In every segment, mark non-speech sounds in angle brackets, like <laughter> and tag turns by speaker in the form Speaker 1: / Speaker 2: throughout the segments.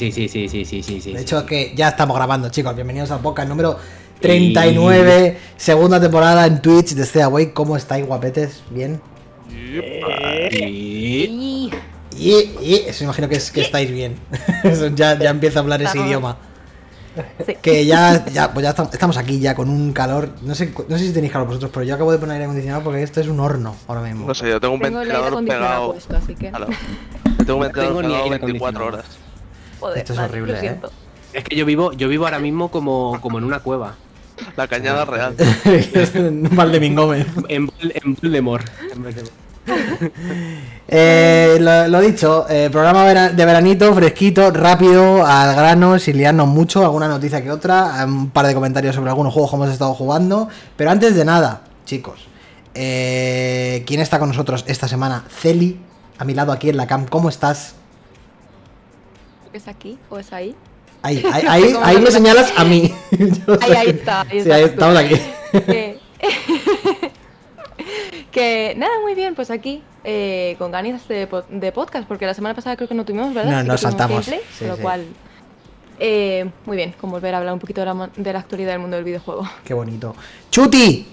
Speaker 1: sí, sí, sí, sí, sí, sí. sí,
Speaker 2: De hecho,
Speaker 1: sí.
Speaker 2: que ya estamos grabando, chicos. Bienvenidos al podcast número 39, segunda temporada en Twitch de Stay Away. ¿Cómo estáis, guapetes? ¿Bien?
Speaker 1: Y-
Speaker 3: Y
Speaker 2: Y, y eso imagino que, es, que estáis bien. <laughs> Ya, ya empieza a hablar ese
Speaker 3: Estamos.
Speaker 2: idioma.
Speaker 3: sí.
Speaker 2: Que ya, ya, pues ya estamos, estamos aquí ya con un calor. No sé, no sé si tenéis calor vosotros, pero yo acabo de poner aire acondicionado porque esto es un horno ahora mismo.
Speaker 4: No sé, yo tengo un
Speaker 3: tengo
Speaker 4: ventilador pegado.
Speaker 3: puesto, así que.
Speaker 4: a la- Yo tengo un <laughs> ventilador
Speaker 1: tengo ni
Speaker 4: pegado
Speaker 1: aire
Speaker 4: 24
Speaker 1: acondicionado.
Speaker 4: horas.
Speaker 3: Joder,
Speaker 2: Esto es
Speaker 3: vale,
Speaker 2: horrible,
Speaker 3: lo
Speaker 2: ¿eh?
Speaker 3: siento.
Speaker 1: Es que yo vivo, yo vivo ahora mismo como, como en una cueva.
Speaker 4: La cañada real. <laughs>
Speaker 2: Valdemín Gómez. <laughs>
Speaker 1: En, en Voldemort. En <laughs> Voldemort.
Speaker 2: Eh, lo, lo dicho, eh, programa de veranito, fresquito, rápido, al grano, sin liarnos mucho, alguna noticia que otra, un par de comentarios sobre algunos juegos que hemos estado jugando. Pero antes de nada, chicos, eh, ¿quién está con nosotros esta semana? Celi, a mi lado aquí en la cam, ¿cómo estás?
Speaker 3: ¿Es aquí o es ahí?
Speaker 2: Ahí, <laughs> ahí, ahí, ahí me señalas a mí. <laughs> <laughs> Yo
Speaker 3: Ahí,
Speaker 2: sé
Speaker 3: ahí
Speaker 2: que-
Speaker 3: está. Ahí
Speaker 2: Sí,
Speaker 3: está
Speaker 2: ahí estamos aquí.
Speaker 3: que, que nada, muy bien, pues aquí eh, con ganas de, po- de podcast, porque la semana pasada creo que no tuvimos, ¿verdad?
Speaker 2: No,
Speaker 3: Sí que
Speaker 2: nos saltamos,
Speaker 3: gameplay,
Speaker 2: sí,
Speaker 3: con lo
Speaker 2: sí.
Speaker 3: cual, eh, muy bien, con volver a hablar un poquito de la, mo- de la actualidad del mundo del videojuego.
Speaker 2: Qué bonito. Chuti,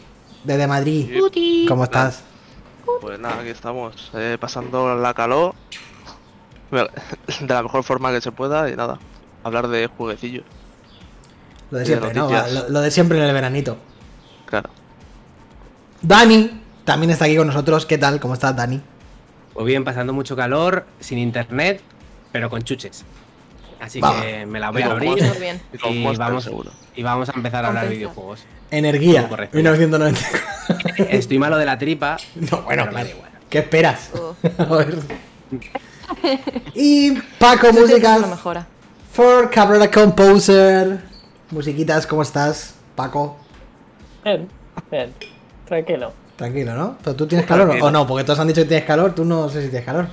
Speaker 2: desde Madrid,
Speaker 4: Sí.
Speaker 2: ¿cómo estás?
Speaker 4: Pues nada, aquí estamos, eh, pasando la calor <laughs> de la mejor forma que se pueda y nada, hablar de jueguecillos,
Speaker 2: Lo de siempre, ¿no? Lo, lo de siempre en el veranito.
Speaker 4: claro.
Speaker 2: Dani también está aquí con nosotros. ¿Qué tal? ¿Cómo estás, Dani?
Speaker 1: Pues bien, pasando mucho calor, sin internet, pero con chuches. Así
Speaker 2: Vamos.
Speaker 1: que me la voy a abrir
Speaker 3: bien.
Speaker 4: Y
Speaker 1: vamos,
Speaker 4: seguro.
Speaker 1: y vamos a empezar a hablar de videojuegos.
Speaker 2: Energía,
Speaker 1: Correcto.
Speaker 2: 1994.
Speaker 1: Estoy malo de la tripa. <laughs>
Speaker 2: No, bueno,
Speaker 1: pero me
Speaker 2: claro.
Speaker 1: da igual.
Speaker 2: ¿Qué esperas? <laughs> A ver. <laughs> Y Paco
Speaker 3: mejora.
Speaker 2: for Cabrera Composer. Musiquitas, ¿cómo estás, Paco?
Speaker 5: Bien, bien, tranquilo.
Speaker 2: Tranquilo, ¿no? ¿Pero tú tienes calor
Speaker 4: Tranquilo.
Speaker 2: o no? Porque todos han dicho que tienes calor, tú no sé si tienes calor.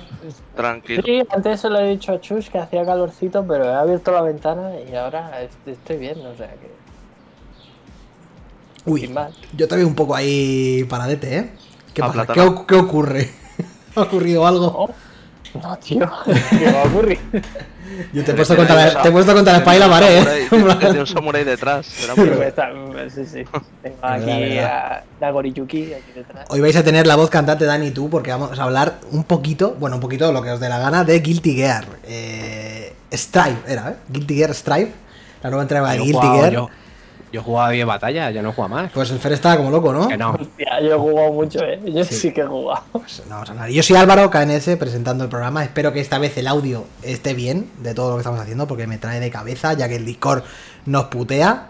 Speaker 4: Tranquilo.
Speaker 5: Sí, antes se lo he dicho a Chus que hacía calorcito, pero he abierto la ventana y ahora est- estoy bien, o sea que.
Speaker 2: Uy, yo te veo un poco ahí paradete, ¿eh? ¿Qué pasa? ¿Qué, qué ocurre? <laughs> ¿Ha ocurrido algo?
Speaker 5: Oh, no, tío, <laughs> ¿qué va a ocurrir?
Speaker 2: Yo te he puesto contra la, te he puesto contra la espalda y la pared, ¿eh?
Speaker 4: Tiene un <laughs> samurái- detrás.
Speaker 5: sí, sí. <laughs> Tengo aquí a la Goriyuki aquí detrás.
Speaker 2: Hoy vais a tener la voz cantante Dani y tú porque vamos a hablar un poquito, bueno, un poquito de lo que os dé la gana de Guilty Gear. Eh, Strive era, ¿eh? Guilty Gear Strive, la nueva entrega de Guilty Gear.
Speaker 1: Yo, jugado 10 batallas, ya no juego más.
Speaker 2: Pues el Fer estaba como loco, ¿no?
Speaker 1: Que no.
Speaker 5: Hostia, yo he jugado mucho, eh. Yo
Speaker 2: Sí.
Speaker 5: sí, que he jugado.
Speaker 2: Pues no vamos a hablar. Yo soy Álvaro KNS presentando el programa. Espero que esta vez el audio esté bien de todo lo que estamos haciendo porque me trae de cabeza ya que el Discord nos putea.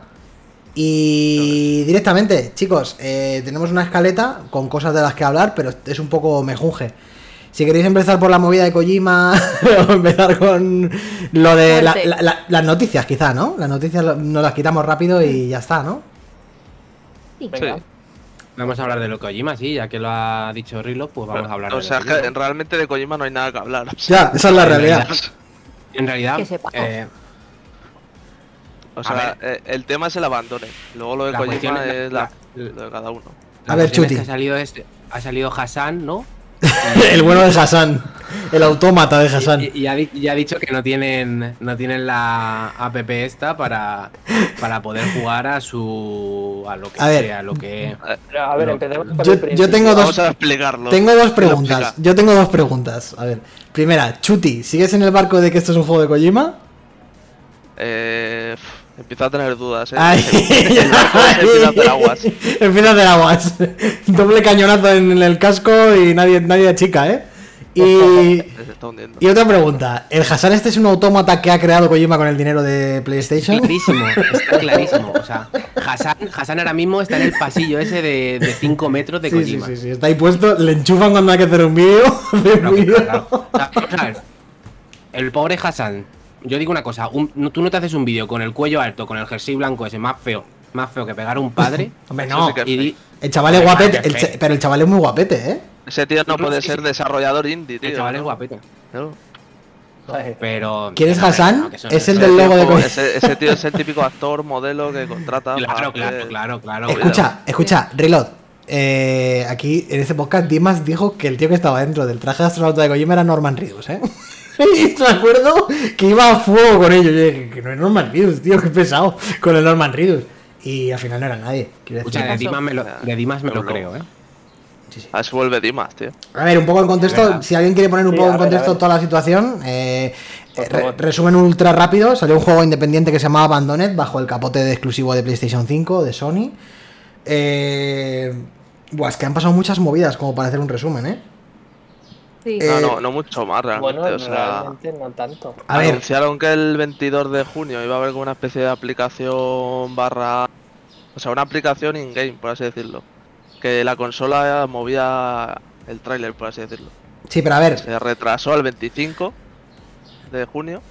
Speaker 2: Y directamente, chicos, eh, tenemos una escaleta con cosas de las que hablar, pero es un poco mejunje. Si queréis empezar por la movida de Kojima <laughs> o empezar con lo de la-
Speaker 3: Fuerte.
Speaker 2: la- la- las noticias, quizá, ¿no? Las noticias nos las quitamos rápido y ya está, ¿no?
Speaker 3: Sí.
Speaker 5: Venga.
Speaker 1: Vamos a hablar de lo Kojima, sí, ya que lo ha dicho Rilo, pues vamos a hablar
Speaker 4: O
Speaker 1: de
Speaker 4: sea,
Speaker 1: lo
Speaker 4: es que realmente de Kojima no hay nada que hablar. o <laughs> sea,
Speaker 2: Ya, esa es la
Speaker 1: En
Speaker 2: realidad.
Speaker 1: En realidad,
Speaker 3: Que sepa.
Speaker 1: eh,
Speaker 4: O sea, eh, el tema es el abandono. Luego lo de Kojima
Speaker 1: es la-
Speaker 4: es la-
Speaker 1: la-
Speaker 4: lo de cada uno.
Speaker 2: A ver,
Speaker 1: es
Speaker 2: Chuti.
Speaker 1: que ha salido este, ha salido Hassan, ¿no? <laughs>
Speaker 2: el bueno de Hassan. El autómata de Hassan.
Speaker 1: Y, y ha, di- y ha dicho que no tienen no tienen la app esta para, para poder jugar a su a lo que
Speaker 2: A ver.
Speaker 1: sea, lo que
Speaker 5: a ver, empecemos por
Speaker 2: yo-
Speaker 5: el
Speaker 2: yo tengo dos-
Speaker 4: Vamos a explicarlo.
Speaker 2: Tengo dos preguntas. Yo tengo dos preguntas. A ver, primera, Chuti, ¿sigues en el barco de que esto es un juego de Kojima?
Speaker 4: Eh, pf, empiezo a tener dudas, eh.
Speaker 2: Ay,
Speaker 4: Empieza a hacer aguas.
Speaker 2: Empieza a hacer aguas. <laughs> Doble cañonazo en el casco y nadie, nadie achica, ¿eh? Y, <laughs> y otra pregunta, ¿el Hassan este es un autómata que ha creado Kojima con el dinero de PlayStation?
Speaker 1: clarísimo, está <laughs> clarísimo. O sea, Hassan, Hassan ahora mismo está en el pasillo ese de 5 metros de
Speaker 2: Sí, sí,
Speaker 1: Kojima.
Speaker 2: sí, sí, está ahí puesto, le enchufan cuando hay que hacer un vídeo,
Speaker 1: Claro, claro. O sea. El pobre Hassan. Yo digo una cosa, un- no- tú no te haces un vídeo con el cuello alto, con el jersey blanco ese más feo, más feo que pegar a un padre. <laughs>
Speaker 2: Hombre, no,
Speaker 1: y di-
Speaker 2: el chaval es guapete, el pero el chaval es muy guapete, ¿eh?
Speaker 4: Ese tío no puede ser desarrollador indie, tío.
Speaker 1: el chaval es guapete.
Speaker 4: No.
Speaker 1: Pero.
Speaker 2: ¿Quién es Hassan?
Speaker 1: no,
Speaker 2: Es el
Speaker 4: Ese
Speaker 2: del
Speaker 4: tío
Speaker 2: logo de
Speaker 4: ese, ese tío es el típico actor, modelo que contrata.
Speaker 1: Claro, claro, claro, claro.
Speaker 2: Escucha, escucha, Reload. eh, aquí en este podcast Dimas dijo que el tío que estaba dentro del traje de astronauta de Kojima era Norman Reedus, ¿eh? Y <laughs> me acuerdo que iba a fuego con ellos. Yo dije, que no es Norman Reedus, tío, qué pesado con el Norman Reedus. Y al final no era nadie. Quiero decir.
Speaker 1: Escucha, de Dimas me lo, de Dimas me lo
Speaker 4: no.
Speaker 1: creo, ¿eh?
Speaker 2: Sí, sí.
Speaker 4: A ver si vuelve Dimas, tío.
Speaker 2: A ver, un poco en contexto, si alguien quiere poner un
Speaker 5: Sí,
Speaker 2: poco en
Speaker 5: ver,
Speaker 2: contexto toda la situación, eh, re- resumen ultra rápido, salió un juego independiente que se llamaba Abandoned bajo el capote de exclusivo de PlayStation 5 de Sony. Eh, buah, es que han pasado muchas movidas como para hacer un resumen, ¿eh?
Speaker 3: Sí.
Speaker 2: Eh,
Speaker 4: No, no, no mucho más realmente.
Speaker 5: Bueno,
Speaker 4: o sea,
Speaker 5: realmente no tanto.
Speaker 2: A ver,
Speaker 4: anunciaron que el 22 de junio iba a haber como una especie de aplicación barra. O sea, una aplicación in-game, por así decirlo. Que la consola movía el tráiler, por así decirlo.
Speaker 2: sí, pero a ver,
Speaker 4: Se retrasó al 25 de junio.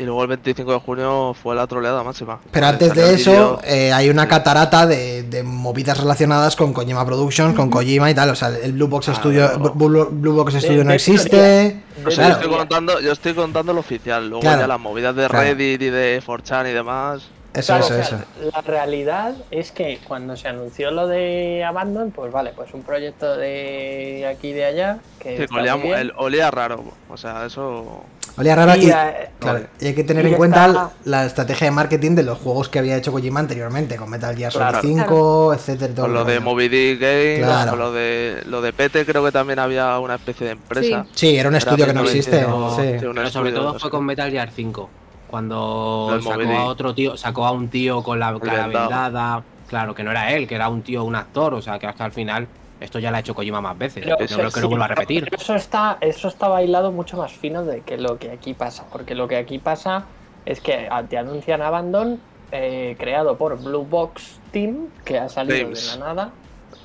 Speaker 4: Y luego el 25 de junio fue la troleada máxima.
Speaker 2: pero antes de eso eh, hay una catarata de, de movidas relacionadas con Kojima Productions, con Kojima y tal. O sea, el Blue Box
Speaker 4: Ah,
Speaker 2: Studio,
Speaker 4: bueno.
Speaker 2: Blue, Blue Box
Speaker 5: De-
Speaker 2: Studio no
Speaker 5: de
Speaker 2: existe.
Speaker 5: teoría.
Speaker 4: O sea,
Speaker 2: Claro.
Speaker 4: yo, estoy contando, yo estoy contando lo oficial. Luego
Speaker 2: Claro.
Speaker 4: ya las movidas de
Speaker 2: Claro.
Speaker 4: Reddit y de 4chan y demás.
Speaker 2: Eso,
Speaker 5: Claro,
Speaker 2: eso,
Speaker 5: o sea,
Speaker 2: eso.
Speaker 5: La realidad es que cuando se anunció lo de Abandon, pues vale, pues un proyecto de aquí y de allá. Que está
Speaker 4: olía, el- olía raro. O sea, eso.
Speaker 2: Olía raro
Speaker 5: Y,
Speaker 2: y, claro, y hay que tener en cuenta
Speaker 5: está.
Speaker 2: la estrategia de marketing de los juegos que había hecho Kojima anteriormente, con Metal Gear Solid
Speaker 5: Claro.
Speaker 2: 5, etcétera. todo
Speaker 4: Con lo de. Moby Dick Games,
Speaker 2: Claro.
Speaker 4: con lo de, lo de PT, creo que también había una especie de empresa.
Speaker 2: Sí, era un
Speaker 4: Era
Speaker 2: estudio que no existe. Sí.
Speaker 4: sí,
Speaker 1: Pero sobre
Speaker 4: estudio,
Speaker 1: todo fue con Metal Gear 5. Cuando sacó a otro tío, sacó a un tío con la cara vendada. Claro, que no era él, que era un tío, un actor. O sea, que hasta al final esto ya lo ha hecho Kojima más veces.
Speaker 5: Pero,
Speaker 1: no creo que
Speaker 5: sí,
Speaker 1: lo vuelva a repetir.
Speaker 5: Eso está, eso está bailado mucho más fino de que lo que aquí pasa. Porque lo que aquí pasa es que te anuncian Abandon, eh, creado por Blue Box Team, que ha salido
Speaker 4: Games.
Speaker 5: de la nada.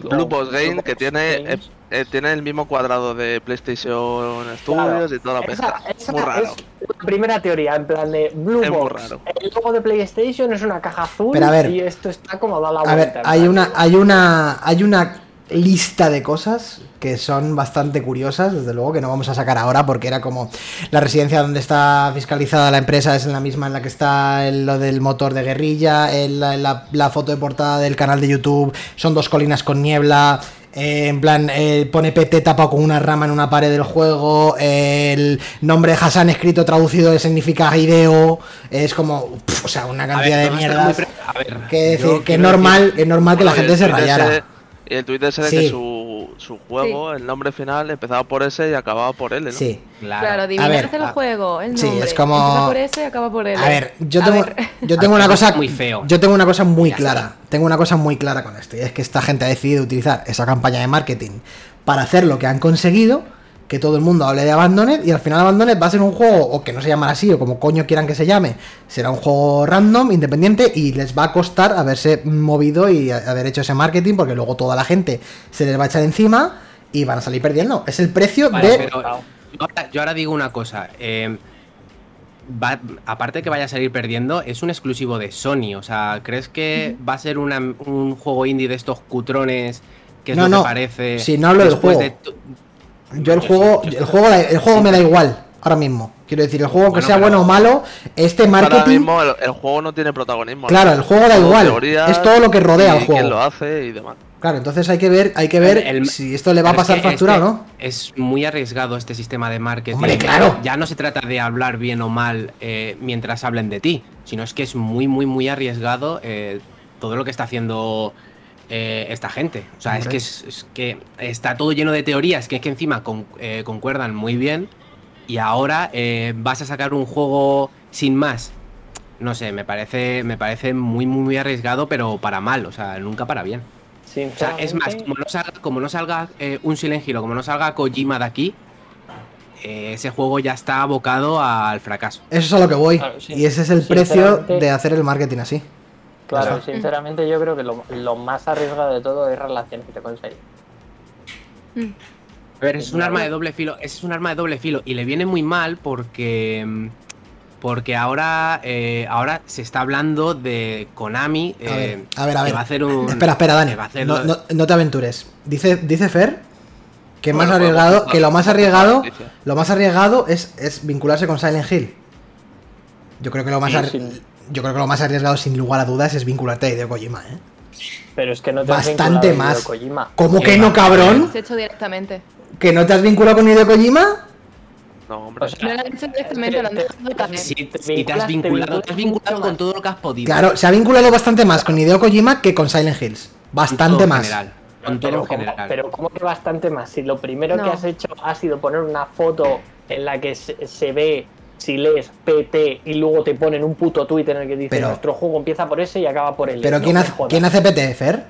Speaker 4: Blue Box Game, que
Speaker 5: Box
Speaker 4: tiene,
Speaker 5: Games.
Speaker 4: Eh, tiene el mismo cuadrado de PlayStation Studios
Speaker 5: Claro.
Speaker 4: y toda la
Speaker 5: Esa,
Speaker 4: pesca.
Speaker 5: esa
Speaker 4: Muy raro.
Speaker 5: es la primera teoría, en plan de Blue
Speaker 4: Es muy
Speaker 5: Box.
Speaker 4: raro.
Speaker 5: El logo de PlayStation es una caja azul
Speaker 2: Pero a ver.
Speaker 5: y esto está como da la
Speaker 2: A
Speaker 5: vuelta.
Speaker 2: ver,
Speaker 5: en
Speaker 2: hay una, hay una, hay una lista de cosas que son bastante curiosas, desde luego, que no vamos a sacar ahora porque era como la residencia donde está fiscalizada la empresa es en la misma en la que está el- lo del motor de guerrilla, el- la foto de portada del canal de YouTube, son dos colinas con niebla. Eh, en plan, eh, pone PT tapado con una rama en una pared del juego. eh, el nombre de Hassan escrito traducido significa Hideo. Es como, o sea, una cantidad
Speaker 1: ver,
Speaker 2: de mierdas.
Speaker 1: pre- a ver,
Speaker 2: Que
Speaker 1: yo
Speaker 2: decir, que es normal, es normal que la gente se rayara.
Speaker 4: Y el tweet ese de
Speaker 2: Sí.
Speaker 4: que su, su juego, el nombre final, empezaba por S y acababa por L, ¿no?
Speaker 2: Sí.
Speaker 1: Claro.
Speaker 3: Claro,
Speaker 2: A
Speaker 3: adivinar
Speaker 2: ver,
Speaker 3: el
Speaker 1: a-
Speaker 3: juego, el
Speaker 2: sí, es como-
Speaker 3: Empieza por ese y acaba por L.
Speaker 2: A ver, yo
Speaker 3: A
Speaker 2: tengo,
Speaker 3: ver.
Speaker 2: yo tengo una cosa
Speaker 1: muy feo.
Speaker 2: Yo tengo una cosa muy
Speaker 1: Ya
Speaker 2: clara.
Speaker 1: está.
Speaker 2: Tengo una cosa muy clara con esto. Y es que esta gente ha decidido utilizar esa campaña de marketing para hacer lo que han conseguido. Que todo el mundo hable de Abandoned. Y al final Abandoned va a ser un juego, o que no se llamará así, o como coño quieran que se llame. Será un juego random, independiente. Y les va a costar haberse movido y haber hecho ese marketing. Porque luego toda la gente se les va a echar encima. Y van a salir perdiendo. Es el precio
Speaker 1: Vale,
Speaker 2: de.
Speaker 1: pero yo ahora, yo ahora digo una cosa. eh, va- aparte que vaya a salir perdiendo, es un exclusivo de Sony. O sea, ¿crees que va a ser una- un juego indie de estos cutrones que
Speaker 2: No, no,
Speaker 1: parece?
Speaker 2: si no hablo del juego.
Speaker 1: de
Speaker 2: Yo el
Speaker 1: Yo
Speaker 2: juego, el juego, el juego
Speaker 1: Sí,
Speaker 2: me da igual ahora mismo. Quiero decir, el juego, aunque
Speaker 1: Bueno,
Speaker 2: sea bueno o malo, este
Speaker 4: Ahora
Speaker 2: marketing.
Speaker 4: mismo el, el juego no tiene protagonismo.
Speaker 2: Claro, el juego da igual.
Speaker 4: teorías
Speaker 2: Es todo lo que rodea al juego.
Speaker 4: quién lo hace y demás.
Speaker 2: Claro, entonces hay que ver, hay que ver
Speaker 1: El-
Speaker 2: si esto le va a
Speaker 1: es
Speaker 2: pasar
Speaker 1: que
Speaker 2: factura
Speaker 1: este
Speaker 2: o no.
Speaker 1: Es muy arriesgado este sistema de marketing.
Speaker 2: Hombre, claro.
Speaker 1: Ya no se trata de hablar bien o mal eh, mientras hablen de ti, sino es que es muy, muy, muy arriesgado eh, todo lo que está haciendo eh, esta gente. O sea, es que, es, es que está todo lleno de teorías que es que encima con- eh, concuerdan muy bien y ahora eh, vas a sacar un juego sin más. No sé, me parece, me parece muy, muy, muy arriesgado, pero para mal, o sea, nunca para bien. O sea, es más, como no salga, como no salga eh, un Silent Hill o como no salga Kojima de aquí, eh, ese juego ya está abocado al fracaso.
Speaker 2: Eso es a lo que voy.
Speaker 5: Claro, sí.
Speaker 2: Y ese es el precio de hacer el marketing así.
Speaker 5: Claro, sinceramente yo creo que lo, lo más arriesgado de todo es relaciones que te conseguir.
Speaker 3: Mm.
Speaker 1: A ver, es un arma de doble filo, es un arma de doble filo y le viene muy mal porque mm, porque ahora eh, ahora se está hablando de Konami
Speaker 2: A
Speaker 1: eh,
Speaker 2: ver, a ver, a
Speaker 1: que
Speaker 2: ver.
Speaker 1: va a hacer un
Speaker 2: Espera, espera, Dani.
Speaker 1: que va a hacer
Speaker 2: No,
Speaker 1: lo-
Speaker 2: no- no te aventures. Dice, dice Fer que
Speaker 4: Bueno,
Speaker 2: más
Speaker 4: podemos
Speaker 2: arriesgado,
Speaker 4: contar-
Speaker 2: que lo más
Speaker 4: contar
Speaker 2: arriesgado, lo más arriesgado es, es vincularse con Silent Hill. Yo creo que lo más
Speaker 5: sí.
Speaker 2: Yo creo que lo más arriesgado sin lugar a dudas es vincularte a Hideo Kojima, ¿eh?
Speaker 5: Pero es que no te has
Speaker 2: Bastante
Speaker 5: vinculado a
Speaker 2: más.
Speaker 5: Hideo Kojima.
Speaker 2: ¿Cómo
Speaker 1: Que
Speaker 2: no, cabrón?
Speaker 3: Se ha hecho directamente.
Speaker 2: ¿Que no te has vinculado con Hideo Kojima?
Speaker 4: No, hombre.
Speaker 5: O sea,
Speaker 3: Lo han hecho directamente, lo han dejado de caer.
Speaker 1: Si,
Speaker 5: te
Speaker 1: si te has vinculado, te has vinculado con todo lo que has podido.
Speaker 2: Claro, se ha vinculado bastante más con Hideo Kojima que con Silent Hills. Bastante
Speaker 1: Todo en
Speaker 2: más.
Speaker 1: general, con todo
Speaker 5: pero,
Speaker 1: en
Speaker 5: ¿cómo,
Speaker 1: general.
Speaker 5: pero ¿cómo que bastante más? Si lo primero que
Speaker 3: No.
Speaker 5: has hecho ha sido poner una foto en la que se, se ve si lees PT y luego te ponen un puto tweet en el que dice
Speaker 2: Pero-
Speaker 5: nuestro juego empieza por ese y acaba por el
Speaker 2: Pero
Speaker 5: No
Speaker 2: ¿quién hace. ¿quién hace PT, Fer?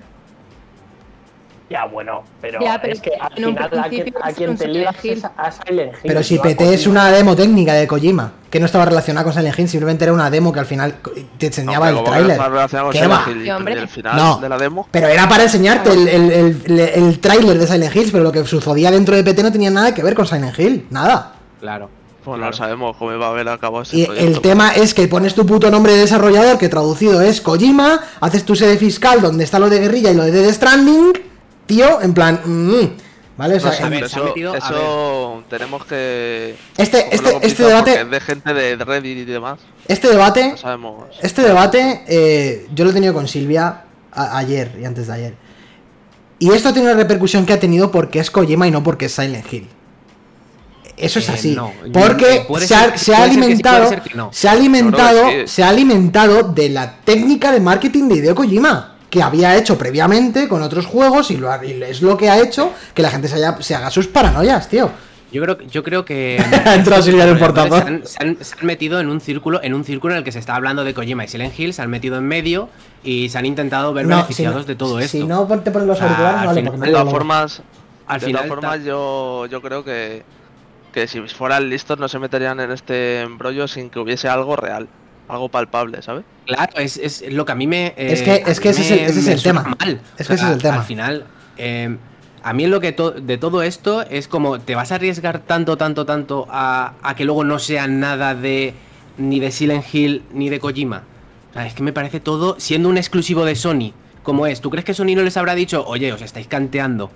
Speaker 5: Ya, bueno, pero,
Speaker 3: Ya, pero
Speaker 5: es que al final a quien, a te
Speaker 3: Silent
Speaker 5: ligas
Speaker 3: Hill.
Speaker 5: es a, Silent Hill.
Speaker 2: Pero si
Speaker 5: no
Speaker 2: PT es una demo técnica de Kojima, que no estaba relacionada con Silent Hill, simplemente era una demo que al final te enseñaba el tráiler. ¿Qué
Speaker 4: ¿Qué
Speaker 2: va?
Speaker 3: Sí, hombre.
Speaker 4: el final
Speaker 2: No.
Speaker 4: de la demo.
Speaker 2: Pero era para enseñarte el, el, el, el- el tráiler de Silent Hills, pero lo que sucedía dentro de PT no tenía nada que ver con Silent Hill, nada.
Speaker 1: Claro.
Speaker 4: Pues
Speaker 1: Claro.
Speaker 4: no sabemos cómo iba a haber acabado ese
Speaker 2: Y
Speaker 4: proyecto.
Speaker 2: el tema es que pones tu puto nombre de desarrollador, que traducido es Kojima, haces tu sede fiscal donde está lo de guerrilla y lo de Death Stranding, tío, en plan, mm, ¿vale? O sea,
Speaker 4: No sé,
Speaker 1: a
Speaker 2: en-
Speaker 1: ver,
Speaker 4: pero
Speaker 1: se ha
Speaker 4: eso,
Speaker 1: metido- a
Speaker 4: eso tenemos que.
Speaker 2: Este- este- este debate-
Speaker 4: Es de gente de Reddit y demás.
Speaker 2: este debate,
Speaker 4: No sabemos.
Speaker 2: este debate, eh, yo lo he tenido con Silvia a- ayer y antes de ayer. Y esto tiene una repercusión que ha tenido porque es Kojima y no porque es Silent Hill. Eso es
Speaker 1: Eh,
Speaker 2: así.
Speaker 1: no.
Speaker 2: Porque se ha, se
Speaker 1: sí,
Speaker 2: alimentado.
Speaker 1: no.
Speaker 2: Se ha alimentado.
Speaker 4: Que.
Speaker 2: Se ha alimentado de la técnica de marketing de Hideo Kojima. Que había hecho previamente con otros juegos y, lo ha- y es lo que ha hecho que la gente se, haya- se haga sus paranoias, tío.
Speaker 1: Yo creo, yo creo que. <laughs>
Speaker 2: Ha entrado Silvia en un
Speaker 1: Los
Speaker 2: portazo.
Speaker 1: creadores Se han, se han- se han metido en un círculo, en un círculo en el que se está hablando de Kojima y Silent Hill, se han metido en medio y se han intentado ver
Speaker 2: No,
Speaker 1: beneficiados
Speaker 2: si no-
Speaker 1: de todo esto.
Speaker 2: Si no te pones los auriculares, vale,
Speaker 1: final-
Speaker 2: me
Speaker 4: De todas
Speaker 2: lo-
Speaker 4: formas,
Speaker 1: Al
Speaker 4: de
Speaker 1: final
Speaker 4: todas formas yo, yo creo que, que si fueran listos no se meterían en este embrollo sin que hubiese algo real, algo palpable, ¿sabes?
Speaker 1: Claro, es, es lo que a mí me. eh,
Speaker 2: Es que- es que ese es el- ese es tema.
Speaker 1: Mal.
Speaker 2: Es que ese es el tema.
Speaker 1: Al final, eh, a mí lo que to- de todo esto es como te vas a arriesgar tanto, tanto, tanto a, a que luego no sea nada de ni de Silent Hill ni de Kojima. O sea, es que me parece todo siendo un exclusivo de Sony. Como es, ¿tú crees que Sony no les habrá dicho, oye, os estáis canteando?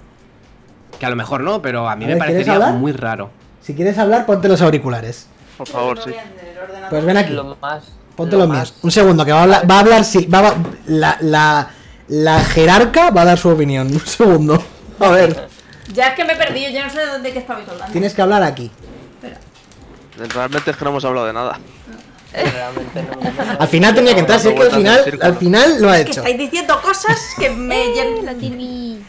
Speaker 1: Que a lo mejor no, pero a mí
Speaker 2: A
Speaker 1: me
Speaker 2: ver, ¿quieres
Speaker 1: parecería muy raro.
Speaker 2: Si quieres hablar, ponte los auriculares.
Speaker 4: Por favor, sí.
Speaker 2: Pues ven aquí.
Speaker 5: Lo más.
Speaker 2: Ponte
Speaker 5: lo
Speaker 2: los
Speaker 5: más-
Speaker 2: míos. Un segundo, que va a hablar, va a hablar Sil- va a- la, la, la jerarca va a dar su opinión. Un segundo. A ver,
Speaker 6: Ya es que me he perdido, ya no sé de qué estabais hablando.
Speaker 2: tienes que hablar aquí.
Speaker 4: Realmente es que no hemos hablado de nada.
Speaker 5: Realmente no, no, no.
Speaker 2: Al final tenía que entrar, si es que al final, al final lo ha
Speaker 6: Es que
Speaker 2: hecho.
Speaker 6: estáis diciendo cosas que me llenan-
Speaker 3: la Timmy.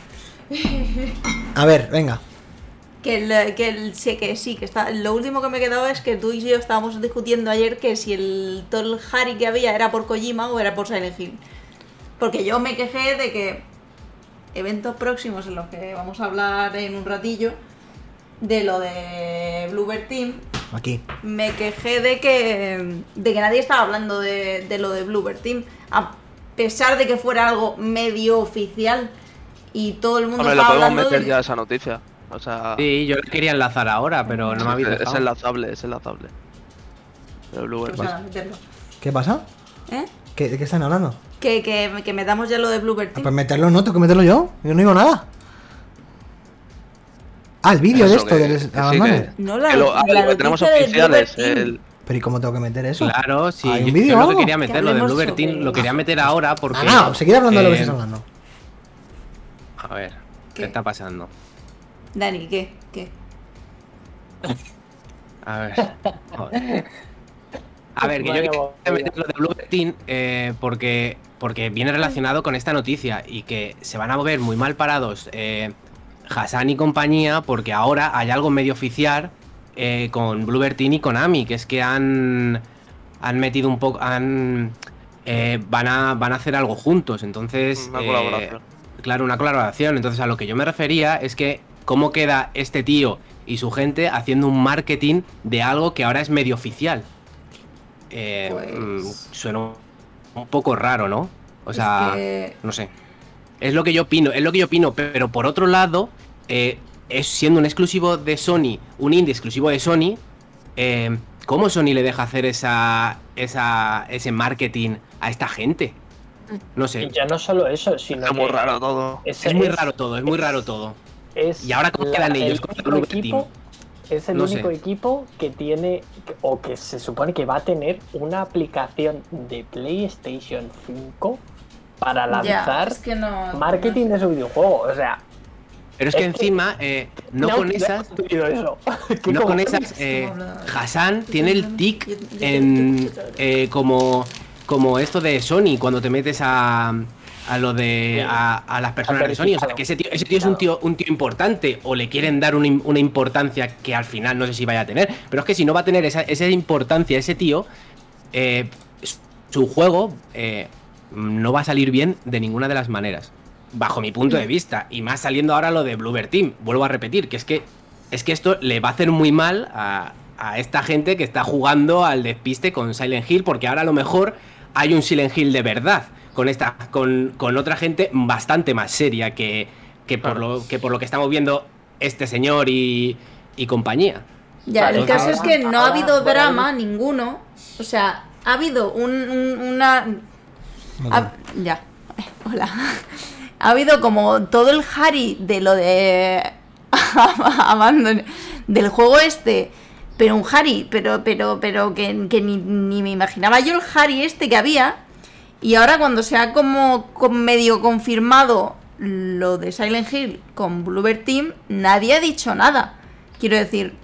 Speaker 2: A ver, venga.
Speaker 6: Que, el, que, el- sí, que sí, que está. Lo último que me he quedado es que tú y yo estábamos discutiendo ayer que si el todo el Harry que había era por Kojima o era por Silent Hill. Porque yo me quejé de que eventos próximos en los que vamos a hablar en un ratillo de lo de Bluebird Team,
Speaker 2: Aquí.
Speaker 6: me quejé de que de que nadie estaba hablando de, de lo de Bluebird Team, a pesar de que fuera algo medio oficial y todo el mundo
Speaker 4: Hombre, lo
Speaker 6: estaba
Speaker 4: podemos
Speaker 6: hablando
Speaker 4: meter
Speaker 6: de
Speaker 4: ya esa noticia. O sea,
Speaker 1: Sí, yo quería enlazar ahora, pero no me habéis
Speaker 4: es, es
Speaker 1: dejado.
Speaker 4: enlazable, es enlazable.
Speaker 6: Pues nada, meterlo.
Speaker 2: ¿Qué pasa?
Speaker 6: ¿Eh?
Speaker 2: ¿Qué, ¿De qué están hablando?
Speaker 6: Que, que, que metamos ya lo de Bluebird
Speaker 2: Ah, pues meterlo no, tengo que meterlo yo. Yo no digo nada. Ah, el vídeo de esto
Speaker 4: que-
Speaker 2: del
Speaker 4: que sí,
Speaker 2: abandono.
Speaker 4: que-
Speaker 6: No, la,
Speaker 4: lo, ah,
Speaker 6: la
Speaker 4: tenemos oficiales. El,
Speaker 2: Pero ¿y cómo tengo que meter eso?
Speaker 1: Claro, sí.
Speaker 2: ¿Hay un
Speaker 1: yo-
Speaker 2: vídeo
Speaker 1: yo lo que quería meter, lo de Bluebird Team, lo quería meter ahora porque.
Speaker 2: Ah, no, hablando de lo que
Speaker 1: eh,
Speaker 2: estás hablando.
Speaker 1: A ver, ¿qué,
Speaker 6: ¿Qué?
Speaker 1: está pasando?
Speaker 6: Dani, ¿qué? ¿Qué?
Speaker 1: A ver. joder. A ver, que yo
Speaker 5: Vaya
Speaker 1: quería
Speaker 5: movida.
Speaker 1: meter lo de Team eh, porque, porque viene relacionado con esta noticia y que se van a ver muy mal parados eh, Hassan y compañía porque ahora hay algo medio oficial eh, con Team y Konami, que es que han, han metido un poco, han, eh, van, a, van a hacer algo juntos, entonces...
Speaker 4: Una
Speaker 1: eh,
Speaker 4: colaboración.
Speaker 1: Claro, una colaboración. Entonces, a lo que yo me refería es que cómo queda este tío y su gente haciendo un marketing de algo que ahora es medio oficial. Eh,
Speaker 6: Pues-
Speaker 1: mm, suena un- poco raro, ¿no? O sea,
Speaker 6: Es que-
Speaker 1: no sé. Es lo que yo opino, es lo que yo opino, pero por otro lado, eh, es siendo un exclusivo de Sony, un indie exclusivo de Sony, eh, ¿cómo Sony le deja hacer esa, esa, ese marketing a esta gente? No sé.
Speaker 5: Y ya no solo eso, sino
Speaker 4: es muy raro todo.
Speaker 5: es,
Speaker 1: Es muy raro todo, es muy raro todo.
Speaker 5: Es
Speaker 1: ¿Y ahora cómo quedan ellos
Speaker 5: el
Speaker 1: con
Speaker 5: equipo, Es el
Speaker 1: No
Speaker 5: único
Speaker 1: sé.
Speaker 5: equipo que tiene, o que se supone que va a tener una aplicación de PlayStation 5 para
Speaker 6: Ya,
Speaker 5: lanzar
Speaker 6: es que no.
Speaker 5: marketing de su videojuego. O sea,
Speaker 1: Pero es que encima, eh, no con esas.
Speaker 5: entendido eso. <laughs> ¿Qué
Speaker 1: No con esas, eh, Hassan tiene el tic en eh, como, como esto de Sony cuando te metes a, a lo de a, a las personas de Sony. O sea, que ese tío, ese tío es un tío, un tío importante o le quieren dar una, im- una importancia que al final no sé si vaya a tener. Pero es que si no va a tener esa, esa importancia ese tío, eh, su juego eh, no va a salir bien de ninguna de las maneras. Bajo mi punto de vista. Y más saliendo ahora lo de Bluebird Team. Vuelvo a repetir, que es que es que esto le va a hacer muy mal a, a esta gente que está jugando al despiste con Silent Hill, porque ahora a lo mejor hay un Silent Hill de verdad, con esta, con, con otra gente bastante más seria que, que, por, lo, que por lo que estamos viendo este señor y, y compañía.
Speaker 6: Ya, el caso es que no ha habido drama ninguno. O sea, ha habido un, un- una. ha- ya, <laughs> hola. Ha habido como todo el Harry de lo de. <laughs> Abandon. Del juego este. Pero un Harry, pero, pero, pero que, que ni, ni me imaginaba yo el Harry este que había. Y ahora cuando se ha como medio confirmado lo de Silent Hill con Bluebird Team, nadie ha dicho nada. Quiero decir,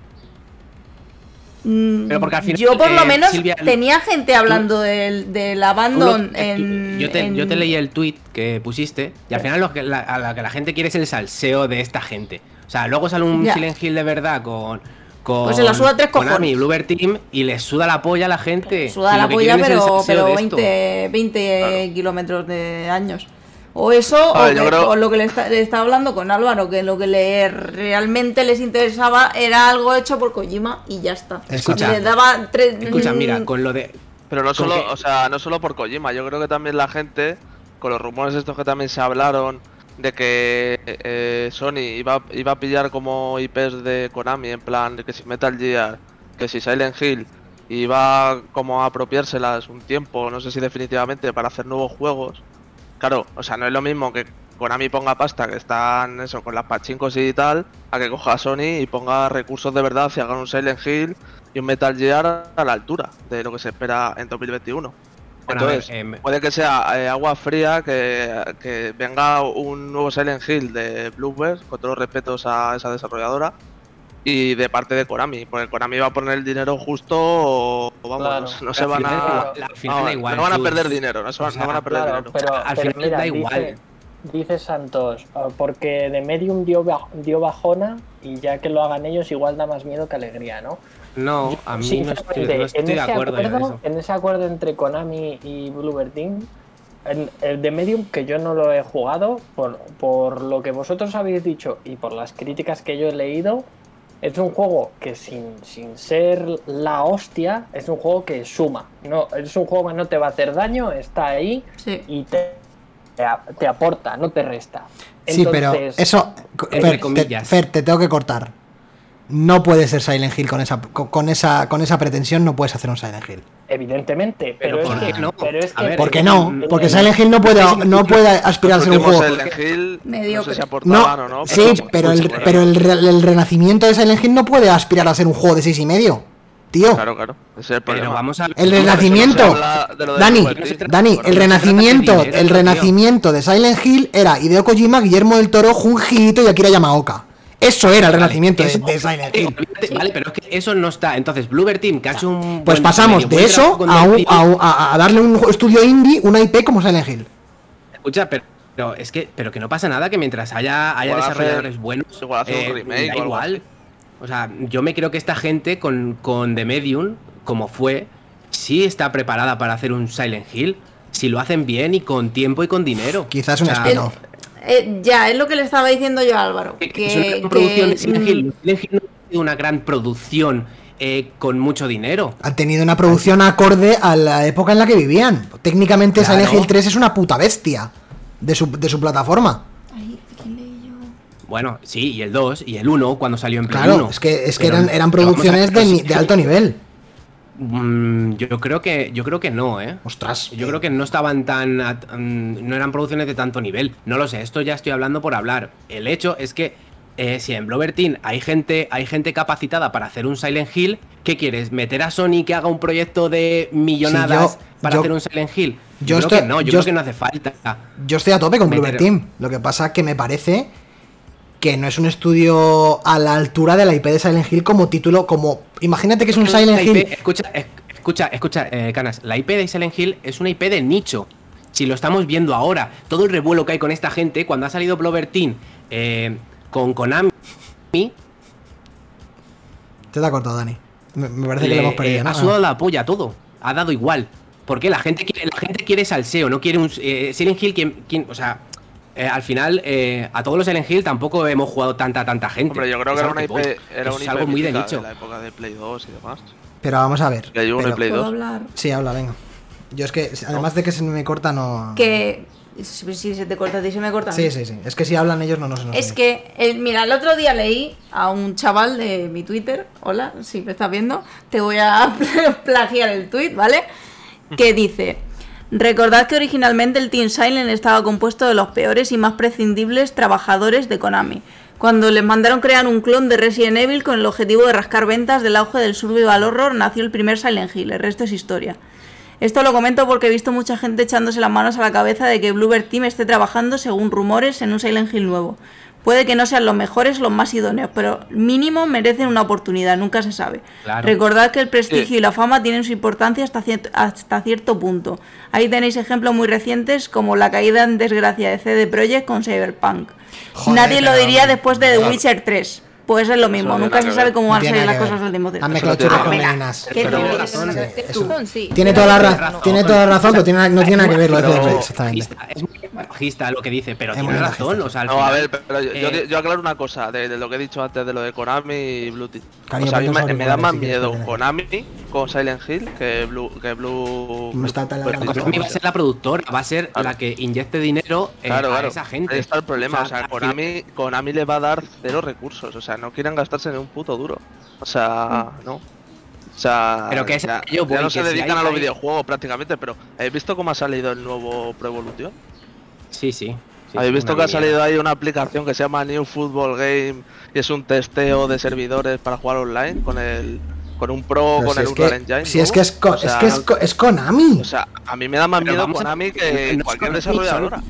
Speaker 6: mm,
Speaker 1: Pero porque al final,
Speaker 6: yo por lo
Speaker 1: eh,
Speaker 6: menos
Speaker 1: Silvia,
Speaker 6: tenía gente hablando del, del
Speaker 1: Tú lo-
Speaker 6: Abandon
Speaker 1: eh,
Speaker 6: en,
Speaker 1: yo, te,
Speaker 6: en-
Speaker 1: yo te leí el tweet que pusiste y al final lo que la, a lo que la gente quiere es el salseo de esta gente. O sea, luego sale un. Silent Hill de verdad con. Con
Speaker 6: Pues se la suda tres cojones.
Speaker 1: Bluebird Team y les suda la polla a la gente.
Speaker 6: Suda la polla, pero, pero
Speaker 1: de esto.
Speaker 6: 20, 20 kilómetros de años. O eso, o, que-
Speaker 4: creo-
Speaker 6: o lo que le, está- le estaba hablando con Álvaro, que lo que le realmente les interesaba era algo hecho por Kojima y ya está.
Speaker 2: Escucha.
Speaker 6: Le daba tres.
Speaker 1: Escucha, mira,
Speaker 6: mm,
Speaker 1: con lo de.
Speaker 4: Pero no
Speaker 1: ¿Con
Speaker 4: solo, o sea, no solo por Kojima, yo creo que también la gente, con los rumores estos que también se hablaron, de que eh, Sony iba, iba a pillar como IPs de Konami, en plan, que si Metal Gear, que si Silent Hill, iba como a apropiárselas un tiempo, no sé si definitivamente, para hacer nuevos juegos. Claro, o sea, no es lo mismo que Konami ponga pasta, que están eso, con las pachincos y tal, a que coja Sony y ponga recursos de verdad y hagan un Silent Hill y un Metal Gear a la altura de lo que se espera en 2021.
Speaker 1: Bueno, ver, em,
Speaker 4: puede que sea eh, agua fría que, que venga un nuevo Silent Hill de Bluebird, con todos los respetos a esa desarrolladora, y de parte de Konami, porque Konami va a poner el dinero justo o, o vamos,
Speaker 5: Claro.
Speaker 4: no, no se van
Speaker 1: final
Speaker 4: a...
Speaker 1: igual, al final
Speaker 4: vamos,
Speaker 1: da igual,
Speaker 4: no van a perder dinero, no, se van,
Speaker 1: o sea,
Speaker 4: no van a perder
Speaker 5: Claro,
Speaker 4: dinero.
Speaker 5: pero,
Speaker 1: Al
Speaker 5: pero
Speaker 1: final
Speaker 5: mira,
Speaker 1: da igual.
Speaker 5: dice Santos, ah, porque de Medium dio bajona y ya que lo hagan ellos igual da más miedo que alegría, ¿no?
Speaker 1: No, a mí no estoy,
Speaker 5: Sinceramente,
Speaker 1: no estoy
Speaker 5: en
Speaker 1: de acuerdo en
Speaker 5: acuerdo,
Speaker 1: eso.
Speaker 5: en ese acuerdo entre Konami y Bluebird Team, el, el de Medium, que yo no lo he jugado, por, por lo que vosotros habéis dicho y por las críticas que yo he leído, es un juego que sin, sin ser la hostia, es un juego que suma. No, es un juego que no te va a hacer daño, está ahí
Speaker 6: Sí.
Speaker 5: y te, te, aporta, no te resta.
Speaker 2: Sí, pero eso.
Speaker 1: entre
Speaker 2: Fer, te,
Speaker 1: comillas.
Speaker 2: Fer, te tengo que cortar. No puede ser Silent Hill con esa, con, esa, con esa pretensión, no puedes hacer un Silent Hill.
Speaker 5: Evidentemente,
Speaker 1: Pero
Speaker 5: pero,
Speaker 1: ¿por
Speaker 5: es
Speaker 1: qué
Speaker 5: que,
Speaker 1: no?
Speaker 5: pero es
Speaker 1: A
Speaker 5: que
Speaker 1: ver,
Speaker 2: ¿Por qué no? Porque Silent Hill no puede, no puede aspirar a ser un juego.
Speaker 4: Silent Hill, no sé si aportaban
Speaker 2: No,
Speaker 4: o no.
Speaker 2: sí, pero el, pero el, re- el renacimiento de Silent Hill no puede aspirar a ser un juego de seis y medio. Tío,
Speaker 4: Claro, claro, ese es el
Speaker 1: Pero vamos a
Speaker 2: el
Speaker 4: pero
Speaker 2: renacimiento.
Speaker 4: de
Speaker 2: Dani. Dani, el
Speaker 1: de
Speaker 2: renacimiento, el renacimiento de Silent Hill era Hideo Kojima, Guillermo del Toro, Junji Ito y Akira Yamaoka. Eso era el renacimiento de,
Speaker 1: Eso-
Speaker 2: de Silent Hill.
Speaker 1: Vale, pero es que eso no está. Entonces, Bluebird Team, que ha hecho un.
Speaker 2: Pues pasamos de eso a, un- a un- a- a darle un estudio indie, una IP como Silent Hill.
Speaker 1: Escucha, pero, pero es que, pero que no pasa nada que mientras haya, haya
Speaker 4: hacer-
Speaker 1: desarrolladores buenos,
Speaker 4: igual hacer un
Speaker 1: eh,
Speaker 4: remake
Speaker 1: da
Speaker 4: o
Speaker 1: igual. O sea, yo me creo que esta gente con, con The Medium, como fue, sí está preparada para hacer un Silent Hill. Si lo hacen bien y con tiempo y con dinero.
Speaker 2: Quizás un
Speaker 1: O sea,
Speaker 2: spin-off.
Speaker 6: Eh, ya, es lo que le estaba diciendo yo a Álvaro.
Speaker 1: que-
Speaker 6: Que,
Speaker 1: que es una gran
Speaker 6: que,
Speaker 1: producción de Silent Hill. Silent Hill no ha sido una gran producción eh, con mucho dinero.
Speaker 2: Han tenido una producción acorde a la época en la que vivían. Técnicamente
Speaker 1: Claro.
Speaker 2: Silent Hill 3 es una puta bestia de su, de su plataforma.
Speaker 1: Bueno, sí, y el 2 y el 1 cuando salió en Play
Speaker 2: Claro,
Speaker 1: 1.
Speaker 2: es que, es que
Speaker 1: Pero-
Speaker 2: eran, eran producciones
Speaker 1: ver,
Speaker 2: de, de alto nivel.
Speaker 1: Mm, yo creo que yo creo que no, ¿eh?
Speaker 2: Ostras.
Speaker 1: Yo creo que no estaban tan. mm, no eran producciones de tanto nivel. No lo sé, esto ya estoy hablando por hablar. El hecho es que eh, si en Blover Team hay gente, hay gente capacitada para hacer un Silent Hill, ¿qué quieres? ¿Meter a Sony que haga un proyecto de millonadas
Speaker 2: Sí, yo-
Speaker 1: para
Speaker 2: yo-
Speaker 1: hacer un Silent Hill?
Speaker 2: yo
Speaker 1: Yo, creo
Speaker 2: estoy-
Speaker 1: que no, yo, creo que no hace falta.
Speaker 2: Yo estoy a tope con Bluebird Team. Lo que pasa es que me parece que no es un estudio a la altura de la IP de Silent Hill como título, como... Imagínate que es un Silent
Speaker 1: IP
Speaker 2: Hill...
Speaker 1: escucha, es- escucha, escucha, eh, Canas. La IP de Silent Hill es una IP de nicho. Si lo estamos viendo ahora, todo el revuelo que hay con esta gente, cuando ha salido Blover Team eh, con Konami,
Speaker 2: Te te ha cortado, Dani. Me, me parece que lo hemos perdido,
Speaker 1: eh,
Speaker 2: ¿no?
Speaker 1: ha sudado la polla todo. Ha dado igual. Porque la gente quiere, la gente quiere salseo, no quiere un. eh, Silent Hill, quien, quien- o sea, eh, al final, eh, a todos los Silent Hill tampoco hemos jugado tanta, tanta gente.
Speaker 4: Hombre, yo creo
Speaker 1: Es
Speaker 4: que era una IP,
Speaker 1: voy.
Speaker 4: era
Speaker 1: Es algo muy de nicho.
Speaker 4: la época de Play 2 y demás.
Speaker 2: Pero vamos a ver.
Speaker 4: Que hay uno
Speaker 2: pero-
Speaker 4: en Play
Speaker 6: ¿Puedo
Speaker 4: 2.
Speaker 6: hablar?
Speaker 2: Sí, habla, venga. Yo es que, además de que se me corta, no...
Speaker 6: Que si si se te corta a ti, se me corta a mí.
Speaker 2: Sí, sí, sí. Es que si hablan ellos no nos... nos
Speaker 6: Es que, el- mira, el otro día leí a un chaval de mi Twitter, hola, si me estás viendo, te voy a <laughs> plagiar el tweet, ¿vale? Que dice, recordad que originalmente el Team Silent estaba compuesto de los peores y más prescindibles trabajadores de Konami. Cuando les mandaron crear un clon de Resident Evil con el objetivo de rascar ventas del auge del survival horror, nació el primer Silent Hill, el resto es historia. Esto lo comento porque he visto mucha gente echándose las manos a la cabeza de que Bluebird Team esté trabajando, según rumores, en un Silent Hill nuevo. Puede que no sean los mejores los más idóneos, pero mínimo merecen una oportunidad, nunca se sabe.
Speaker 1: Claro.
Speaker 6: Recordad que el prestigio y la fama tienen su importancia hasta, cier- hasta cierto punto. Ahí tenéis ejemplos muy recientes como la caída en desgracia de CD Projekt con Cyberpunk.
Speaker 2: Joder,
Speaker 6: Nadie lo diría después de The. Witcher 3. Pues es lo mismo,
Speaker 4: no
Speaker 6: nunca se sabe cómo
Speaker 2: No
Speaker 6: van a salir las cosas del mismo tiempo.
Speaker 2: Hazme
Speaker 4: no tiene
Speaker 2: con
Speaker 4: nada que
Speaker 2: meninas.
Speaker 6: ¿Qué
Speaker 1: Pero-
Speaker 6: te-
Speaker 1: Tiene
Speaker 2: razón, sí, eso-
Speaker 3: Tujón, sí.
Speaker 2: Tiene toda la, ra-
Speaker 1: razón.
Speaker 2: tiene toda la razón, pero tiene- no tiene nada que ver lo de exactamente.
Speaker 1: Es muy bajista lo que dice, pero
Speaker 2: Es
Speaker 1: tiene razón. O sea, al
Speaker 4: No, a ver, pero yo, yo-
Speaker 1: eh,
Speaker 4: yo aclaro una cosa de, de lo que he dicho antes de lo de Konami y Blue Team.
Speaker 2: Cariño,
Speaker 4: o sea, a mí
Speaker 2: ponte
Speaker 4: me, da más miedo Konami con Silent Hill que Blue. Que Blue
Speaker 2: Me está.
Speaker 4: Blue-
Speaker 1: Konami va a ser la productora, va a ser
Speaker 4: Claro.
Speaker 1: la que inyecte dinero eh,
Speaker 4: Claro,
Speaker 1: a
Speaker 4: claro.
Speaker 1: esa gente.
Speaker 4: Ahí está el problema. O sea, Konami, Konami le va a dar cero recursos. O sea, no quieren gastarse ni un puto duro. O sea, no. O sea,
Speaker 1: Pero que es
Speaker 4: ya,
Speaker 1: yo voy,
Speaker 4: ya no se
Speaker 1: si
Speaker 4: dedican
Speaker 1: hay-
Speaker 4: a los
Speaker 1: hay-
Speaker 4: videojuegos prácticamente, pero ¿habéis visto cómo ha salido el nuevo Pro Evolution?
Speaker 1: Sí, sí. sí,
Speaker 4: ¿Habéis visto que ha salido ahí una aplicación que se llama New Football Game y es un testeo de servidores para jugar online con el con un Pro,
Speaker 2: Pero
Speaker 4: con
Speaker 2: si
Speaker 4: el Unreal
Speaker 2: que,
Speaker 4: Engine?
Speaker 2: si es que es,
Speaker 4: O
Speaker 2: es
Speaker 4: sea,
Speaker 2: que es, co- es Konami.
Speaker 4: o sea, a mí me da más
Speaker 1: Pero
Speaker 4: miedo
Speaker 1: vamos a-
Speaker 4: Konami que
Speaker 1: no
Speaker 4: cualquier
Speaker 1: Konami,
Speaker 4: desarrolladora.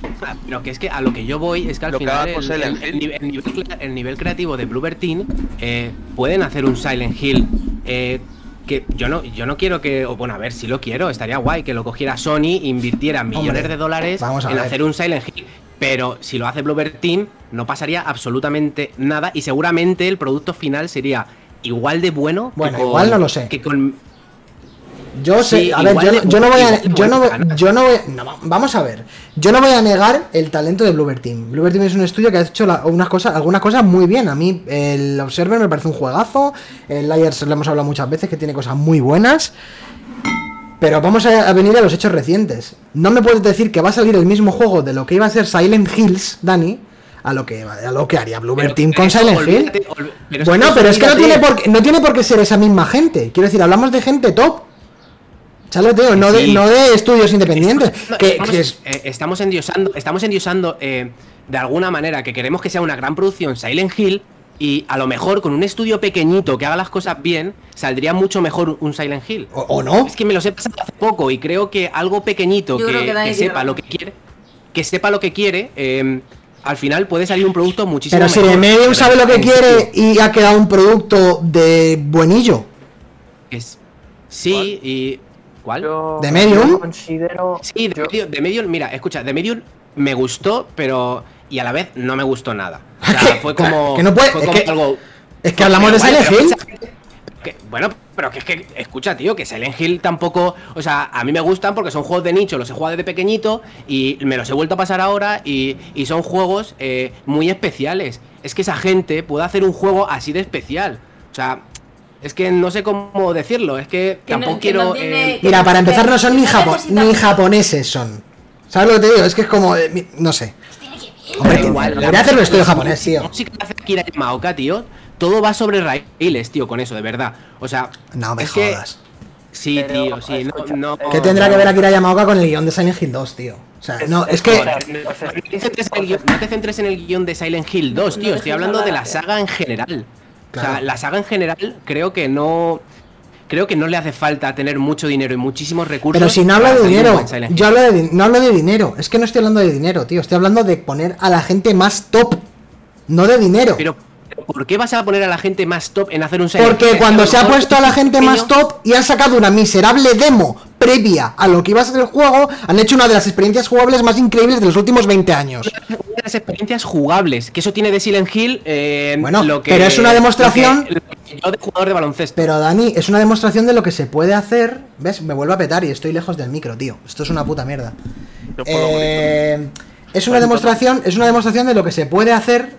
Speaker 1: Pero que es que a lo que yo voy es que al
Speaker 4: Lo que
Speaker 1: final el, nivel, el nivel crea- el nivel creativo de Bluebird Team eh, pueden hacer un Silent Hill eh, que yo no yo no quiero que o bueno a ver si lo quiero estaría guay que lo cogiera Sony invirtiera millones
Speaker 2: Hombre,
Speaker 1: de dólares
Speaker 2: vamos
Speaker 1: en
Speaker 2: ver.
Speaker 1: hacer un Silent Hill pero si lo hace Bluebird Team no pasaría absolutamente nada y seguramente el producto final sería igual de bueno
Speaker 2: Bueno,
Speaker 1: con-
Speaker 2: igual no lo sé.
Speaker 1: que con
Speaker 2: Yo sé,
Speaker 1: Sí,
Speaker 2: a ver, yo,
Speaker 1: de
Speaker 2: no- yo no voy a, yo no, yo no voy, no, va- vamos a ver, yo no voy a negar el talento de Bluebird Team. Bluebird Team es un estudio que ha hecho la- unas cosas, algunas cosas muy bien. A mí el Observer me parece un juegazo, el Liars lo hemos hablado muchas veces que tiene cosas muy buenas. Pero vamos a, a venir a los hechos recientes. No me puedes decir que va a salir el mismo juego de lo que iba a ser Silent Hills, Dani, a lo que a lo que haría
Speaker 1: Pero
Speaker 2: Team con Silent Hill.
Speaker 1: pero
Speaker 2: Bueno, pero es que no tiene, por qué, no tiene por qué ser esa misma gente. Quiero decir, hablamos de gente top. ¿Sabes lo digo? No, de, no de estudios independientes.
Speaker 1: Estamos,
Speaker 2: que,
Speaker 1: estamos-
Speaker 2: que es-
Speaker 1: eh, estamos endiosando, estamos endiosando eh, de alguna manera que queremos que sea una gran producción Silent Hill y a lo mejor con un estudio pequeñito que haga las cosas bien saldría mucho mejor un Silent Hill.
Speaker 2: o, o no.
Speaker 1: Es que me los he pasado hace poco y creo que algo pequeñito que, sepa lo que quiere, que sepa lo que quiere, eh, al final puede salir un producto muchísimo
Speaker 2: Pero si
Speaker 1: mejor.
Speaker 2: de Medium sabe lo que quiere y ha quedado un producto de buenillo.
Speaker 1: Es- sí, y. ¿Cuál?
Speaker 5: Yo,
Speaker 2: ¿De Medium?
Speaker 5: considero.
Speaker 1: Sí, de,
Speaker 5: yo-
Speaker 1: Medium, de Medium, mira, escucha, de Medium me gustó, pero. Y a la vez no me gustó nada. O sea,
Speaker 2: ¿Qué?
Speaker 1: fue como.
Speaker 2: Que no puede-
Speaker 1: fue
Speaker 2: es que-
Speaker 1: algo.
Speaker 2: Es que hablamos de Silent Hill.
Speaker 1: Que- bueno, pero que es que, escucha, tío, que Silent Hill tampoco. O sea, a mí me gustan porque son juegos de nicho, los he jugado desde pequeñito y me los he vuelto a pasar ahora y, y son juegos eh, muy especiales. Es que esa gente puede hacer un juego así de especial. O sea, es que no sé cómo decirlo, es que,
Speaker 6: Que no-
Speaker 1: tampoco
Speaker 6: no
Speaker 1: quiero.
Speaker 6: tiene-
Speaker 1: eh,
Speaker 2: Mira, para empezar no son ni, japo- ni japoneses son. ¿Sabes lo que te digo? Es que es como... eh, mi- no sé. Hombre,
Speaker 1: igual,
Speaker 2: debería hacerlo
Speaker 1: música-
Speaker 2: estudio japonés, tío.
Speaker 1: Que hace Yamaoka, tío, todo va sobre raíles, tío, con eso, de verdad. O sea,
Speaker 2: No me
Speaker 1: es que-
Speaker 2: jodas.
Speaker 1: sí,
Speaker 5: Pero,
Speaker 1: tío, sí, no,
Speaker 5: escucha,
Speaker 1: no.
Speaker 2: ¿Qué tendrá que ver Akira Yamaoka con el guion de Silent Hill 2, tío? O sea, no, es que...
Speaker 1: No te, centres en el guion, de Silent Hill 2,
Speaker 6: No
Speaker 1: tío. Estoy hablando de la saga en general. O sea, la saga en general creo que no. Creo que no le hace falta tener mucho dinero y muchísimos recursos.
Speaker 2: Pero si no hablo de dinero, yo hablo de, no hablo de dinero. Es que no estoy hablando de dinero, tío. Estoy hablando de poner a la gente más top. no de dinero.
Speaker 1: Pero, ¿por qué vas a poner a la gente más top en hacer un Silent
Speaker 2: Porque
Speaker 1: Hill?
Speaker 2: cuando se ha puesto a la gente
Speaker 1: pequeño,
Speaker 2: más top y han sacado una miserable demo previa a lo que iba a ser el juego, han hecho una de las experiencias jugables más increíbles de los últimos 20 años.
Speaker 1: Una de las experiencias jugables, que eso tiene de Silent Hill. eh,
Speaker 2: Bueno,
Speaker 1: lo que,
Speaker 2: pero es una demostración-
Speaker 1: lo que- lo que yo de jugador de baloncesto.
Speaker 2: Pero Dani, es una demostración de lo que se puede hacer. ¿Ves? Me vuelvo a petar y estoy lejos del micro, tío. Esto es una puta mierda. Eh, es una demostración, es una demostración de lo que se puede hacer.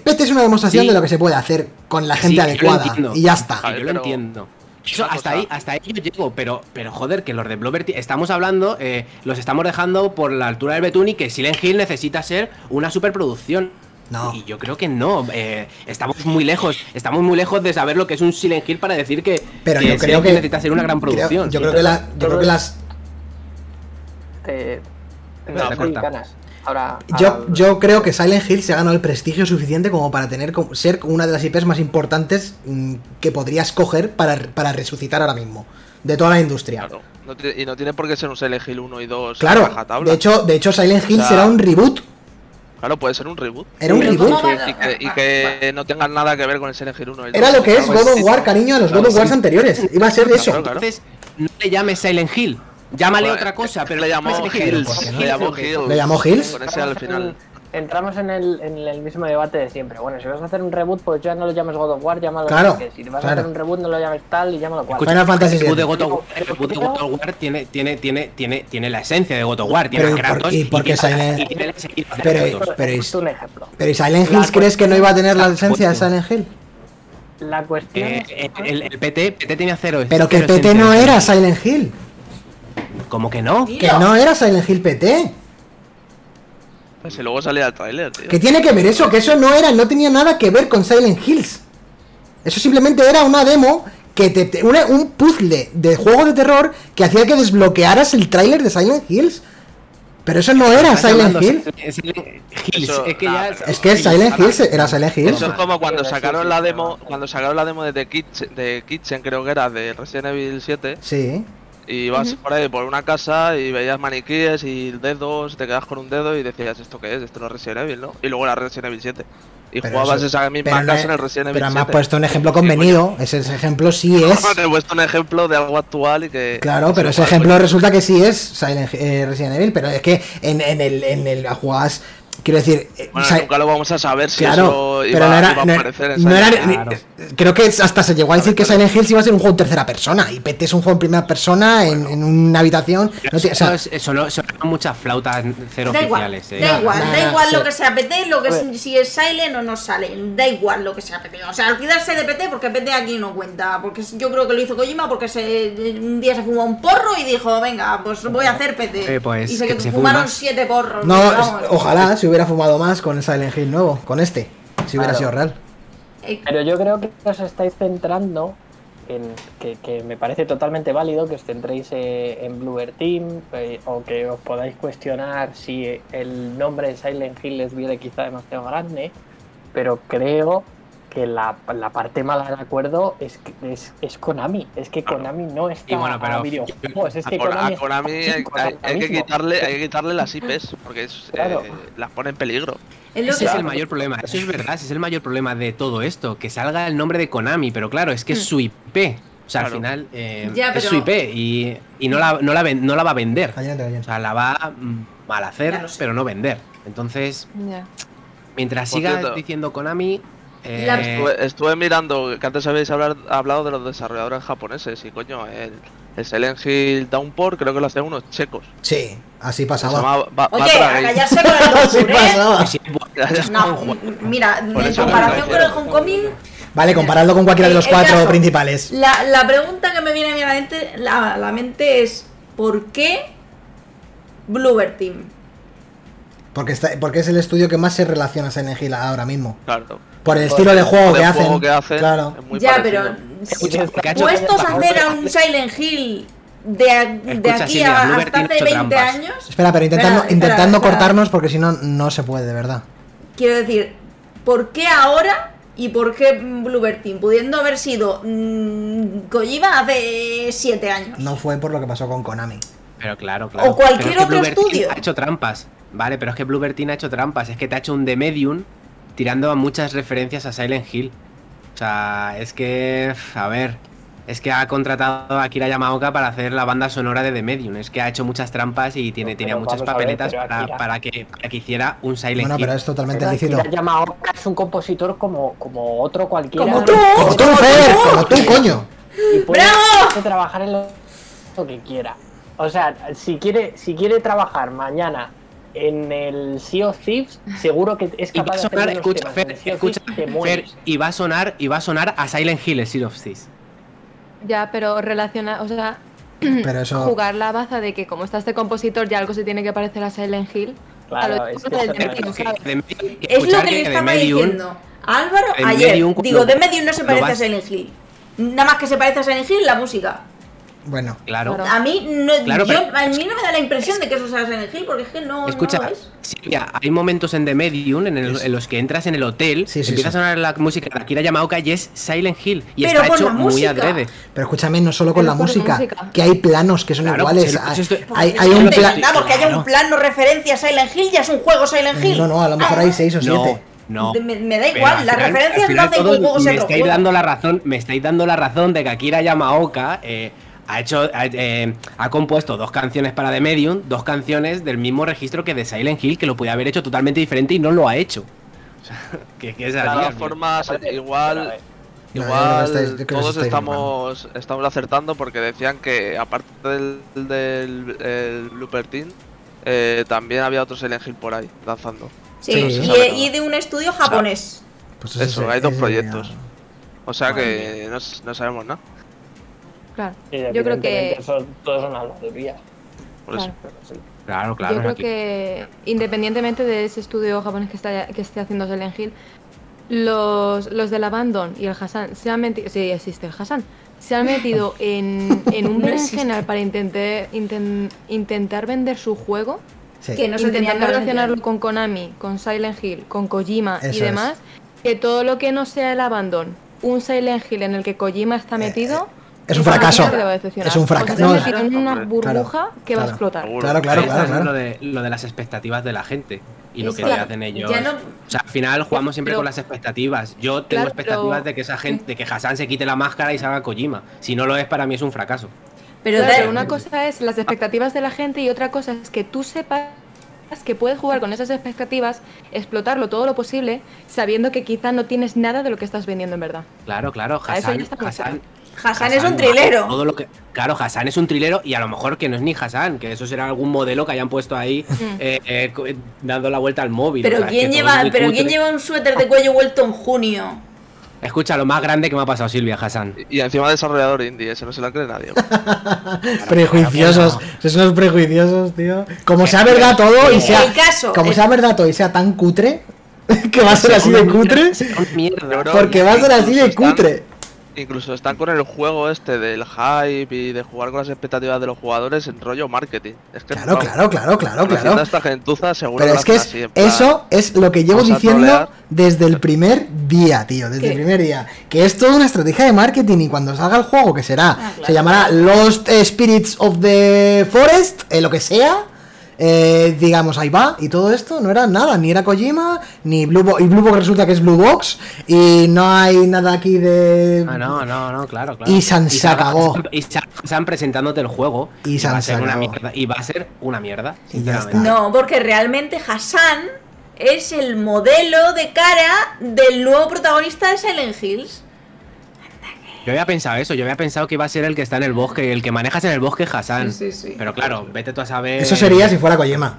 Speaker 2: PT es una demostración
Speaker 1: Sí.
Speaker 2: de lo que se puede hacer con la gente adecuada.
Speaker 1: entiendo.
Speaker 2: Y ya está.
Speaker 1: Yo lo entiendo. Eso, hasta ahí, hasta ahí yo llego, pero, pero joder, que los de Blover estamos hablando, eh, los estamos dejando por la altura del betún y que Silent Hill necesita ser una superproducción.
Speaker 2: No.
Speaker 1: Y yo creo que no. eh, estamos muy lejos. Estamos muy lejos de saber lo que es un Silent Hill para decir que,
Speaker 2: Pero
Speaker 1: que
Speaker 2: yo creo
Speaker 1: Silent Hill
Speaker 2: que.
Speaker 1: necesita ser una gran
Speaker 2: creo-
Speaker 1: producción.
Speaker 2: yo creo que, la- yo creo que las.
Speaker 5: Te. Ahora,
Speaker 2: Yo, yo creo que Silent Hill se ha ganado el prestigio suficiente como para tener como- ser una de las IPs más importantes mm, que podrías coger para, para resucitar ahora mismo. De toda la industria.
Speaker 4: Claro. No tiene- y no tiene por qué ser un Silent Hill 1 y 2
Speaker 2: Claro, de hecho, de hecho Silent Hill
Speaker 4: O sea,
Speaker 2: será un reboot.
Speaker 4: Claro, puede ser un reboot.
Speaker 2: Era un reboot.
Speaker 6: ¿cómo
Speaker 4: Y que, y que no tengan nada que ver con el Silent Hill 1 y el
Speaker 2: Era
Speaker 4: 2.
Speaker 2: lo que es God of
Speaker 4: sí.
Speaker 2: War, cariño, a los
Speaker 4: Claro,
Speaker 2: God of Wars
Speaker 4: sí.
Speaker 2: anteriores. Iba a ser
Speaker 4: Claro,
Speaker 2: eso.
Speaker 4: claro.
Speaker 1: Entonces, no le llames Silent Hill. Llámale
Speaker 4: Bueno,
Speaker 1: otra cosa, pero
Speaker 4: le llamó
Speaker 1: Hill.
Speaker 4: Hills. Le llamó Hills.
Speaker 2: ¿Le llamó Hills?
Speaker 4: Con ese al final.
Speaker 5: Entramos en el, en el mismo debate de siempre. Bueno, si vas a hacer un reboot, pues ya no lo llames God of War, llámalo
Speaker 2: Claro,
Speaker 5: que Si vas
Speaker 2: claro.
Speaker 5: a hacer un reboot, no lo llames tal y llámalo cual.
Speaker 2: Final Fantasy
Speaker 1: el reboot de. God of War, el reboot de God of War tiene, tiene, tiene, tiene, tiene la esencia de God of War, tiene
Speaker 2: Pero
Speaker 1: a
Speaker 2: ¿y por- y por qué
Speaker 1: tiene-
Speaker 2: Silent-
Speaker 1: y tiene las heridas de
Speaker 2: Pero- pero-
Speaker 5: Justo un ejemplo.
Speaker 2: Pero ¿y Silent
Speaker 5: La
Speaker 2: Hills crees que no iba a tener la esencia de Silent Hill?
Speaker 5: La cuestión
Speaker 1: Eh,
Speaker 5: es...
Speaker 1: el, el PT, PT tenía cero.
Speaker 2: Pero que
Speaker 1: cero
Speaker 2: PT no era
Speaker 1: Silent
Speaker 2: Silent Hill.
Speaker 1: Hill. ¿Cómo que no?
Speaker 2: Que no era Silent Hill PT.
Speaker 4: Pues si luego salía el tráiler, tío.
Speaker 2: ¿Qué tiene que ver eso? Que eso no era, no tenía nada que ver con Silent Hills. Eso simplemente era una demo que te, te- una- un puzzle de juego de terror que hacía que desbloquearas el tráiler de Silent Hills. Pero eso no era Silent Hill.
Speaker 4: Eso-
Speaker 1: es que
Speaker 4: nah,
Speaker 1: ya
Speaker 4: pero-
Speaker 2: Es que Silent Hills era Silent Hills.
Speaker 4: Eso es como cuando sacaron la demo, cuando sacaron la demo de The Kitchen, de Kitchen creo que era de Resident Evil 7
Speaker 2: Sí.
Speaker 4: Y ibas por ahí por una casa y veías maniquíes y dedos, te quedas con un dedo y decías esto qué es, esto no es Resident Evil, ¿no? Y luego era Resident Evil 7 y
Speaker 2: Pero
Speaker 4: jugabas
Speaker 2: eso-
Speaker 4: esa misma
Speaker 2: no
Speaker 4: casa
Speaker 2: es-
Speaker 4: en el Resident Evil
Speaker 2: Pero me has
Speaker 4: 7.
Speaker 2: puesto un ejemplo
Speaker 4: Sí,
Speaker 2: convenido. Ese ese ejemplo sí <laughs> es.
Speaker 4: Te he puesto un ejemplo de algo actual y que
Speaker 2: Claro, pero ese ejemplo resulta que sí es Silent, eh, Resident Evil, pero es que en, en el en el jugadas quiero decir, eh, Si-
Speaker 4: nunca lo vamos a saber si
Speaker 2: claro,
Speaker 4: eso iba,
Speaker 2: pero no era,
Speaker 4: iba a
Speaker 2: no,
Speaker 4: aparecer en
Speaker 2: no era-
Speaker 1: Claro.
Speaker 2: creo que hasta se llegó a decir que Silent Hills iba a ser un juego en tercera persona y PT es un juego en primera persona en, en una habitación, no tiene- o sea,
Speaker 1: Eso, eso no, son muchas flautas cero
Speaker 6: Da igual,
Speaker 1: oficiales. eh.
Speaker 6: da igual, da igual
Speaker 2: sí.
Speaker 6: lo que sea PT, lo que si es Silent o no sale, da igual lo que sea PT. O sea, olvidarse de PT porque PT aquí no cuenta, porque yo creo que lo hizo Kojima porque se, un día se fumó un porro y dijo, venga, pues voy a hacer PT.
Speaker 1: Eh, pues,
Speaker 6: y se,
Speaker 1: que se
Speaker 6: fumaron siete porros.
Speaker 2: no,
Speaker 6: vamos.
Speaker 2: ojalá se hubiera fumado más con el Silent Hill nuevo, con este, si hubiera
Speaker 5: Claro.
Speaker 2: sido real.
Speaker 6: Eh,
Speaker 5: Pero yo creo que os estáis centrando en que, que me parece totalmente válido que os centréis eh, en Bluer Team eh, o que os podáis cuestionar si el nombre de Silent Hill les viene quizá demasiado grande, pero creo que la, la parte mala del acuerdo es, que- es, es Konami. Es que Konami no está
Speaker 1: Y bueno, pero-
Speaker 5: a videojuegos. Es
Speaker 4: A,
Speaker 5: que
Speaker 4: Kon- a
Speaker 5: Konami,
Speaker 4: hay,
Speaker 5: con
Speaker 4: hay- hay que quitarle, hay que quitarle las IPs porque es,
Speaker 5: Claro.
Speaker 4: eh, las pone en peligro.
Speaker 1: Ese es el mayor problema, eso es verdad, ese es el mayor problema de todo esto, que salga el nombre de Konami, pero claro, es que es su IP. O sea,
Speaker 4: Claro.
Speaker 1: al final eh,
Speaker 6: Ya,
Speaker 1: es su IP y, y no, la, no, la ven- no la va a vender. O sea, la va mm, mal hacer, pero no vender. Entonces,
Speaker 3: Ya.
Speaker 1: mientras
Speaker 4: cierto.
Speaker 1: diciendo Konami... eh,
Speaker 6: La-
Speaker 4: Estuve, estuve mirando que antes habéis hablar- hablado de los desarrolladores japoneses y coño, el, el Silent Hill Downpour creo que lo hacen unos checos.
Speaker 2: Sí, así pasaba.
Speaker 4: Ba-
Speaker 6: Oye, a callarse con el <laughs> Downpour, ¿eh? <laughs> No, mira, en comparación
Speaker 4: me
Speaker 6: con el. Homecoming,
Speaker 2: Vale, compararlo con cualquiera de los
Speaker 6: el
Speaker 2: cuatro
Speaker 6: caso.
Speaker 2: principales.
Speaker 6: La, la pregunta que me viene a mi mente, la, la mente es ¿por qué Bluebird Team?
Speaker 2: Porque, está, porque es el estudio que más se relaciona a Silent Hill ahora mismo.
Speaker 4: Claro.
Speaker 2: Por el estilo de juego, que,
Speaker 4: juego
Speaker 2: hacen.
Speaker 4: que hacen
Speaker 2: Claro.
Speaker 4: es muy
Speaker 6: ya,
Speaker 4: parecido.
Speaker 6: pero
Speaker 1: Escucha, que ha hecho-
Speaker 6: puestos a hacer a un Silent Hill de, a- de
Speaker 1: Escucha,
Speaker 6: aquí
Speaker 1: Silvia,
Speaker 6: a,
Speaker 1: Bluebird
Speaker 6: hasta hace
Speaker 1: hecho
Speaker 6: 20
Speaker 1: trampas.
Speaker 6: años,
Speaker 2: Espera, pero intentando,
Speaker 6: Espera,
Speaker 2: intentando
Speaker 6: espera.
Speaker 2: cortarnos porque si no, no se puede, de verdad.
Speaker 6: quiero decir, ¿por qué ahora y por qué Bluebird Team? Pudiendo haber sido mm, Kojima hace 7 años.
Speaker 2: No fue por lo que pasó con Konami.
Speaker 1: Pero claro, claro.
Speaker 6: O cualquier
Speaker 1: Pero es que
Speaker 6: otro
Speaker 1: Bluebird
Speaker 6: estudio.
Speaker 1: Ha hecho trampas. Vale, pero es que Bluebird Team ha hecho trampas. Es que te ha hecho un The Medium tirando a muchas referencias a Silent Hill. O sea, es que, a ver, es que ha contratado a Akira Yamaoka para hacer la banda sonora de The Medium. Es que ha hecho muchas trampas y tiene,
Speaker 5: No,
Speaker 1: tenía
Speaker 5: pero
Speaker 1: muchas
Speaker 5: ver,
Speaker 1: papeletas para, para que, para que hiciera un Silent
Speaker 2: Bueno,
Speaker 1: Hill.
Speaker 2: pero es totalmente
Speaker 5: Pero
Speaker 2: lícito.
Speaker 5: Akira Yamaoka es un compositor como, como otro cualquiera.
Speaker 6: Como tú.
Speaker 2: Como tú, Fer, como tú, coño.
Speaker 5: Y puede
Speaker 6: ¡Bravo!
Speaker 5: trabajar en lo, lo que quiera. O sea, si quiere, si quiere trabajar mañana en el Sea of Thieves, seguro que es
Speaker 1: Y va
Speaker 5: capaz
Speaker 1: a
Speaker 5: de hacer
Speaker 1: sonar,
Speaker 5: unos
Speaker 1: escucha,
Speaker 5: temas
Speaker 1: Fer, escucha,
Speaker 5: que
Speaker 1: Fer, y va a sonar, y va a sonar a Silent Hill, el Sea of Thieves.
Speaker 3: Ya, pero relaciona, o sea, <clears throat>
Speaker 2: Pero eso.
Speaker 3: jugar la baza de que como está este compositor ya algo se tiene que parecer a Silent Hill. a lo
Speaker 5: Claro, es que
Speaker 3: del Medium,
Speaker 1: Que- que de Medium- que
Speaker 6: Es lo
Speaker 1: escuchar
Speaker 6: que le
Speaker 1: de
Speaker 6: estaba
Speaker 1: Medium-
Speaker 6: diciendo. Álvaro ayer.
Speaker 1: Medium,
Speaker 6: Digo, de Medium no se parece a Silent Hill. Nada más que se parece a Silent Hill la música.
Speaker 2: Bueno,
Speaker 1: Claro.
Speaker 6: A mí no,
Speaker 1: Claro,
Speaker 6: yo,
Speaker 1: pero-
Speaker 6: a mí no me da la impresión de que eso sea Silent Hill porque es que no,
Speaker 1: Escucha,
Speaker 6: no lo es.
Speaker 1: Silvia, hay momentos en The Medium en, el- en los que entras en el hotel,
Speaker 2: Sí, sí,
Speaker 1: empieza
Speaker 2: sí.
Speaker 1: a sonar la música de Akira Yamaoka y es Silent Hill. Y
Speaker 6: Pero
Speaker 1: está
Speaker 6: con
Speaker 1: hecho
Speaker 6: la
Speaker 1: muy adrede.
Speaker 2: pero escúchame, no solo con
Speaker 3: Pero
Speaker 2: la música,
Speaker 3: música.
Speaker 2: que hay planos que son
Speaker 1: Claro,
Speaker 2: iguales.
Speaker 1: pues,
Speaker 2: hay,
Speaker 1: esto-
Speaker 2: hay, un
Speaker 6: inventamos que haya un plano referencia a Silent Hill ya es un juego Silent Hill.
Speaker 2: No, no, a lo mejor hay seis o
Speaker 1: No,
Speaker 2: siete.
Speaker 1: no.
Speaker 6: Me, me da igual,
Speaker 1: al
Speaker 6: las
Speaker 1: final-
Speaker 6: referencias no hacen que un juego sea
Speaker 1: me estáis dando la razón, me estáis dando la razón de que Akira Yamaoka eh, ha hecho ha, eh, ha compuesto dos canciones para The Medium, dos canciones del mismo registro que de Silent Hill, que lo podía haber hecho totalmente diferente y no lo ha hecho. <laughs> O sea, que, que es
Speaker 4: De todas formas, igual,
Speaker 2: No,
Speaker 4: igual
Speaker 2: estáis-
Speaker 4: todos estamos, estamos acertando porque decían que aparte del, del el Blooper Team, eh, también había otro Silent Hill por ahí lanzando.
Speaker 6: Sí,
Speaker 2: Sí.
Speaker 6: y,
Speaker 4: No
Speaker 6: de un estudio japonés.
Speaker 2: Pues
Speaker 4: Eso,
Speaker 2: ese-
Speaker 4: hay dos proyectos. O sea
Speaker 6: Madre
Speaker 4: que no, no sabemos nada.
Speaker 3: Claro.
Speaker 5: y
Speaker 3: Yo creo que
Speaker 5: Eso, todo es una habladuría.
Speaker 4: Por.
Speaker 3: Claro.
Speaker 1: Claro, claro.
Speaker 3: Yo creo
Speaker 1: aquí-
Speaker 3: que independientemente de ese estudio japonés que, está, que esté haciendo Silent Hill, los, los del Abandon y el Hassan se han metido. Sí, existe el Hassan. Se han metido <laughs> en, en un berenjenal para intentar, inten- intentar vender su juego,
Speaker 2: Sí.
Speaker 6: Que no se
Speaker 3: intentando relacionarlo con Konami, con Silent Hill, con Kojima
Speaker 2: Eso
Speaker 3: y
Speaker 2: es.
Speaker 3: demás. Que todo lo que no sea el Abandon, un Silent Hill en el que Kojima está metido.
Speaker 2: Es un fracaso. Es un
Speaker 3: O sea,
Speaker 2: fracaso.
Speaker 3: se han
Speaker 2: No,
Speaker 3: una burbuja que va a
Speaker 2: claro.
Speaker 3: explotar.
Speaker 2: Claro, claro, claro,
Speaker 1: Lo, de, lo de las expectativas de la gente y lo que hacen ellos.
Speaker 6: ya no-
Speaker 1: O sea, al final jugamos siempre
Speaker 3: Pero-
Speaker 1: con las expectativas. Yo tengo
Speaker 3: Claro,
Speaker 1: expectativas
Speaker 3: pero-
Speaker 1: de que esa gente, de que Hassan se quite la máscara y salga Kojima. Si no lo es, para mí es un fracaso.
Speaker 6: Pero,
Speaker 3: pero una cosa es las expectativas de la gente y otra cosa es que tú sepas que puedes jugar con esas expectativas, explotarlo todo lo posible, sabiendo que quizá no tienes nada de lo que estás vendiendo en verdad.
Speaker 1: Claro, claro.
Speaker 3: A eso
Speaker 1: Hassan,
Speaker 3: ya está muy
Speaker 1: Hassan,
Speaker 6: Hassan es un trilero.
Speaker 1: Todo lo que, claro, Hassan es un trilero y a lo mejor que no es ni Hassan, que eso será algún modelo que hayan puesto ahí eh, eh, co- eh, dando la vuelta al móvil.
Speaker 6: Pero
Speaker 1: o sea, es
Speaker 6: quién lleva, pero quién lleva un suéter de cuello vuelto en junio.
Speaker 1: Escucha, lo más grande que me ha pasado Silvia Hassan.
Speaker 4: Y encima desarrollador indie, ese no se la cree nadie. <laughs>
Speaker 2: Prejuiciosos, esos son los prejuiciosos, tío. Como sea verdad todo y
Speaker 6: El
Speaker 2: sea.
Speaker 6: caso,
Speaker 2: Como
Speaker 6: el-
Speaker 2: sea verdad todo y sea tan cutre, <laughs> que va a ser así de cutre,
Speaker 1: mierda.
Speaker 2: Porque va a ser así de cutre.
Speaker 4: Incluso están con el juego este del hype y de jugar con las expectativas de los jugadores en rollo marketing. Es que
Speaker 2: Claro,
Speaker 4: vamos,
Speaker 2: claro, claro, claro,
Speaker 4: la gente
Speaker 2: claro.
Speaker 4: esta gentuza seguro
Speaker 2: Pero es que
Speaker 4: hacen
Speaker 2: es,
Speaker 4: así, en plan,
Speaker 2: eso es lo que llevo diciendo
Speaker 4: trolear.
Speaker 2: desde el primer día, tío, desde el primer día. Que es toda una estrategia de marketing y cuando salga el juego, que será,
Speaker 6: Ah, claro.
Speaker 2: se llamará Lost Spirits of the Forest, eh, lo que sea, eh, digamos, ahí va, y todo esto no era nada, ni era Kojima, ni Blue Box, y Blue Box resulta que es Blue Box, y no hay nada aquí de...
Speaker 1: Ah, no, no, no, claro, claro.
Speaker 2: Y San se acabó.
Speaker 1: Y Sa- Hassan presentándote el juego.
Speaker 2: Y
Speaker 1: va
Speaker 2: San
Speaker 1: a ser
Speaker 2: se
Speaker 1: una mierda. Y va a ser una mierda, sinceramente.
Speaker 6: No, porque realmente Hassan es el modelo de cara del nuevo protagonista de Silent Hills.
Speaker 1: Yo había pensado eso, yo había pensado que iba a ser el que está en el bosque, el que manejas en el bosque Hassan.
Speaker 6: Sí, sí, sí.
Speaker 1: Pero claro, vete tú a saber.
Speaker 2: Eso sería si fuera Kojima.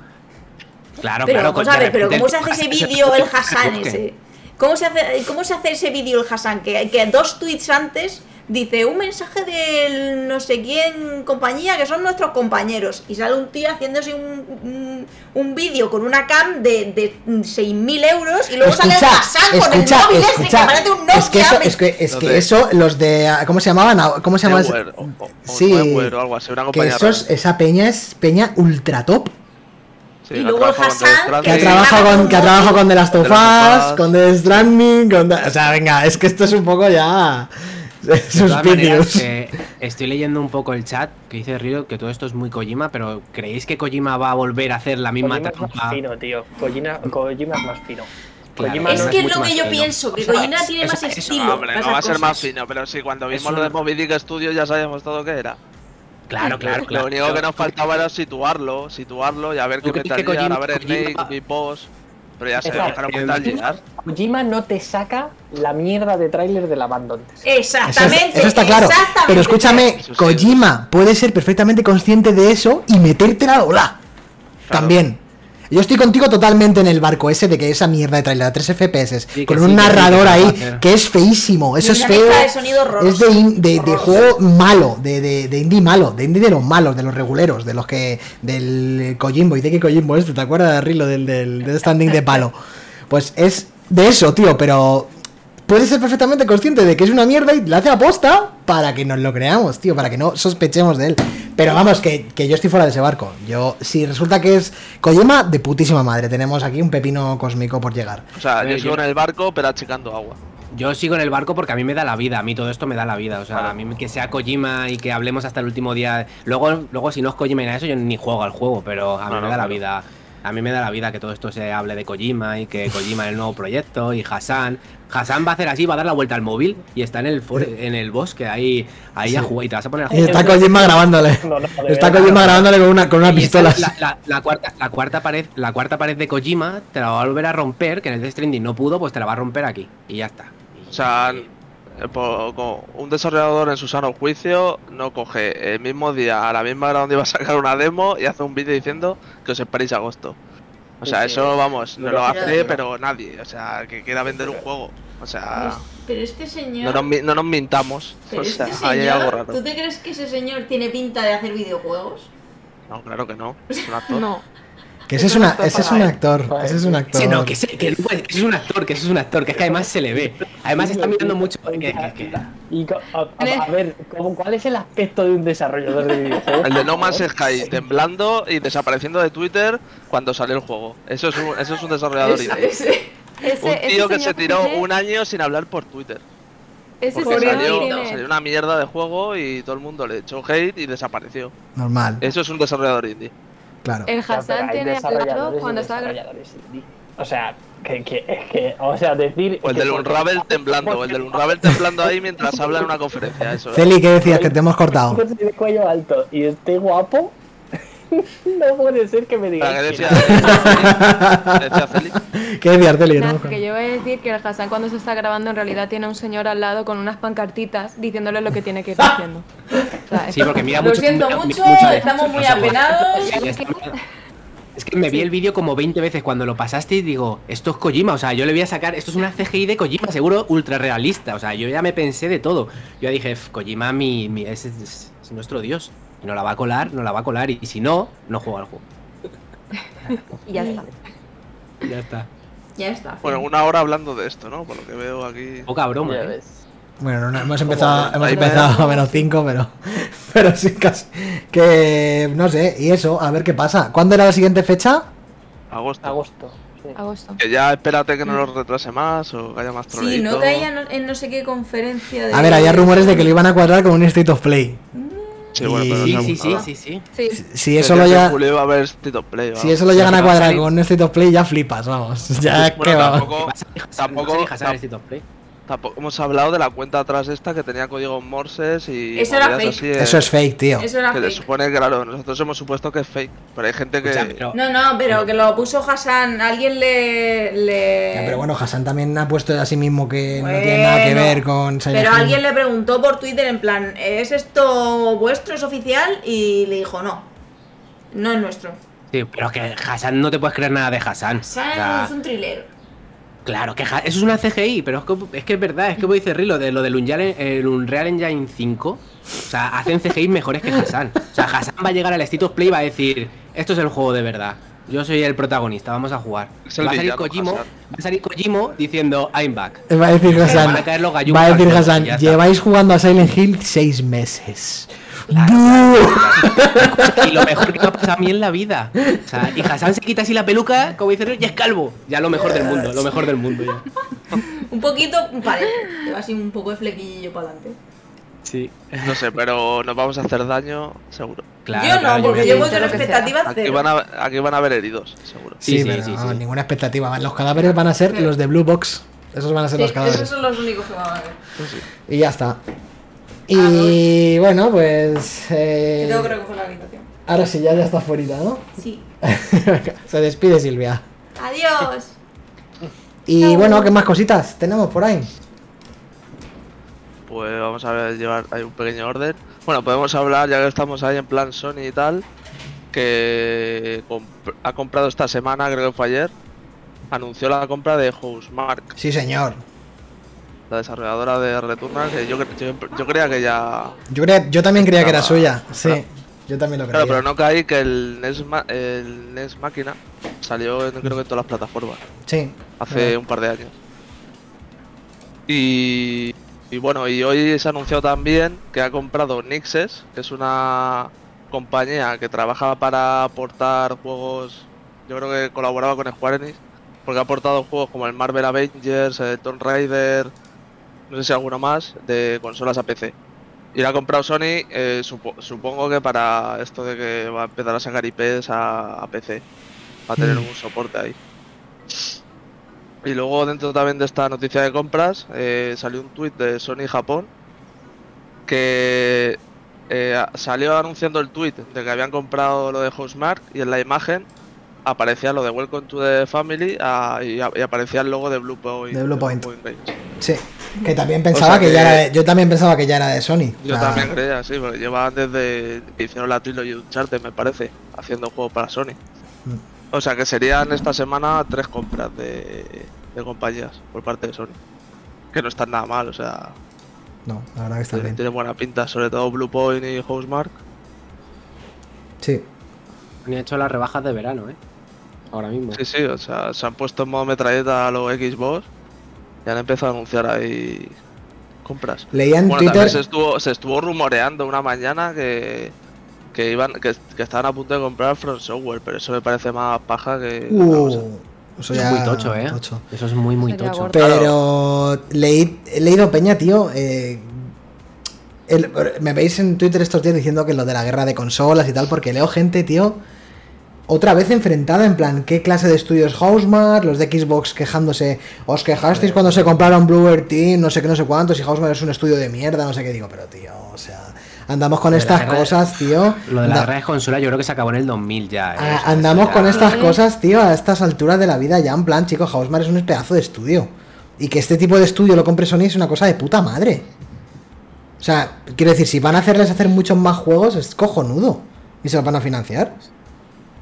Speaker 1: Claro,
Speaker 6: Pero
Speaker 1: claro.
Speaker 6: vamos
Speaker 1: de
Speaker 6: a ver, pero ¿cómo se hace ese <laughs> vídeo el Hassan ese? ¿Cómo se hace, cómo se hace ese vídeo el Hassan? Que, que dos tweets antes dice un mensaje del no sé quién compañía que son nuestros compañeros y sale un tío haciéndose un, un, un vídeo con una cam de, de 6.000 euros y luego sale el Hassan con el móvil ese que parece un Nokia.
Speaker 2: es que eso, es que, es eso, los de, ¿cómo se llamaban? Ah, ¿Cómo se llama? ese-
Speaker 4: Newware o, o- o
Speaker 2: Sí,
Speaker 4: Newware o algo así, una
Speaker 2: que esos, esa peña es peña ultra top.
Speaker 4: Sí,
Speaker 6: y luego Hassan,
Speaker 2: Que trabajado con, que ha trabajado con The Last of Us, con The Stranding, con The- O sea, venga, es que esto es un poco ya...
Speaker 1: De todas maneras, eh, estoy leyendo un poco el chat que dice Río que todo esto es muy Kojima, pero ¿creéis que Kojima va a volver a hacer la misma
Speaker 5: Kojima es más
Speaker 1: trampa?
Speaker 5: fino, tío. Kojima, Kojima es más fino.
Speaker 1: Claro,
Speaker 5: Kojima
Speaker 6: Es
Speaker 5: no
Speaker 6: que es lo que yo
Speaker 1: fino.
Speaker 6: pienso, que
Speaker 1: Eso-
Speaker 6: Kojima
Speaker 1: eso-
Speaker 6: tiene más
Speaker 1: eso-
Speaker 6: estilo.
Speaker 4: No, hombre, no va a ser más fino, pero si cuando vimos
Speaker 1: Eso
Speaker 4: lo de Moby Dick Studio ya sabíamos todo que era.
Speaker 1: Claro, claro,
Speaker 4: Lo
Speaker 1: claro.
Speaker 4: único que nos faltaba era situarlo, situarlo y a ver
Speaker 1: ¿Tú
Speaker 4: qué Metal
Speaker 1: que
Speaker 4: Gear, a
Speaker 1: Kojima-
Speaker 4: ver Snake,
Speaker 1: Kojima-
Speaker 4: Big Boss. Pero ya se Gear.
Speaker 5: Kojima no te saca la mierda de tráiler del Abandon.
Speaker 2: Eso,
Speaker 6: Exactamente.
Speaker 2: es- eso está claro.
Speaker 6: exactamente.
Speaker 2: Pero escúchame. Kojima puede ser perfectamente consciente de eso y metértela a ola. También. Yo estoy contigo totalmente en el barco ese de que esa mierda de trailer a 3 FPS
Speaker 1: Sí,
Speaker 2: con
Speaker 1: sí,
Speaker 2: un
Speaker 1: sí,
Speaker 2: narrador ahí
Speaker 1: hacer.
Speaker 2: que es feísimo. Eso
Speaker 6: Y
Speaker 2: es
Speaker 6: una
Speaker 2: feo.
Speaker 6: de.
Speaker 2: Es de, in- de, de juego malo, de, de, de indie malo, de indie de los malos, de los reguleros, de los que. del Kojimbo. ¿Y de qué Kojimbo este? ¿Te acuerdas de Rilo del, del, del standing de palo? Pues es de eso, tío, pero puede ser perfectamente consciente de que es una mierda y la hace aposta para que nos lo creamos, tío, para que no sospechemos de él. Pero vamos, que, que yo estoy fuera de ese barco. Yo, si resulta que es Kojima, de putísima madre, tenemos aquí un pepino cósmico por llegar.
Speaker 4: O sea, yo sigo en el barco, pero achicando agua.
Speaker 1: Yo sigo en el barco porque a mí me da la vida, a mí todo esto me da la vida. O sea,
Speaker 4: Claro.
Speaker 1: a mí que sea Kojima y que hablemos hasta el último día. Luego, luego si no es Kojima y nada de eso, yo ni juego al juego, pero a mí
Speaker 4: No,
Speaker 1: me
Speaker 4: no,
Speaker 1: da la vida. A mí me da la vida que todo esto se hable de Kojima y que Kojima es el nuevo proyecto y Hassan. Hassan va a hacer así, va a dar la vuelta al móvil y está en el for- en el bosque ahí, ahí a jugar y te vas a poner a
Speaker 2: Y
Speaker 1: jugar.
Speaker 2: está Kojima grabándole.
Speaker 5: No, no, de
Speaker 2: Está. Kojima grabándole con una, con unas
Speaker 1: Y esta
Speaker 2: pistolas.
Speaker 1: es La, la- la cuarta, la, cuarta pared, la cuarta pared de Kojima te la va a volver a romper, que en el Death Stranding no pudo, pues te la va a romper aquí. Y ya está.
Speaker 4: O sea, eh, un desarrollador en su sano juicio no coge el mismo día, a la misma hora donde iba a sacar una demo y hace un vídeo diciendo que os esperéis a agosto. O sea,
Speaker 5: Sí,
Speaker 4: eso vamos, no lo hace,
Speaker 6: pero-
Speaker 4: nadie. O sea, que quiera vender un juego. O sea,
Speaker 6: Pero este
Speaker 4: no
Speaker 6: señor.
Speaker 4: nos, no nos mintamos.
Speaker 6: Pero
Speaker 4: O sea,
Speaker 6: este
Speaker 4: ahí hay algo raro.
Speaker 6: ¿Tú te crees que ese señor tiene pinta de hacer videojuegos?
Speaker 4: No, claro que no. <laughs> Es un actor.
Speaker 3: No.
Speaker 2: Que ese es,
Speaker 5: Es un
Speaker 2: una,
Speaker 5: actor
Speaker 2: ese es un actor. Ese es un actor.
Speaker 1: Sí, no, que, se- que no puede- que eso es un actor, que es un actor, que es que además se le ve. Además está mirando mucho. que- que- que-
Speaker 5: Y a, a- a ver, ¿cómo- ¿cuál es el aspecto de un desarrollador de videojuegos?
Speaker 4: El de No Man's Sky temblando y desapareciendo de Twitter cuando salió el juego. Eso es un, eso es un desarrollador
Speaker 6: Ese-
Speaker 4: indie.
Speaker 6: ese-
Speaker 3: Ese,
Speaker 4: Un
Speaker 3: ese
Speaker 4: tío que se tiró un año sin hablar por Twitter.
Speaker 3: Ese
Speaker 4: Porque salió,
Speaker 3: tiene-
Speaker 4: salió una mierda de juego y todo el mundo le echó hate y desapareció.
Speaker 2: Normal,
Speaker 4: Eso es un desarrollador indie.
Speaker 2: Claro.
Speaker 3: El Hassan tiene al lado
Speaker 5: desarrolladores y
Speaker 3: cuando estaba.
Speaker 5: O sea, que, que, es que, o sea, decir.
Speaker 4: O el del
Speaker 5: porque-
Speaker 4: Unravel temblando, o el del Unravel temblando ahí mientras habla en una conferencia. Eso.
Speaker 2: Celi, ¿qué decías? Que te hemos cortado. <laughs>
Speaker 5: De cuello alto y esté guapo, <laughs> no puede ser que me
Speaker 4: Para
Speaker 5: digas.
Speaker 4: que decía,
Speaker 5: no.
Speaker 4: decía.
Speaker 2: ¿Qué decías, Celi? Que
Speaker 3: yo voy a decir que el Hassan cuando se está grabando en realidad tiene un señor al lado con unas pancartitas diciéndole lo que tiene que ir <laughs> haciendo. O sea,
Speaker 1: Sí, porque mira
Speaker 6: Lo
Speaker 1: mucho.
Speaker 6: siento
Speaker 1: mira-
Speaker 6: mucho, estamos muy apenados. <laughs>
Speaker 1: Es que me vi el vídeo como 20 veces cuando lo pasaste y digo, esto es Kojima, o sea, yo le voy a sacar, esto es una CGI de Kojima, seguro ultra realista, o sea, yo ya me pensé de todo. Yo ya dije, "F, Kojima mi, mi- es, es- es nuestro dios, y nos la va a colar, nos la va a colar, y, si no, no juego al juego. <laughs>
Speaker 3: y ya está.
Speaker 1: Ya está.
Speaker 6: Ya está.
Speaker 4: Bueno, una hora hablando de esto, ¿no? Por lo que veo aquí.
Speaker 1: Poca broma,
Speaker 5: Ya
Speaker 1: ¿eh?
Speaker 5: ves.
Speaker 2: Bueno, no, no, hemos empezado, hemos empezado a menos 5, pero, <laughs> pero sí, casi. Que no sé, y eso, a ver qué pasa. ¿Cuándo era la siguiente fecha?
Speaker 4: Agosto.
Speaker 5: Agosto. sí.
Speaker 3: Agosto.
Speaker 4: Que ya espérate que no lo retrase más o que haya más
Speaker 6: Sí,
Speaker 4: troleito.
Speaker 6: no caía no- en no sé qué conferencia de.
Speaker 2: A ver, había rumores de que lo iban a cuadrar con un State of Play.
Speaker 4: Sí, bueno, pero
Speaker 1: Sí,
Speaker 4: no
Speaker 1: sí, sí, sí, sí.
Speaker 3: Sí.
Speaker 2: Si eso lo ya,
Speaker 4: julio va a haber State of Play,
Speaker 2: si
Speaker 4: vamos.
Speaker 2: eso lo llegan a cuadrar con un State of Play, ya flipas, vamos. <laughs> Ya
Speaker 4: Bueno,
Speaker 2: que vamos.
Speaker 4: tampoco-
Speaker 1: Va a salir Hassan-
Speaker 4: tampoco- Tampoco hemos hablado de la cuenta atrás esta que tenía código morses y.
Speaker 6: Eso era fake.
Speaker 4: así, eh,
Speaker 2: Eso es fake, tío.
Speaker 6: Eso era
Speaker 4: Que se
Speaker 6: fake.
Speaker 4: supone que, claro, nosotros hemos supuesto que es fake. Pero hay gente que.
Speaker 1: Pero-
Speaker 6: No, no, pero que lo puso Hassan. Alguien le. le...
Speaker 2: Ya, pero bueno, Hassan también ha puesto a sí mismo que no tiene nada que ver con
Speaker 6: Pero alguien le preguntó por Twitter en plan, ¿es esto vuestro, es oficial? Y le dijo, no, no es nuestro.
Speaker 1: Sí, pero que Hassan no te puedes creer nada de Hassan.
Speaker 6: Hassan
Speaker 1: O sea,
Speaker 6: es un thriller.
Speaker 1: Claro, que eso es una CGI, pero es que es, que es verdad, es que voy a decir Rilo, de lo del Unreal, el Unreal Engine 5, o sea, hacen CGI mejores que Hassan. O sea, Hassan va a llegar al State of Play y va a decir, esto es el juego de verdad. Yo soy el protagonista, vamos a jugar. Va a salir Kojimo, va a salir Kojimo diciendo I'm back.
Speaker 2: Va a decir Hassan.
Speaker 1: van a caer los
Speaker 2: Va a decir Hassan, lleváis jugando a Silent Hill seis meses.
Speaker 1: Y lo mejor que me ha pasado a mí en la vida. O sea, y Hassan se quita así la peluca, como dice, y es calvo. Ya lo mejor del mundo, lo mejor del mundo ya.
Speaker 6: Un poquito, parece. Te va así un poco de flequillo para adelante.
Speaker 1: Sí.
Speaker 4: No sé, pero nos vamos a hacer daño, seguro.
Speaker 1: Claro,
Speaker 6: yo no,
Speaker 1: claro,
Speaker 6: porque yo voy con expectativas
Speaker 4: Aquí
Speaker 6: cero.
Speaker 4: van, a, aquí van a haber heridos, seguro.
Speaker 1: Sí, sí,
Speaker 2: pero
Speaker 1: sí,
Speaker 2: no,
Speaker 1: sí.
Speaker 2: ninguna expectativa. Los cadáveres van a ser los de Blue Box. Esos van a ser
Speaker 6: Sí,
Speaker 2: los cadáveres.
Speaker 6: esos son los únicos que van a ver.
Speaker 2: Y ya está. Y bueno, pues. Eh,
Speaker 6: tengo que recoger la habitación.
Speaker 2: ahora sí, ya, ya está fuera, ¿no?
Speaker 6: Sí. <laughs>
Speaker 2: Se despide Silvia.
Speaker 6: Adiós.
Speaker 2: Y bueno, ¿qué más cositas tenemos por ahí?
Speaker 4: Pues vamos a ver, llevar hay un pequeño orden. Bueno, podemos hablar, ya que estamos ahí en plan Sony y tal, que comp- ha comprado esta semana, creo que fue ayer, anunció la compra de Housemark,
Speaker 2: Sí, señor.
Speaker 4: La desarrolladora de Returnal, que yo, yo, yo creía que ya...
Speaker 2: Yo, yo también creía que era suya. Sí,
Speaker 4: Claro.
Speaker 2: yo también lo creía.
Speaker 4: Claro, pero no caí que el NES, el NES Máquina salió en, creo que en todas las plataformas,
Speaker 2: Sí.
Speaker 4: hace un par de años. Y, y bueno, y hoy se ha anunciado también que ha comprado Nixes, que es una compañía que trabaja para aportar juegos, yo creo que colaboraba con Square Enix, porque ha aportado juegos como el Marvel Avengers, el Tomb Raider, no sé si alguno más, de consolas a PC. Y la ha comprado Sony, eh, supo- supongo que para esto de que va a empezar a sacar IPs a, a PC, va a tener
Speaker 2: Mm.
Speaker 4: un soporte ahí. Y luego dentro también de esta noticia de compras eh, salió un tuit de Sony Japón que eh, salió anunciando el tuit de que habían comprado lo de Housemark y en la imagen aparecía lo de Welcome to the Family ah, y, a- y aparecía el logo de Blue Point.
Speaker 2: De Blue Point.
Speaker 4: Games.
Speaker 2: Sí. Que también pensaba
Speaker 4: O sea
Speaker 2: que,
Speaker 4: que-
Speaker 2: ya era de- yo también pensaba que ya era de Sony.
Speaker 4: Yo
Speaker 2: O sea,
Speaker 4: también creía, sí, porque llevaban desde que hicieron la Trilogy de Uncharted, me parece, haciendo juegos para Sony.
Speaker 2: Mm.
Speaker 4: O sea que serían esta semana tres compras de, de compañías por parte de Sony. Que no están nada mal, o sea,
Speaker 2: No, la verdad que está
Speaker 4: tiene,
Speaker 2: bien.
Speaker 4: tiene buena pinta, sobre todo Blue Point y Housemark.
Speaker 2: Sí.
Speaker 1: Han hecho las rebajas de verano, ¿eh? Ahora mismo.
Speaker 4: Sí, sí, o sea, se han puesto en modo metralleta a los Xbox y han empezado a anunciar ahí compras.
Speaker 2: Leía en
Speaker 4: Bueno,
Speaker 2: Twitter.
Speaker 4: también se estuvo, se estuvo rumoreando una mañana que, que iban que, que estaban a punto de comprar Front Software, pero eso me parece más paja que.
Speaker 2: Uh, eso ya
Speaker 1: es muy tocho, ¿eh?
Speaker 2: tocho.
Speaker 1: Eso es muy, muy
Speaker 3: Sería
Speaker 1: tocho.
Speaker 2: Pero leí, he leído Peña, tío. eh, el- me veis en Twitter estos días diciendo que lo de la guerra de consolas y tal, porque leo gente, tío, otra vez enfrentada en plan, ¿qué clase de estudios Housemark? Los de Xbox quejándose, os quejasteis cuando se compraron Bluebird Team, no sé qué, no sé cuántos, y Housemark es un estudio de mierda, no sé qué digo, pero tío, o sea, andamos con estas
Speaker 1: guerra
Speaker 2: cosas, tío.
Speaker 1: Lo de la guerra de consola yo creo que se acabó en el 2000 ya. ¿eh?
Speaker 2: Ah,
Speaker 1: O sea,
Speaker 2: andamos con estas cosas, tío, a estas alturas de la vida ya, en plan, chicos, Housemark es un pedazo de estudio. Y que este tipo de estudio lo compre Sony es una cosa de puta madre. O sea, quiero decir, si van a hacerles hacer muchos más juegos, es cojonudo. Y se los van a financiar.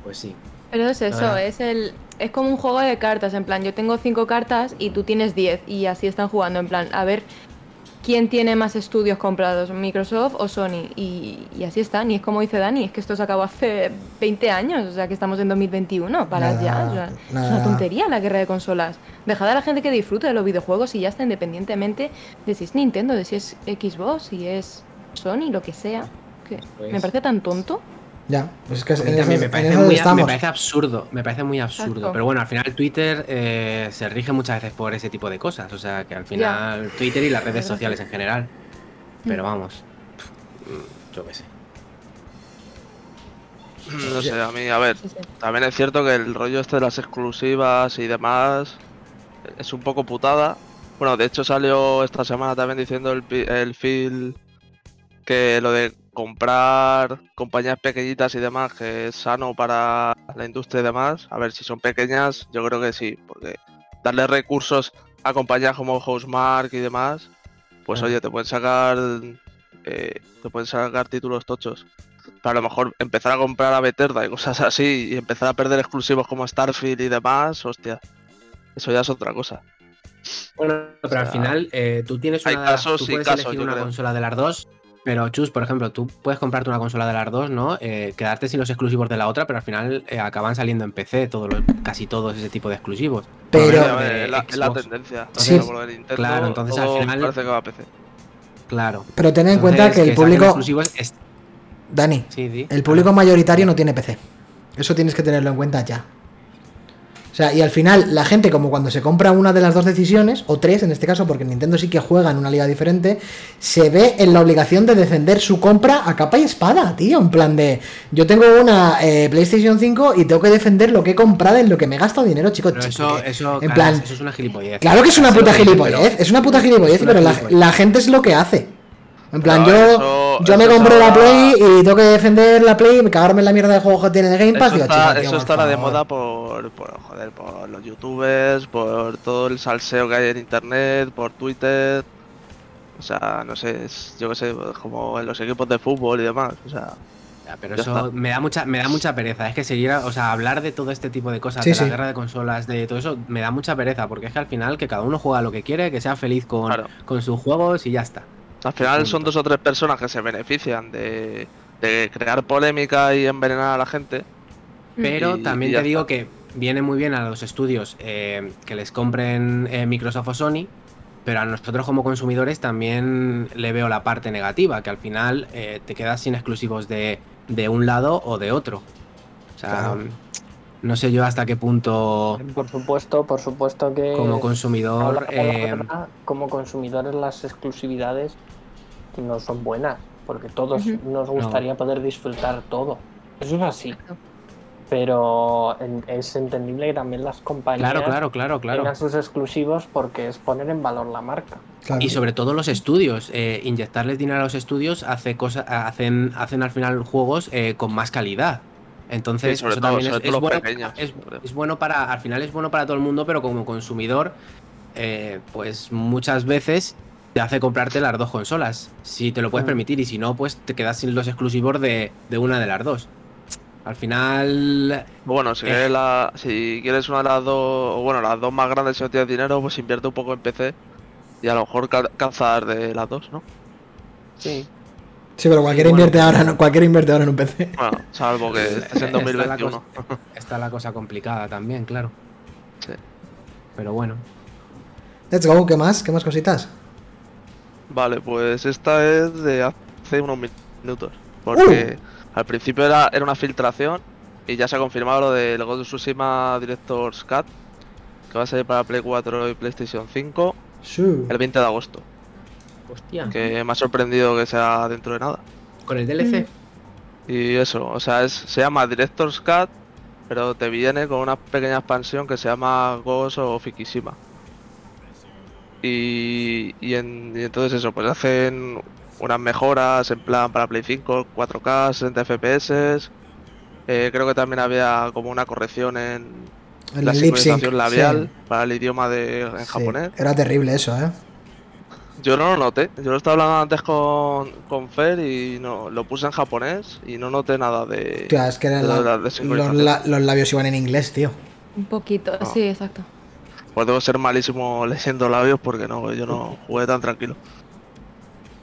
Speaker 1: Pues sí.
Speaker 3: Pero es eso,
Speaker 1: Ah.
Speaker 3: es el es como un juego de cartas, en plan, yo tengo cinco cartas y tú tienes 10 y así están jugando, en plan, a ver quién tiene más estudios comprados, Microsoft o Sony, y, y así están, y es como dice Dani, es que esto se acabó hace 20 años, o sea que estamos en 2021, para
Speaker 2: Nada,
Speaker 3: ya, o sea, es una tontería la guerra de consolas. Dejad a la gente que disfrute de los videojuegos y ya está, independientemente de si es Nintendo, de si es Xbox, si es Sony, lo que sea, que
Speaker 1: Pues-
Speaker 3: me parece tan tonto.
Speaker 2: Ya, pues es que
Speaker 1: A mí
Speaker 2: en
Speaker 1: también
Speaker 2: eso,
Speaker 1: me parece, muy, me
Speaker 2: estamos.
Speaker 1: parece absurdo, me parece muy absurdo.
Speaker 3: Exacto.
Speaker 1: Pero bueno, al final Twitter eh, se rige muchas veces por ese tipo de cosas. O sea, que al final Twitter y las redes sociales en general. Pero
Speaker 3: Mm.
Speaker 1: vamos, yo qué sé.
Speaker 4: No sé, a mí, a ver, también es cierto que el rollo este de las exclusivas y demás es un poco putada. Bueno, de hecho salió esta semana también diciendo el, pi- el Phil que lo de comprar compañías pequeñitas y demás, que es sano para la industria y demás. A ver, si son pequeñas, yo creo que sí, porque darle recursos a compañías como Housemark y demás, pues oye, te pueden sacar eh, te pueden sacar títulos tochos. Pero a lo mejor empezar a comprar a Bethesda y cosas así y empezar a perder exclusivos como Starfield y demás, hostia. Eso ya es otra cosa.
Speaker 1: Bueno, pero al
Speaker 4: sea,
Speaker 1: final eh, tú tienes
Speaker 4: hay
Speaker 1: una.
Speaker 4: casos
Speaker 1: tú
Speaker 4: y
Speaker 1: puedes
Speaker 4: casos,
Speaker 1: elegir una
Speaker 4: creo.
Speaker 1: consola de las dos. Pero Chus, por ejemplo, tú puedes comprarte una consola de las dos, ¿no? Eh, quedarte sin los exclusivos de la otra, pero al final eh, acaban saliendo en PC todo lo- casi todos ese tipo de exclusivos.
Speaker 2: Pero-
Speaker 4: ver, es, la, la tendencia.
Speaker 2: Sí.
Speaker 1: Claro, entonces al final-
Speaker 4: Parece que va a PC.
Speaker 1: Claro.
Speaker 2: Pero ten en cuenta
Speaker 1: Entonces,
Speaker 2: que el público.
Speaker 1: exclusivos es-
Speaker 2: Dani,
Speaker 1: Sí,
Speaker 2: el público mayoritario no tiene PC. Eso tienes que tenerlo en cuenta ya. O sea, y al final la gente como cuando se compra una de las dos decisiones, o tres en este caso, porque Nintendo sí que juega en una liga diferente, se ve en la obligación de defender su compra a capa y espada, tío. En plan de, yo tengo una eh, PlayStation 5 y tengo que defender lo que he comprado en lo que me he gastado dinero, chicos.
Speaker 1: Pero eso, eso,
Speaker 2: en
Speaker 1: Canas,
Speaker 2: plan,
Speaker 1: eso es una gilipollez.
Speaker 2: Claro que es una puta gilipollez, es una puta gilipollez,
Speaker 1: una
Speaker 2: pero la gente es lo que hace. En plan, yo,
Speaker 4: eso-
Speaker 2: yo me compré la Play y tengo que defender la Play y cagarme en la mierda de juegos que tiene el Game Pass.
Speaker 4: Eso
Speaker 2: digo,
Speaker 4: está,
Speaker 2: tío,
Speaker 4: eso estará de moda por, por, joder, por los youtubers, por todo el salseo que hay en internet, por Twitter. O sea, no sé, es- yo qué sé, como en los equipos de fútbol y demás. O sea,
Speaker 1: pero
Speaker 4: Ya
Speaker 1: eso
Speaker 4: está.
Speaker 1: me da mucha me da mucha pereza. Es que seguir, o sea, hablar de todo este tipo de cosas,
Speaker 2: Sí,
Speaker 1: de la guerra de consolas, de todo eso, me da mucha pereza. Porque es que al final que cada uno juega lo que quiere, que sea feliz con,
Speaker 4: Claro.
Speaker 1: con sus juegos y ya está.
Speaker 4: Al final son dos o tres personas que se benefician de, de crear polémica y envenenar a la gente.
Speaker 1: Pero
Speaker 4: Y-
Speaker 1: también
Speaker 4: y
Speaker 1: te digo
Speaker 4: está.
Speaker 1: que viene muy bien a los estudios eh, que les compren eh, Microsoft o Sony, pero a nosotros como consumidores también le veo la parte negativa, que al final eh, te quedas sin exclusivos de, de un lado o de otro. O sea,
Speaker 2: Claro.
Speaker 1: No sé yo hasta qué punto
Speaker 5: Por supuesto, por supuesto que.
Speaker 1: como consumidor... Eh,
Speaker 5: verdad, como consumidores las exclusividades no son buenas, porque todos nos gustaría poder disfrutar todo. Eso es así. Pero en- es entendible que también las compañías
Speaker 1: claro, claro, claro, claro.
Speaker 5: tengan sus exclusivos porque es poner en valor la marca.
Speaker 2: Claro.
Speaker 1: Y sobre todo los estudios, eh, inyectarles dinero a los estudios hace cosas, hacen, hacen al final juegos eh, con más calidad. Entonces,
Speaker 4: Sí, sobre
Speaker 1: eso
Speaker 4: todo-
Speaker 1: también es,
Speaker 4: sobre
Speaker 1: es
Speaker 4: todo los
Speaker 1: bueno,
Speaker 4: pequeños,
Speaker 1: es, bueno para, al final es bueno para todo el mundo, pero como consumidor, eh, pues muchas veces te hace comprarte las dos consolas, si te lo puedes
Speaker 5: Mm.
Speaker 1: permitir, y si no, pues te quedas sin los exclusivos de, de una de las dos. Al final,
Speaker 4: Bueno, si,
Speaker 1: Eh.
Speaker 4: quieres la- si quieres una de las dos, o bueno, las dos más grandes si no tienes dinero, pues invierte un poco en PC y a lo mejor ca- cazar de las dos, ¿no?
Speaker 5: Sí.
Speaker 2: Sí, pero cualquiera
Speaker 1: bueno,
Speaker 2: invierte ahora, en- cualquiera invierte ahora en un PC.
Speaker 4: Bueno, salvo que <laughs> estés en
Speaker 1: está la
Speaker 4: 2021.
Speaker 1: cosa- está la cosa complicada también, claro.
Speaker 4: Sí.
Speaker 1: Pero bueno.
Speaker 2: Let's go, ¿qué más? ¿Qué más cositas?
Speaker 4: Vale, pues esta es de hace unos minutos. Porque al principio era, era una filtración y ya se ha confirmado lo del Ghost of Tsushima Director's Cut, que va a salir para Play 4 y PlayStation 5
Speaker 2: Sí.
Speaker 4: el 20 de agosto.
Speaker 1: Hostia.
Speaker 4: Que me ha sorprendido que sea dentro de nada.
Speaker 1: Con el DLC.
Speaker 4: Y eso, o sea, es, se llama Director's Cut, pero te viene con una pequeña expansión que se llama Ghost of Ikishima. Y, y, en- y entonces eso, pues hacen unas mejoras en plan para Play 5, 4K, 60 FPS. Eh, creo que también había como una corrección en
Speaker 2: El
Speaker 4: la sincronización labial
Speaker 2: sí.
Speaker 4: para el idioma de en
Speaker 2: Sí,
Speaker 4: japonés.
Speaker 2: Era terrible eso, ¿eh?
Speaker 4: Yo no lo noté, yo lo estaba hablando antes con, con Fer y no, lo puse en japonés y no noté nada de...
Speaker 2: Tía, es que
Speaker 4: de
Speaker 2: la-
Speaker 4: la
Speaker 2: los, la- los labios iban en inglés, tío.
Speaker 3: Un poquito,
Speaker 4: No.
Speaker 3: sí, exacto.
Speaker 4: Pues debo ser malísimo <laughs> leyendo labios porque no, yo no jugué tan tranquilo.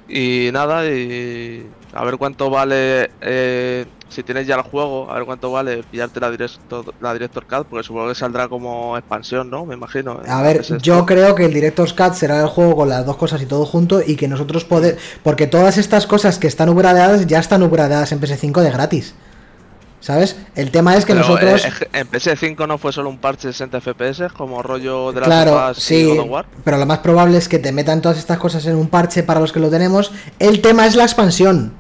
Speaker 4: Y nada, y a ver cuánto vale, eh, si tienes ya el juego, a ver cuánto vale pillarte la Director, la Director Cut, porque supongo que saldrá como expansión, ¿no? Me imagino.
Speaker 2: A ver,
Speaker 4: Es
Speaker 2: yo creo que el Director's Cut será el juego con las dos cosas y todo junto y que nosotros poder... Porque todas estas cosas que están upgradeadas ya están upgradeadas en PS5 de gratis. ¿Sabes? El tema es que
Speaker 4: Pero,
Speaker 2: nosotros...
Speaker 4: eh, en PS5 no fue solo un parche de 60 FPS, como rollo de las
Speaker 2: Claro,
Speaker 4: y
Speaker 2: sí,
Speaker 4: War.
Speaker 2: pero lo más probable es que te metan todas estas cosas en un parche para los que lo tenemos. El tema es la expansión.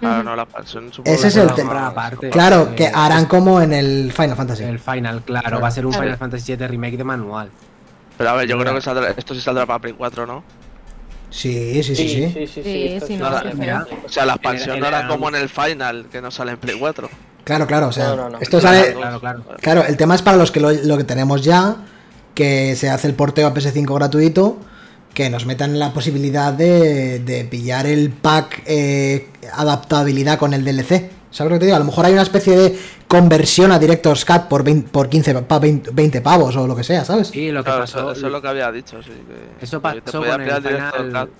Speaker 4: Claro, no, la expansión supongo
Speaker 2: Ese
Speaker 4: que
Speaker 2: es el tema.
Speaker 1: Aparte.
Speaker 2: Claro, que harán como en el Final Fantasy.
Speaker 1: El final, claro,
Speaker 2: Claro.
Speaker 1: va a ser un
Speaker 3: Claro.
Speaker 1: Final Fantasy VII Remake de manual.
Speaker 4: Pero a ver, yo creo que saldrá- esto sí saldrá para Play 4, ¿no?
Speaker 2: Sí, sí, sí, sí.
Speaker 5: sí, sí,
Speaker 3: no.
Speaker 4: O sea, la expansión no era como en el Final, que no sale en Play 4.
Speaker 2: Claro, claro, o sea,
Speaker 5: No, no, no.
Speaker 2: esto sale...
Speaker 1: Claro, claro.
Speaker 2: Claro, el tema es para los que lo, lo que tenemos ya, que se hace el porteo a PS5 gratuito, que nos metan la posibilidad de, de pillar el pack eh, adaptabilidad con el DLC. ¿Sabes lo que te digo? A lo mejor hay una especie de conversión a Director's Cut por, 20, por 15, pa- 20, 20 pavos o lo que sea, ¿sabes?
Speaker 1: Y lo que
Speaker 4: Claro,
Speaker 1: pasó.
Speaker 4: eso, eso es lo que había dicho, sí. Que,
Speaker 1: Eso pasó con el final.
Speaker 4: Cut.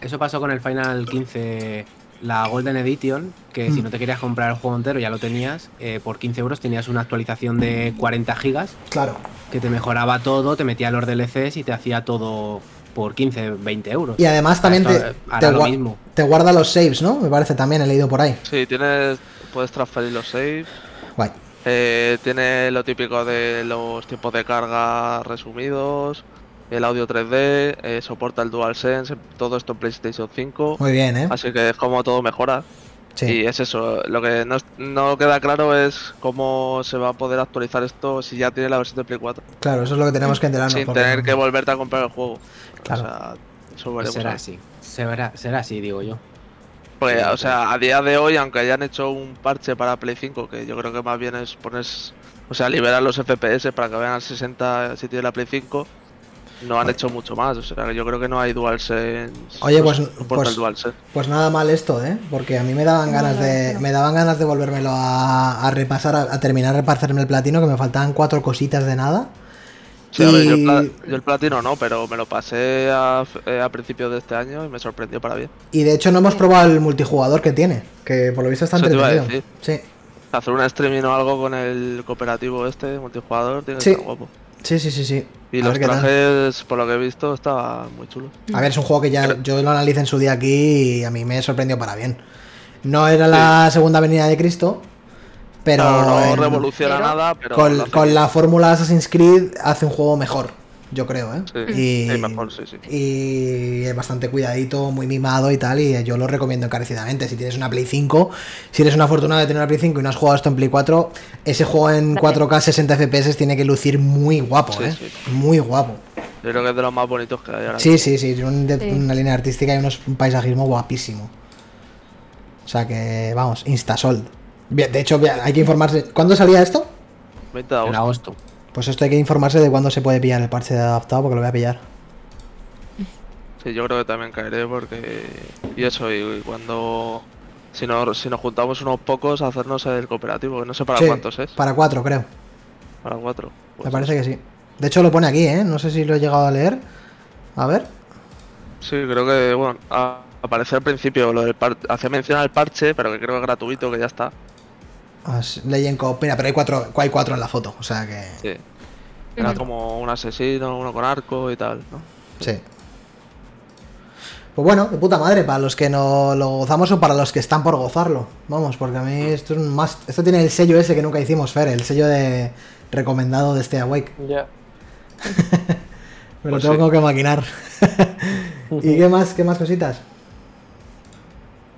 Speaker 1: Eso pasó con el Final 15, la Golden Edition, que si
Speaker 2: Mm.
Speaker 1: no te querías comprar el juego entero ya lo tenías. eh, por 15 euros tenías una actualización de 40 gigas
Speaker 2: Claro.
Speaker 1: que te mejoraba todo, te metía los DLCs y te hacía todo por 15, 20 euros.
Speaker 2: Y además también te,
Speaker 1: Esto,
Speaker 2: te
Speaker 1: hará lo
Speaker 2: gua-
Speaker 1: mismo.
Speaker 2: te guarda los saves, ¿no? Me parece también, he leído por ahí.
Speaker 4: Sí, tienes, puedes transferir los saves.
Speaker 2: Guay.
Speaker 4: Eh, tiene lo típico de los tiempos de carga resumidos, el audio 3D, eh, soporta el DualSense, todo esto en PlayStation 5.
Speaker 2: Muy bien, ¿eh?
Speaker 4: Así que es como todo mejora.
Speaker 2: Sí.
Speaker 4: Y es eso, lo que no, no queda claro es cómo se va a poder actualizar esto si ya tiene la versión de Play 4.
Speaker 2: Claro, eso es lo que tenemos que enterarnos.
Speaker 4: sin
Speaker 2: porque-
Speaker 4: tener que volverte a comprar el juego.
Speaker 2: Claro.
Speaker 4: O sea, eso
Speaker 1: Pues será así. Será, será así, digo yo.
Speaker 4: Pues,
Speaker 1: Sí,
Speaker 4: o sea, a día de hoy, aunque hayan hecho un parche para Play 5, que yo creo que más bien es poner, o sea, liberar los FPS para que vayan al 60 si tiene la Play 5, no han hecho mucho más. O sea, que yo creo que no hay DualSense.
Speaker 2: Oye,
Speaker 4: no
Speaker 2: pues-
Speaker 4: soporta
Speaker 2: pues-
Speaker 4: DualSense.
Speaker 2: Pues nada mal esto, ¿eh? Porque a mí me daban
Speaker 3: No,
Speaker 2: ganas de.
Speaker 3: no.
Speaker 2: Me daban ganas de volvérmelo a, a repasar, a, a terminar de repasarme el platino, que me faltaban cuatro cositas de nada.
Speaker 4: Sí, a ver, yo, el yo el platino no, pero me lo pasé a, eh, a principios de este año y me sorprendió para bien.
Speaker 2: Y de hecho no hemos probado el multijugador que tiene, que por lo visto está entretenido. Sí,
Speaker 4: Hacer un streaming o algo con el cooperativo este, multijugador, tiene que
Speaker 2: Sí.
Speaker 4: estar guapo.
Speaker 2: sí, sí, sí. sí.
Speaker 4: Y
Speaker 2: A
Speaker 4: los trajes, por lo que he visto, estaban muy chulos.
Speaker 2: A ver, es un juego que ya yo lo analicé en su día aquí y a mí me sorprendió para bien. No era la segunda venida de Cristo, pero
Speaker 4: no
Speaker 2: en-
Speaker 4: revoluciona
Speaker 3: Pero-
Speaker 4: nada, pero
Speaker 2: con, con la fórmula Assassin's Creed hace un juego mejor, yo creo, ¿eh?
Speaker 4: Sí,
Speaker 2: y,
Speaker 4: sí, mejor, sí, sí.
Speaker 2: y es bastante cuidadito, muy mimado y tal, y yo lo recomiendo encarecidamente. Si tienes una Play 5, si eres una afortunada de tener una Play 5 y no has jugado esto en Play 4, ese juego en 4K 60 FPS tiene que lucir muy guapo,
Speaker 4: Sí,
Speaker 2: ¿eh?
Speaker 4: sí.
Speaker 2: Muy guapo.
Speaker 4: Yo creo que es de los más bonitos que hay ahora.
Speaker 2: Sí, sí, sí, tiene un- de-
Speaker 3: Sí.
Speaker 2: una línea artística y unos, un paisajismo guapísimo. O sea que, vamos, Instasold. Bien, de hecho, hay que informarse. ¿Cuándo salía esto?
Speaker 4: 20 de
Speaker 1: En
Speaker 4: agosto.
Speaker 2: Pues esto hay que informarse de cuándo se puede pillar el parche de adaptado porque lo voy a pillar.
Speaker 4: Sí, yo creo que también caeré porque. Y eso, y, cuando. Si nos, si nos juntamos unos pocos, hacernos el cooperativo, que no sé para
Speaker 2: Sí,
Speaker 4: cuántos es.
Speaker 2: Para cuatro, creo.
Speaker 4: Para cuatro. Pues
Speaker 2: Me parece que sí. De hecho, lo pone aquí, ¿eh? No sé si lo he llegado a leer. A ver.
Speaker 4: Sí, creo que, bueno, aparece al principio lo del par hace mención al parche, pero que creo que es gratuito, que ya está.
Speaker 2: Legend Cop. Mira, pero hay cuatro, hay cuatro en la foto. O sea que.
Speaker 4: Sí. Era como un asesino, uno con arco y tal, ¿no?
Speaker 2: Sí. Pues bueno, de puta madre, para los que no lo gozamos o para los que están por gozarlo. Vamos, porque a mí esto es un más. Esto tiene el sello ese que nunca hicimos, Fer, el sello de recomendado de este Awake.
Speaker 5: Ya. <laughs>
Speaker 2: Me lo
Speaker 4: Pues
Speaker 2: tengo
Speaker 4: sí.
Speaker 2: que maquinar. <laughs> ¿Y qué más, qué más cositas?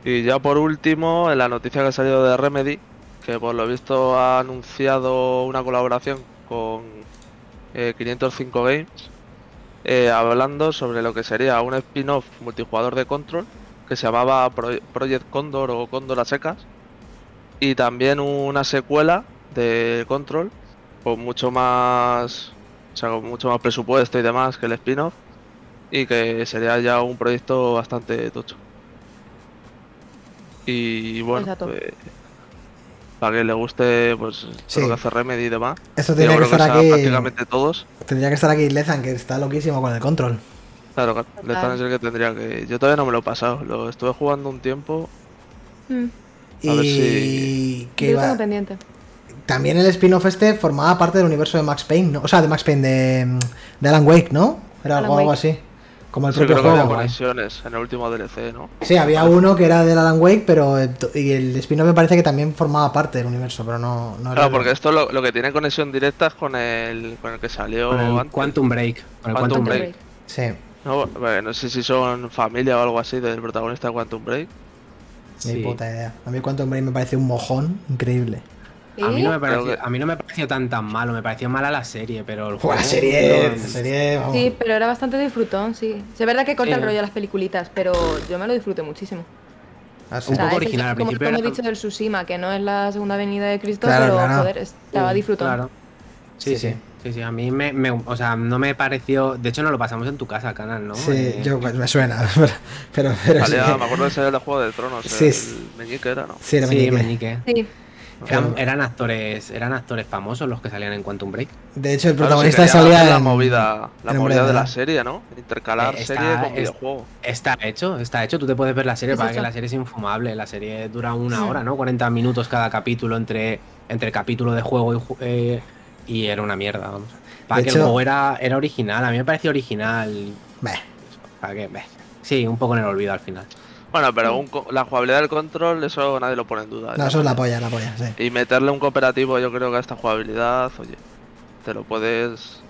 Speaker 4: Y ya por último, en la noticia que ha salido de Remedy, que por lo visto ha anunciado una colaboración con eh, 505 Games, eh, hablando sobre lo que sería un spin-off multijugador de Control, que se llamaba Pro- Project Condor o Condor a secas, y también una secuela de Control, con mucho más, o sea, con mucho más presupuesto y demás que el spin-off, y que sería ya un proyecto bastante tocho. Y bueno, pues, para que le guste pues
Speaker 2: Sí.
Speaker 4: lo que hace Remedy y demás.
Speaker 2: Esto tendría que estar aquí.
Speaker 4: prácticamente todos.
Speaker 2: Tendría que estar aquí Lezan, que está loquísimo con el control.
Speaker 4: Claro, claro. Lethan es el que tendría que. Yo todavía no me lo he pasado, lo estuve jugando un tiempo.
Speaker 3: Mm,
Speaker 4: A ver
Speaker 2: y
Speaker 4: si-
Speaker 2: que
Speaker 3: Yo tengo pendiente.
Speaker 2: también el spin-off este formaba parte del universo de Max Payne, ¿no? O sea, de Max Payne, de, de Alan Wake, ¿no? Era
Speaker 3: Alan
Speaker 2: algo, así. Como el
Speaker 4: Sí,
Speaker 2: propio
Speaker 4: creo que había
Speaker 2: juego.
Speaker 4: conexiones en el último DLC, ¿no?
Speaker 2: Sí, había uno que era del Alan Wake, pero el, y el spin-off me parece que también formaba parte del universo, pero no, no era.
Speaker 4: Claro, porque esto lo, lo que tiene conexión directa es con el, con el que salió
Speaker 1: Con el
Speaker 4: antes.
Speaker 1: Quantum Break. Con el
Speaker 4: Quantum
Speaker 1: Quantum
Speaker 4: Break.
Speaker 1: Break.
Speaker 2: Sí,
Speaker 4: No, bueno, no sé si son familia o algo así del protagonista de Quantum Break.
Speaker 2: ni
Speaker 1: Sí.
Speaker 2: puta idea. A mí Quantum Break me parece un mojón increíble.
Speaker 1: A mí, no me pareció,
Speaker 4: Creo que-
Speaker 1: a mí no me pareció tan tan malo, me pareció mala la serie, pero el juego.
Speaker 2: la serie, la serie, vamos.
Speaker 3: Sí, pero era bastante disfrutón, sí. Sí, Es verdad que corta
Speaker 1: Sí.
Speaker 3: el rollo a las peliculitas, pero yo me lo disfruté muchísimo.
Speaker 2: Así.
Speaker 1: Un poco
Speaker 3: es
Speaker 1: original, al
Speaker 3: como,
Speaker 1: principio
Speaker 3: como he
Speaker 1: era-
Speaker 3: dicho del Tsushima, que no es la segunda venida de Cristo,
Speaker 2: Claro,
Speaker 3: pero
Speaker 2: claro.
Speaker 3: joder, estaba disfrutón.
Speaker 1: Claro. Sí,
Speaker 2: Sí,
Speaker 1: sí,
Speaker 2: sí.
Speaker 1: sí, sí, A mí me, me- o sea, no me pareció. De hecho, no lo pasamos en tu casa, canal, ¿no?
Speaker 2: Sí,
Speaker 1: Eh,
Speaker 2: yo pues, me suena, <laughs> pero, pero, pero sí.
Speaker 4: Salía, me acuerdo de ser el juego de Tronos,
Speaker 2: Sí,
Speaker 4: el meñique era, ¿no?
Speaker 2: Sí, era
Speaker 1: Sí.
Speaker 2: Meñique.
Speaker 3: Sí,
Speaker 1: Eran, eran actores, eran actores famosos los que salían en Quantum Break.
Speaker 2: De hecho, el protagonista salía
Speaker 4: hacer la
Speaker 2: en
Speaker 4: movida, la
Speaker 2: en
Speaker 4: movida de la serie, ¿no? Intercalar
Speaker 1: Eh, está-
Speaker 4: serie con
Speaker 1: es-
Speaker 4: videojuego.
Speaker 1: Está hecho, está hecho. Tú te puedes ver la serie para que la serie es infumable. La serie dura una
Speaker 3: Sí.
Speaker 1: hora, ¿no? 40 minutos cada capítulo entre, entre capítulo de juego y, ju- eh, y era una mierda, vamos. Para
Speaker 2: De
Speaker 1: que
Speaker 2: hecho-
Speaker 1: el juego era, era original, a mí me pareció original.
Speaker 2: Beh,
Speaker 1: Para que, beh, sí, un poco en el olvido al final.
Speaker 4: Bueno, pero un la jugabilidad del control, eso nadie lo pone en duda.
Speaker 2: No, eso es la polla, la polla, sí.
Speaker 4: Y meterle un cooperativo, yo creo que a esta jugabilidad, oye, te lo puedes.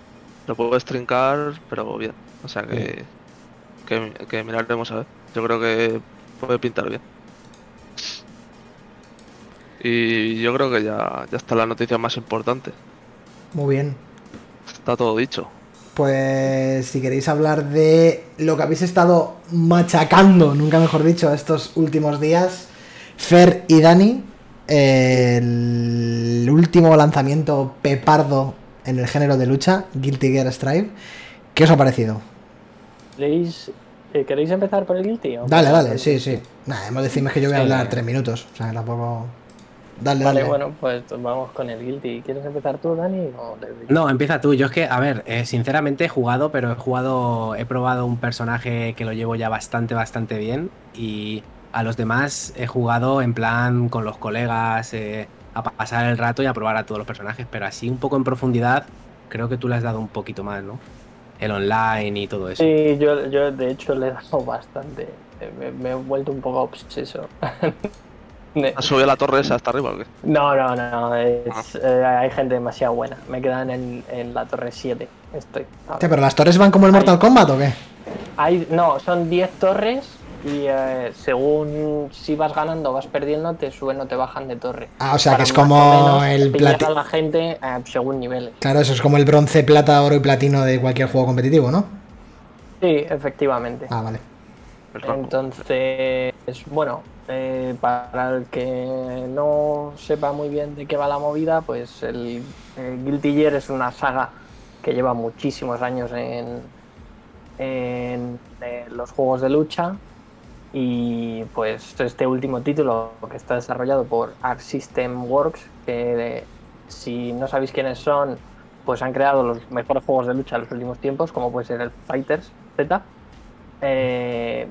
Speaker 4: Lo puedes trincar, pero bien. O sea que. Que, que miraremos a ver. Yo creo que puede pintar bien. Y yo creo que ya, ya está la noticia más importante.
Speaker 2: Muy bien.
Speaker 4: Está todo dicho.
Speaker 2: Pues si queréis hablar de lo que habéis estado machacando, nunca mejor dicho, estos últimos días, Fer y Dani, el último lanzamiento pepardo en el género de lucha, Guilty Gear Strive, ¿qué os ha parecido?
Speaker 5: ¿Queréis, eh, ¿Queréis empezar por el Guilty? o
Speaker 2: Dale, dale, sí, sí. Nada, hemos decirme que yo voy a hablar tres minutos, o sea, tampoco... Dale,
Speaker 5: Vale,
Speaker 2: dale.
Speaker 5: bueno, pues vamos con el Guilty. ¿Quieres empezar tú, Dani? O
Speaker 1: No, empieza tú. Yo es que, a ver, eh, sinceramente he jugado, pero he jugado, he probado un personaje que lo llevo ya bastante, bastante bien. Y a los demás he jugado en plan con los colegas, eh, a pa- pasar el rato y a probar a todos los personajes. Pero así un poco en profundidad, creo que tú le has dado un poquito más, ¿no? El online y todo eso.
Speaker 5: Sí, yo, yo de hecho le he dado bastante. Me, me he vuelto un poco obseso. <laughs>
Speaker 4: ¿Has subido la torre esa hasta arriba o qué?
Speaker 5: No, no, no. es- eh, hay gente demasiado buena. Me quedan en, en la torre 7. Estoy.
Speaker 2: Hostia, pero las torres van como el Mortal Kombat o qué?
Speaker 5: Hay, no, son 10 torres y eh, según si vas ganando o vas perdiendo, te suben o te bajan de torre.
Speaker 2: Ah, o sea, que es como
Speaker 5: menos
Speaker 2: el
Speaker 5: pillar
Speaker 2: plati-
Speaker 5: a la gente eh, según niveles.
Speaker 2: Claro, eso es como el bronce, plata, oro y platino de cualquier juego competitivo, ¿no?
Speaker 5: Sí, efectivamente.
Speaker 2: Ah, vale.
Speaker 5: Entonces, bueno, eh, para el que no sepa muy bien de qué va la movida, pues el, el Guilty Gear es una saga que lleva muchísimos años en, eh, los juegos de lucha y pues este último título que está desarrollado por Arc System Works, que eh, si no sabéis quiénes son, pues han creado los mejores juegos de lucha en los últimos tiempos, como puede ser el Fighters Z. Eh,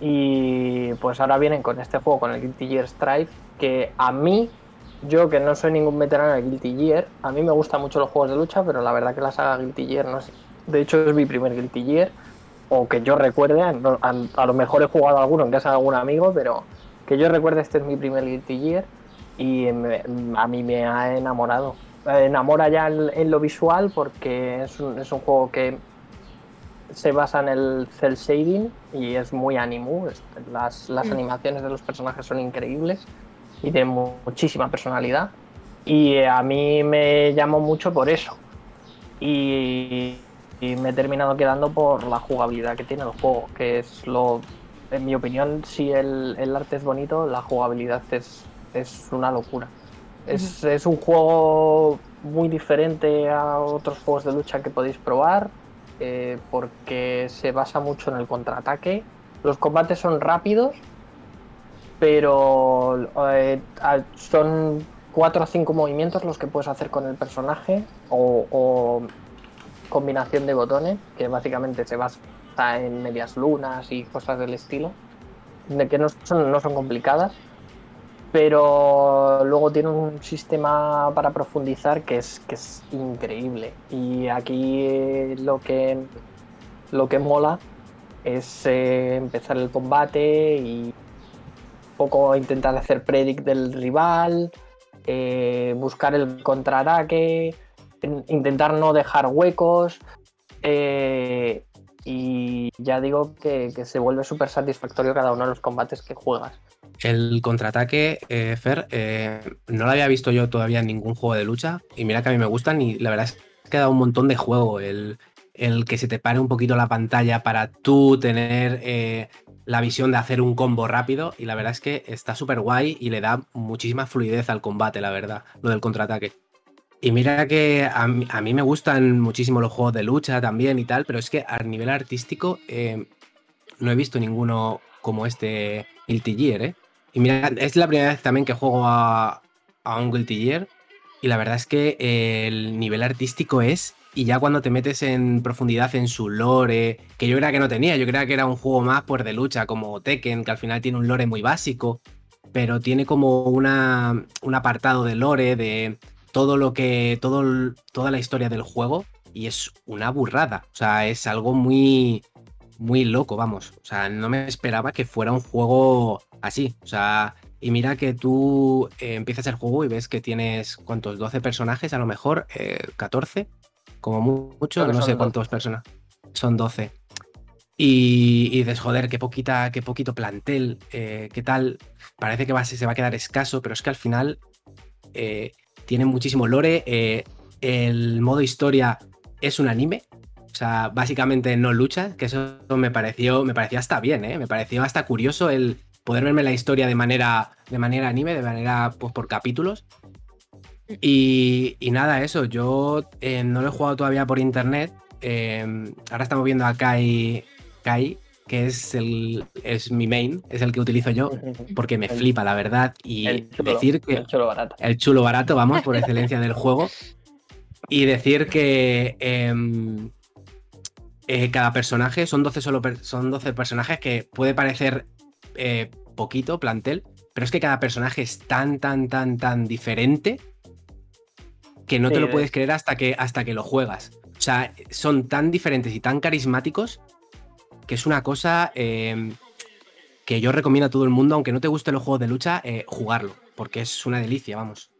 Speaker 5: y pues ahora vienen con este juego, con el Guilty Gear Strive, que a mí, yo que no soy ningún veterano de Guilty Gear, a mí me gustan mucho los juegos de lucha, pero la verdad que la saga Guilty Gear no es... De hecho es mi primer Guilty Gear, o que yo recuerde, a lo mejor he jugado alguno en casa de algún amigo, pero que yo recuerde este es mi primer Guilty Gear y me- a mí me ha enamorado. Eh, enamora ya en, en lo visual porque es un, es un juego que se basa en el cel shading y es muy animu. Las, las animaciones de los personajes son increíbles y de mu- muchísima personalidad. Y a mí me llamó mucho por eso. Y, y me he terminado quedando por la jugabilidad que tiene el juego, que es lo. En mi opinión, si el, el arte es bonito, la jugabilidad es, es una locura. Es, es un juego muy diferente a otros juegos de lucha que podéis probar, eh, porque se basa mucho en el contraataque. Los combates son rápidos, pero eh, son cuatro o cinco movimientos los que puedes hacer con el personaje o, combinación de botones, que básicamente se basa en medias lunas y cosas del estilo, de que no son complicadas pero luego tiene un sistema para profundizar que es, que es increíble. Y aquí lo que, lo que mola es eh, empezar el combate y un poco intentar hacer predict del rival, eh, buscar el contraataque, in- intentar no dejar huecos. eh, y ya digo que, que se vuelve súper satisfactorio cada uno de los combates que juegas.
Speaker 1: El contraataque, eh, Fer, eh, no lo había visto yo todavía en ningún juego de lucha. Y mira que a mí me gustan y la verdad es que da un montón de juego. El, el que se te pare un poquito la pantalla para tú tener eh, la visión de hacer un combo rápido. Y la verdad es que está súper guay y le da muchísima fluidez al combate, la verdad, lo del contraataque. Y mira que a mí, me gustan muchísimo los juegos de lucha también y tal, pero es que a nivel artístico eh, no he visto ninguno como este Guilty Gear, ¿eh? Y mira, es la primera vez también que juego a, a un y la verdad es que eh, el nivel artístico es, y ya cuando te metes en profundidad en su lore, que yo creía que no tenía, yo creía que era un juego más pues, de lucha como Tekken, que al final tiene un lore muy básico, pero tiene como una, un apartado de lore, de todo lo que, todo, toda la historia del juego, y es una burrada, o sea, es algo muy, muy loco, vamos. O sea, no me esperaba que fuera un juego así. O sea, y mira que tú eh, empiezas el juego y ves que tienes, ¿cuántos? 12 personajes, a lo mejor, eh, 14, como mu- mucho, no sé
Speaker 5: 12.
Speaker 1: cuántos personajes. Son 12. Y, y dices, joder, qué poquita, qué poquito plantel, eh, qué tal. Parece que va, se va a quedar escaso, pero es que al final eh, tiene muchísimo lore. eh, el modo historia es un anime. O sea, básicamente no luchas, que eso me pareció, me pareció hasta bien, ¿eh? Me pareció hasta curioso el poder verme la historia de manera, de manera anime, de manera pues, por capítulos. Y, y nada, eso, yo eh, no lo he jugado todavía por internet. eh, ahora estamos viendo a Kai, Kai que es, el, es mi main, es el que utilizo yo, <laughs> porque me
Speaker 5: El-
Speaker 1: flipa, la verdad. Y
Speaker 5: el chulo,
Speaker 1: decir que
Speaker 5: el chulo barato.
Speaker 1: el chulo barato, vamos, por <laughs> excelencia del juego. Y decir que em, eh, cada personaje son 12, solo son 12 personajes que puede parecer eh, poquito plantel, pero es que cada personaje es tan, tan, tan, tan diferente que no te lo
Speaker 5: es-
Speaker 1: puedes creer hasta que, hasta que lo juegas. O sea, son tan diferentes y tan carismáticos que es una cosa em, que yo recomiendo a todo el mundo, aunque no te gusten los juegos de lucha, eh, jugarlo, porque es una delicia, vamos.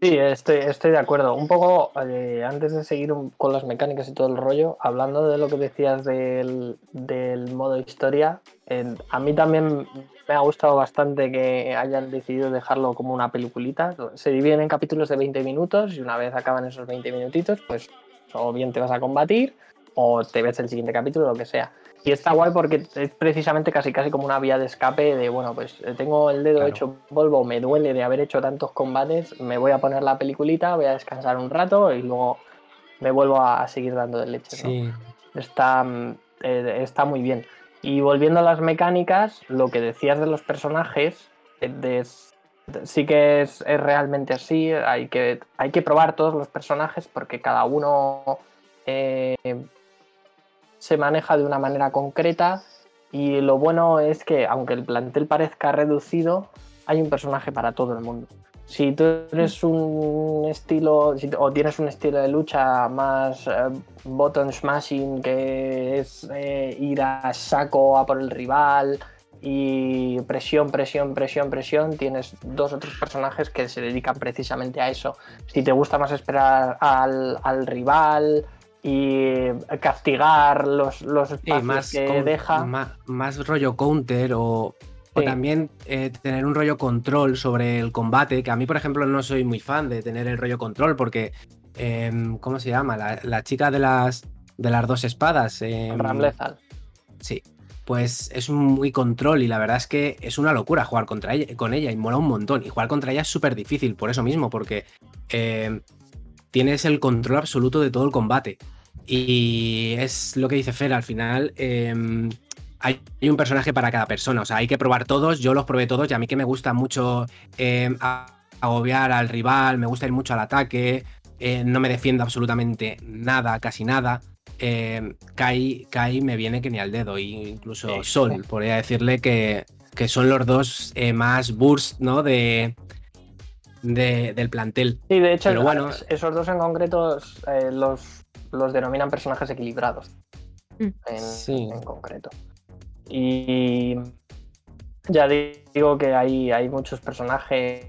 Speaker 5: Sí, estoy, estoy de acuerdo. Un poco, eh, antes de seguir con las mecánicas y todo el rollo, hablando de lo que decías del, del modo historia, a mí también me ha gustado bastante que hayan decidido dejarlo como una peliculita. Se dividen en capítulos de 20 minutos y una vez acaban esos 20 minutitos, pues o bien te vas a combatir o te ves el siguiente capítulo, lo que sea. Y está guay porque es precisamente casi casi como una vía de escape de, bueno, pues eh, tengo el dedo
Speaker 1: Claro.
Speaker 5: hecho polvo, me duele de haber hecho tantos combates, me voy a poner la peliculita, voy a descansar un rato y luego me vuelvo a seguir dando de leche. ¿no? Está, eh, está muy bien. Y volviendo a las mecánicas, lo que decías de los personajes, eh, de- de- sí que es, es realmente así, hay que, hay que probar todos los personajes porque cada uno eh, se maneja de una manera concreta y lo bueno es que aunque el plantel parezca reducido, hay un personaje para todo el mundo. Si tú eres un estilo si- o tienes un estilo de lucha más eh, button smashing, que es eh, ir a saco a por el rival y presión, presión, presión, presión, tienes dos o tres personajes que se dedican precisamente a eso. Si te gusta más esperar al, al rival y castigar los, los espacios
Speaker 1: más,
Speaker 5: que deja.
Speaker 1: más rollo counter o, o también eh, tener un rollo control sobre el combate, que a mí, por ejemplo, no soy muy fan de tener el rollo control porque, em, ¿cómo se llama? La, la chica de las, de las dos espadas. em,
Speaker 5: Ramlethal.
Speaker 1: Sí, pues es muy control y la verdad es que es una locura jugar contra ella, con ella y mola un montón. Y jugar contra ella es súper difícil por eso mismo, porque eh, tienes el control absoluto de todo el combate. Y es lo que dice Fer, al final eh, hay, un personaje para cada persona, o sea, hay que probar todos, yo los probé todos y a mí que me gusta mucho eh, a- agobiar al rival, me gusta ir mucho al ataque, eh, no me defiendo absolutamente nada, casi nada. Eh, Kai, Kai me viene que ni al dedo, y incluso. Sol, podría decirle que, que son los dos eh, más burst, ¿no? De, de- del plantel.
Speaker 5: Sí, de hecho,
Speaker 1: Pero bueno.
Speaker 5: es- esos dos en concreto eh, los, los denominan personajes equilibrados.
Speaker 3: Mm.
Speaker 5: En,
Speaker 1: Sí.
Speaker 5: en concreto. Y ya digo que hay, hay muchos personajes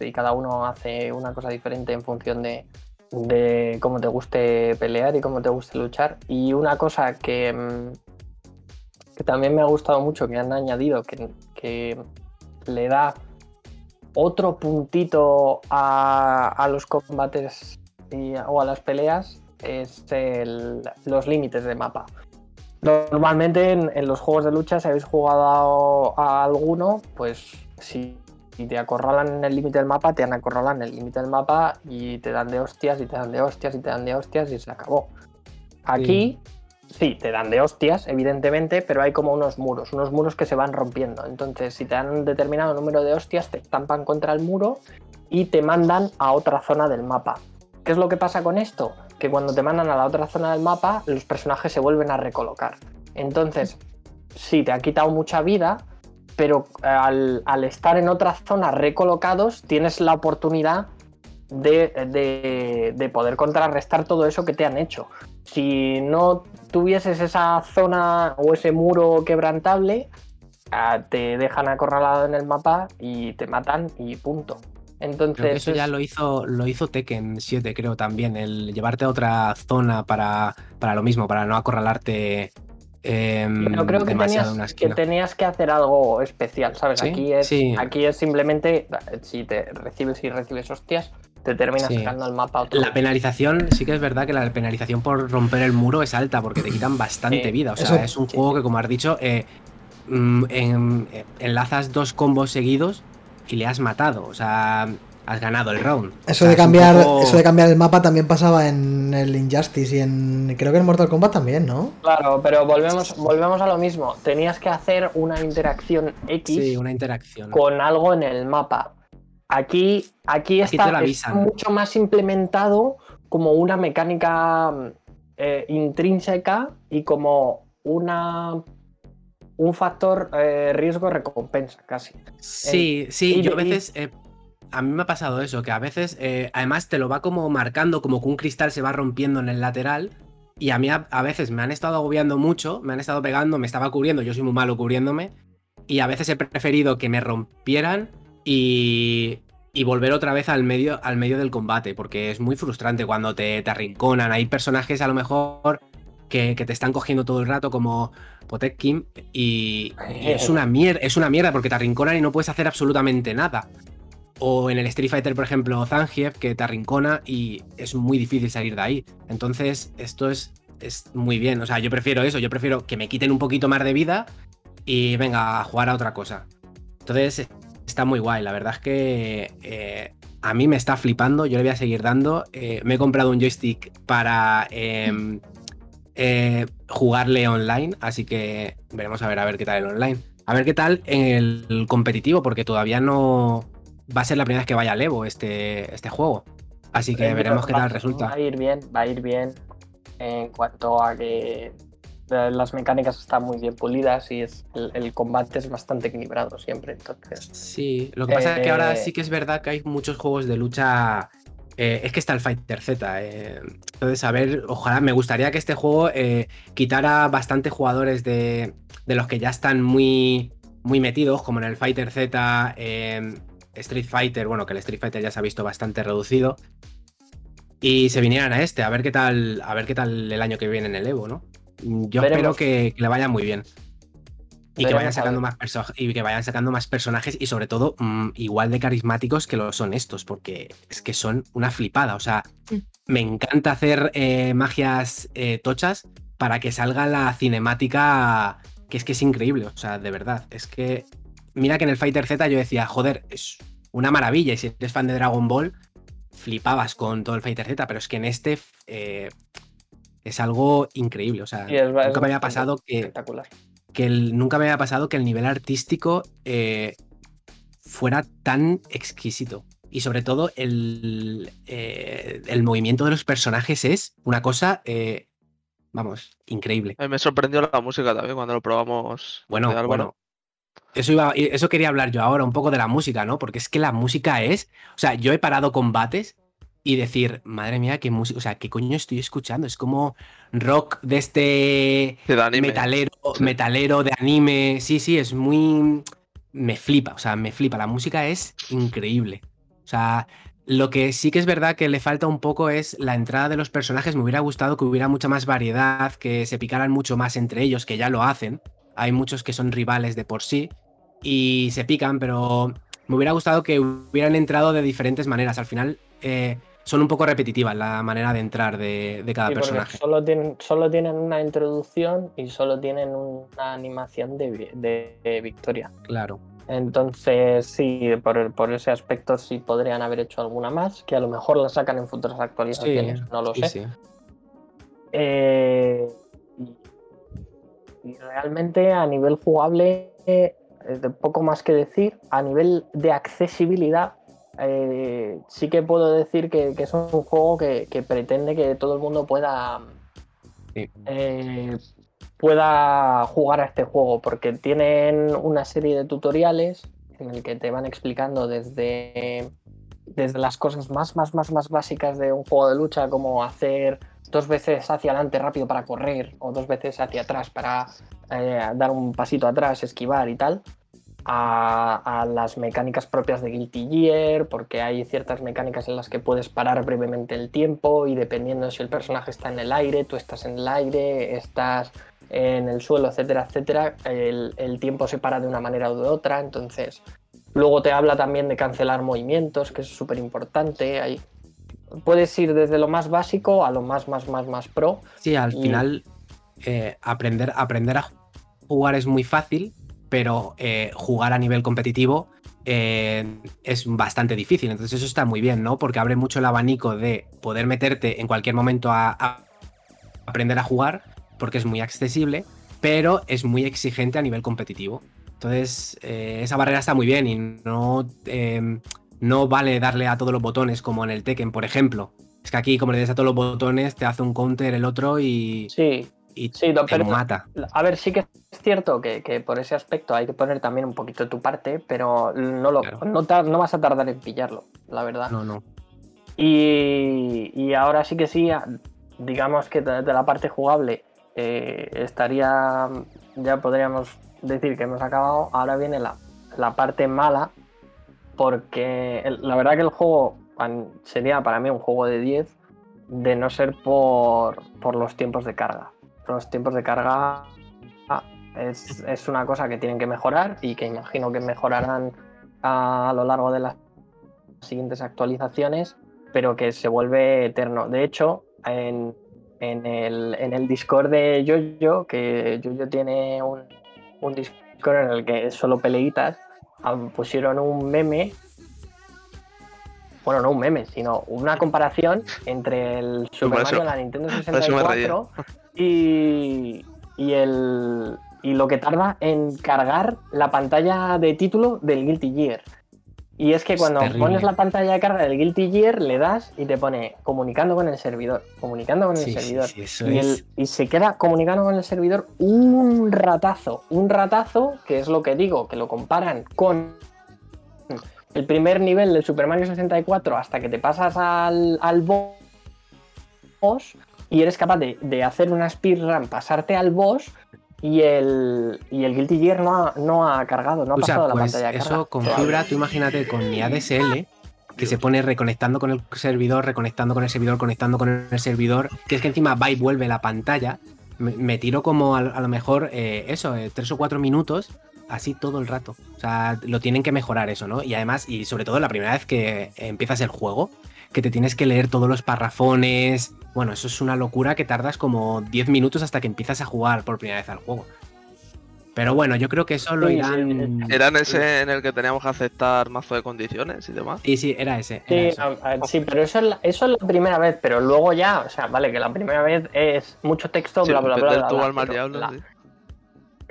Speaker 5: y cada uno hace una cosa diferente en función de, de cómo te guste pelear y cómo te guste luchar. Y una cosa que, mm, que también me ha gustado mucho, que han añadido, que, que le da otro puntito a, los combates o a las peleas, es los límites de mapa. Normalmente en, los juegos de lucha, si habéis jugado a, alguno, pues si, te acorralan en el límite del mapa, te han acorralan en el límite del mapa y te dan de hostias y te dan de hostias y te dan de hostias y se acabó. Aquí te dan de hostias, evidentemente, pero hay como unos muros, unos muros que se van rompiendo. Entonces, si te dan un determinado número de hostias, te estampan contra el muro y te mandan a otra zona del mapa. ¿Qué es lo que pasa con esto? Que cuando te mandan a la otra zona del mapa, los personajes se vuelven a recolocar. Entonces, sí, te ha quitado mucha vida, pero al, estar en otra zona recolocados, tienes la oportunidad de- de poder contrarrestar todo eso que te han hecho. Si no tuvieses esa zona o ese muro quebrantable, ah, te dejan acorralado en el mapa y te matan y punto. Entonces,
Speaker 1: Creo que eso ya lo hizo, lo hizo Tekken 7, creo también, el llevarte a otra zona para, para lo mismo, para no acorralarte em,
Speaker 5: Pero creo que tenías, que tenías que hacer algo especial, ¿sabes?
Speaker 1: ¿Sí?
Speaker 5: Aquí, es,
Speaker 1: Sí.
Speaker 5: aquí es simplemente, si te recibes y recibes hostias, te terminas
Speaker 1: Sí.
Speaker 5: sacando el mapa otro.
Speaker 1: La penalización, sí que es verdad que la penalización por romper el muro es alta porque te quitan bastante
Speaker 5: Sí,
Speaker 1: vida. O sea,
Speaker 2: eso-
Speaker 1: es un
Speaker 5: sí,
Speaker 1: juego
Speaker 5: sí.
Speaker 1: que, como has dicho, eh, mm, en- eh, enlazas dos combos seguidos y le has matado. O sea, has ganado el round. O
Speaker 2: Eso
Speaker 1: sea,
Speaker 2: de cambiar,
Speaker 1: poco-
Speaker 2: eso de cambiar el mapa también pasaba en el Injustice y en. creo que en Mortal Kombat también, ¿no?
Speaker 5: Claro, pero volvemos, volvemos a lo mismo. Tenías que hacer una interacción X
Speaker 1: Sí, una interacción.
Speaker 5: con algo en el mapa. Aquí, aquí,
Speaker 1: Aquí
Speaker 5: está,
Speaker 1: avisan.
Speaker 5: mucho más implementado como una mecánica eh, intrínseca y como una un factor eh, riesgo-recompensa casi.
Speaker 1: Sí, sí,
Speaker 5: y
Speaker 1: yo a veces. eh, a mí me ha pasado eso, que a veces, eh, además te lo va como marcando, como que un cristal se va rompiendo en el lateral. Y a mí a, a veces me han estado agobiando mucho, me han estado pegando, me estaba cubriendo, yo soy muy malo cubriéndome. Y a veces he preferido que me rompieran y, y volver otra vez al medio, al medio del combate, porque es muy frustrante cuando te, te arrinconan. Hay personajes a lo mejor que, que te están cogiendo todo el rato, como Potemkin, y, y es una mierda, es una mierda porque te arrinconan y no puedes hacer absolutamente nada. O en el Street Fighter, por ejemplo, Zangief, que te arrincona y es muy difícil salir de ahí. Entonces, esto es, es muy bien. O sea, yo prefiero eso, yo prefiero que me quiten un poquito más de vida y venga a jugar a otra cosa. Entonces, está muy guay. La verdad es que eh, a mí me está flipando, yo le voy a seguir dando. Eh, me he comprado un joystick para em, eh, jugarle online, así que veremos a ver a ver qué tal el online. A ver qué tal en el competitivo, porque todavía no va a ser la primera vez que vaya al Evo este, este juego. Así que veremos qué
Speaker 5: va-
Speaker 1: tal
Speaker 5: Va
Speaker 1: resulta.
Speaker 5: a ir bien, va a ir bien en cuanto a que las mecánicas están muy bien pulidas y es, el, el combate es bastante equilibrado siempre. Entonces,
Speaker 1: Sí, lo que pasa es que ahora
Speaker 5: Eh,
Speaker 1: sí que es verdad que hay muchos juegos de lucha. eh, es que está el Fighter Z. eh, entonces, a ver, ojalá me gustaría que este juego eh, quitara bastante jugadores de, de los que ya están muy, muy metidos, como en el Fighter Z, eh, Street Fighter. Bueno, que el Street Fighter ya se ha visto bastante reducido. Y se vinieran a este, a ver qué tal, a ver qué tal el año que viene en el Evo, ¿no? Yo espero que, que le vaya muy bien. Y que vayan sacando más y que vayan sacando más personajes y sobre todo mm, igual de carismáticos que lo son estos, porque es que son una flipada. O sea,
Speaker 3: Mm.
Speaker 1: me encanta hacer eh, magias eh, tochas para que salga la cinemática, que es que es increíble. O sea, de verdad. Es que mira que en el Fighter Z yo decía, joder, es una maravilla. Y si eres fan de Dragon Ball, flipabas con todo el Fighter Z, pero es que en este eh, es algo increíble. O sea,
Speaker 5: es
Speaker 1: nunca me había pasado que
Speaker 5: espectacular.
Speaker 1: que el- nunca me había pasado que el nivel artístico eh, fuera tan exquisito. Y sobre todo el, eh, el movimiento de los personajes es una cosa, eh, vamos, increíble.
Speaker 4: Me sorprendió la música también cuando lo probamos.
Speaker 1: Bueno, bueno. Eso, iba, eso quería hablar yo ahora, un poco de la música, ¿no? Porque es que la música es... O sea, yo he parado combates y decir, madre mía, qué música... O sea, ¿qué coño estoy escuchando? Es como rock de este
Speaker 4: de anime.
Speaker 1: metalero,
Speaker 4: Sí.
Speaker 1: metalero de anime. Sí, sí, es muy. Me flipa, o sea, me flipa. La música es increíble. O sea, lo que sí que es verdad que le falta un poco es la entrada de los personajes. Me hubiera gustado que hubiera mucha más variedad, que se picaran mucho más entre ellos, que ya lo hacen. Hay muchos que son rivales de por sí y se pican, pero me hubiera gustado que hubieran entrado de diferentes maneras. Al final eh, son un poco repetitivas la manera de entrar de, de cada
Speaker 5: Sí,
Speaker 1: personaje.
Speaker 5: Solo tienen, solo tienen una introducción y solo tienen una animación de, de- de victoria.
Speaker 1: Claro.
Speaker 5: Entonces, sí, por, por ese aspecto sí podrían haber hecho alguna más, que a lo mejor la sacan en futuras actualizaciones, no lo
Speaker 1: sí,
Speaker 5: sé. Eh, y, realmente a nivel jugable, eh, de poco más que decir. A nivel de accesibilidad, eh, sí que puedo decir que, que es un juego que, que pretende que todo el mundo pueda,
Speaker 1: Sí.
Speaker 5: eh, pueda jugar a este juego, porque tienen una serie de tutoriales en el que te van explicando desde desde las cosas más, más, más, más básicas de un juego de lucha, como hacer dos veces hacia adelante rápido para correr o dos veces hacia atrás para eh, dar un pasito atrás, esquivar y tal, a, a las mecánicas propias de Guilty Gear, porque hay ciertas mecánicas en las que puedes parar brevemente el tiempo y dependiendo si el personaje está en el aire, tú estás en el aire, estás en el suelo, etcétera, etcétera, el, el tiempo se para de una manera u de otra, entonces luego te habla también de cancelar movimientos, que es súper importante, hay puedes ir desde lo más básico a lo más, más, más, más pro.
Speaker 1: Sí, al
Speaker 5: Y-
Speaker 1: final eh, aprender, aprender a jugar es muy fácil, pero eh, jugar a nivel competitivo eh, es bastante difícil. Entonces eso está muy bien, ¿no? Porque abre mucho el abanico de poder meterte en cualquier momento a, aprender a jugar, porque es muy accesible, pero es muy exigente a nivel competitivo. Entonces eh, esa barrera está muy bien y no, eh, no vale darle a todos los botones como en el Tekken, por ejemplo. Es que aquí, como le des a todos los botones, te hace un counter el otro y,
Speaker 5: Sí,
Speaker 1: y
Speaker 5: sí, no,
Speaker 1: te
Speaker 5: pero
Speaker 1: mata.
Speaker 5: a ver, sí que es cierto que, que por ese aspecto hay que poner también un poquito tu parte, pero no, lo,
Speaker 1: Claro.
Speaker 5: no, vas a tardar en pillarlo, la verdad.
Speaker 1: No, no.
Speaker 5: Y, y ahora sí que sí, digamos que de, la parte jugable eh, estaría, ya podríamos decir que hemos acabado, ahora viene la, la parte mala, porque el- la verdad que el juego sería para mí un juego de 10, de no ser por, por los tiempos de carga. Los tiempos de carga ah, es, es una cosa que tienen que mejorar y que imagino que mejorarán a lo largo de las siguientes actualizaciones, pero que se vuelve eterno. De hecho, en, en el, en el Discord de Yoyo, que Yoyo tiene un, un Discord en el que es solo peleitas, ah, pusieron un meme. Bueno, no un meme, sino una comparación entre el Super Mario de la Nintendo
Speaker 4: por eso me reía.
Speaker 5: 64 y, y, el, y lo que tarda en cargar la pantalla de título del Guilty Gear. Y es que
Speaker 1: Es
Speaker 5: cuando
Speaker 1: terrible.
Speaker 5: pones la pantalla de carga del Guilty Gear, le das y te pone comunicando con el servidor, comunicando con el
Speaker 1: Sí,
Speaker 5: servidor.
Speaker 1: sí, eso
Speaker 5: y,
Speaker 1: es.
Speaker 5: el- y se queda comunicando con el servidor un ratazo, un ratazo, que es lo que digo, que lo comparan con el primer nivel del Super Mario 64 hasta que te pasas al, al boss y eres capaz de, de hacer una speedrun, pasarte al boss y el, y el Guilty Gear no ha, no ha cargado, no ha
Speaker 1: O sea,
Speaker 5: pasado la
Speaker 1: pues
Speaker 5: pantalla de carga.
Speaker 1: eso con fibra, tú imagínate con mi ADSL, que se pone reconectando con el servidor, reconectando con el servidor, conectando con el servidor, que es que encima va y vuelve la pantalla. Me, me tiro como a, a lo mejor eh, eso, eh, tres o cuatro minutos, así todo el rato. O sea, lo tienen que mejorar eso, ¿no? Y además, y sobre todo la primera vez que empiezas el juego, que te tienes que leer todos los parrafones. Bueno, eso es una locura que tardas como 10 minutos hasta que empiezas a jugar por primera vez al juego. Pero bueno, yo creo que eso lo irán.
Speaker 4: Era en ese en el que teníamos que aceptar mazo de condiciones y demás.
Speaker 1: Sí, sí, era ese.
Speaker 5: Sí,
Speaker 1: era eso.
Speaker 5: a- a- sí, pero eso es, la, eso es la primera vez, pero luego ya, o sea, vale, que la primera vez es mucho texto,
Speaker 4: Sí,
Speaker 5: bla, bla, bla.
Speaker 4: del
Speaker 5: bla,
Speaker 4: tú
Speaker 5: bla,
Speaker 4: al mal
Speaker 5: pero
Speaker 4: diablo, sí.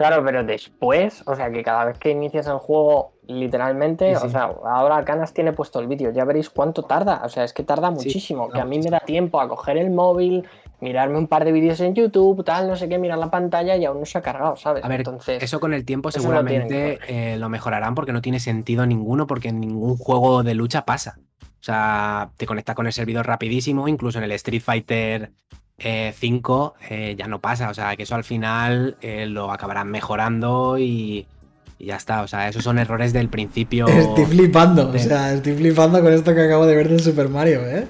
Speaker 5: Claro, pero después, o sea, que cada vez que inicias el juego, literalmente,
Speaker 1: Sí, sí.
Speaker 5: o sea, ahora Canas tiene puesto el vídeo, ya veréis cuánto tarda, o sea, es que tarda
Speaker 1: Sí,
Speaker 5: muchísimo, que a mí me da tiempo a coger el móvil, mirarme un par de vídeos en YouTube, tal, no sé qué, mirar la pantalla y aún no se ha cargado, ¿sabes?
Speaker 1: A ver,
Speaker 5: Entonces,
Speaker 1: eso con el tiempo
Speaker 5: eso lo
Speaker 1: seguramente eh, lo mejorarán porque no tiene sentido ninguno, porque en ningún juego de lucha pasa. O sea, te conecta con el servidor rapidísimo, incluso en el Street Fighter 5 eh, ya no pasa. O sea, que eso al final eh, lo acabarán mejorando y, y ya está. O sea, esos son errores del principio. <laughs>
Speaker 2: Estoy flipando,
Speaker 1: de-
Speaker 2: o sea, estoy flipando con esto que acabo de ver del Super Mario, ¿eh?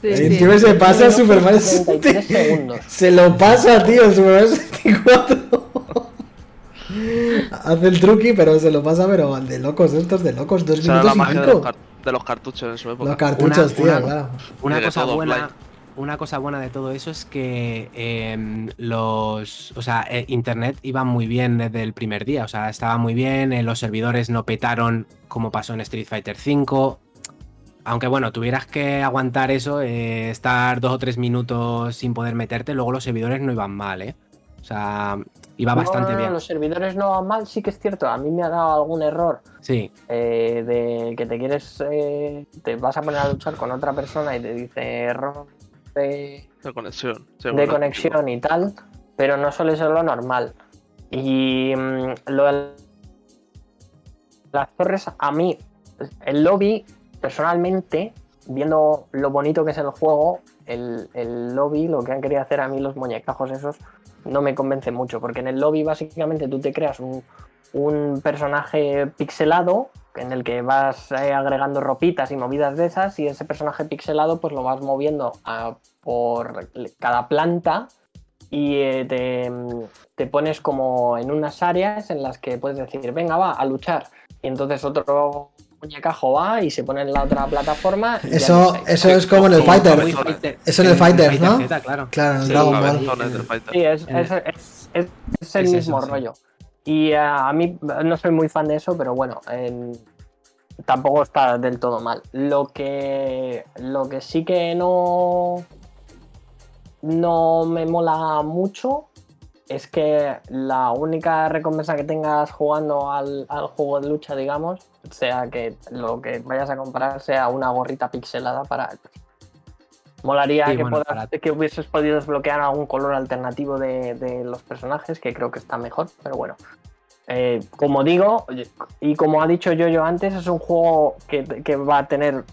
Speaker 3: Sí,
Speaker 2: El
Speaker 3: sí.
Speaker 2: tío se pasa el Super Mario
Speaker 5: 33 segundos.
Speaker 2: Se lo pasa, tío, el Super Mario 64. <laughs> Hace el truqui, pero se lo pasa, pero de locos, estos de locos, dos
Speaker 4: era la
Speaker 2: minutos y
Speaker 4: magia de los,
Speaker 2: cinco.
Speaker 4: de los cartuchos en su época.
Speaker 2: Los cartuchos,
Speaker 1: Una-
Speaker 2: tío,
Speaker 1: una-
Speaker 2: claro.
Speaker 1: Una cosa buena.
Speaker 4: offline.
Speaker 1: Una cosa buena de todo eso es que em, los. O sea, eh, internet iba muy bien desde el primer día. O sea, estaba muy bien. eh, los servidores no petaron como pasó en Street Fighter V. Aunque bueno, tuvieras que aguantar eso, eh, estar dos o tres minutos sin poder meterte, luego los servidores no iban mal, ¿eh? O sea, iba bastante
Speaker 5: no,
Speaker 1: bien.
Speaker 5: Los servidores no van mal, sí que es cierto, a mí me ha dado algún error
Speaker 1: Sí,
Speaker 5: eh, de que te quieres, eh, te vas a poner a luchar con otra persona y te dice error de,
Speaker 4: De conexión.
Speaker 5: de conexión y tal, pero no suele ser lo normal. Y mm, lo de las torres, a mí, el lobby personalmente, viendo lo bonito que es el juego, el, el lobby, lo que han querido hacer a mí los muñecajos esos, no me convence mucho, porque en el lobby básicamente tú te creas un, un personaje pixelado en el que vas eh, agregando ropitas y movidas de esas y ese personaje pixelado pues lo vas moviendo a- por cada planta y eh, te, te pones como en unas áreas en las que puedes decir, venga, va, a luchar. Y entonces otro muñecajo va y se pone en la otra plataforma.
Speaker 2: Eso, eso es como en el Fighter.
Speaker 1: Fighter-
Speaker 2: Eso en el Fighters, ¿no?
Speaker 1: Claro.
Speaker 2: Claro, en el
Speaker 4: Sí,
Speaker 2: Dragon Ball.
Speaker 4: Fighter.
Speaker 5: Sí, es, es, es- es- es el
Speaker 1: Es eso,
Speaker 5: mismo
Speaker 1: sí.
Speaker 5: rollo. Y eh, a mí no soy muy fan de eso, pero bueno, en- tampoco está del todo mal. Lo que, lo que sí que no, no me mola mucho es que la única recompensa que tengas jugando al, al juego de lucha, digamos, sea que lo que vayas a comprar sea una gorrita pixelada para Molaría
Speaker 1: Sí,
Speaker 5: que,
Speaker 1: bueno,
Speaker 5: puedas-
Speaker 1: para-
Speaker 5: que hubieses podido desbloquear algún color alternativo de, de los personajes, que creo que está mejor, pero bueno. Eh, como digo, y como ha dicho yo antes, es un juego que, que va a tener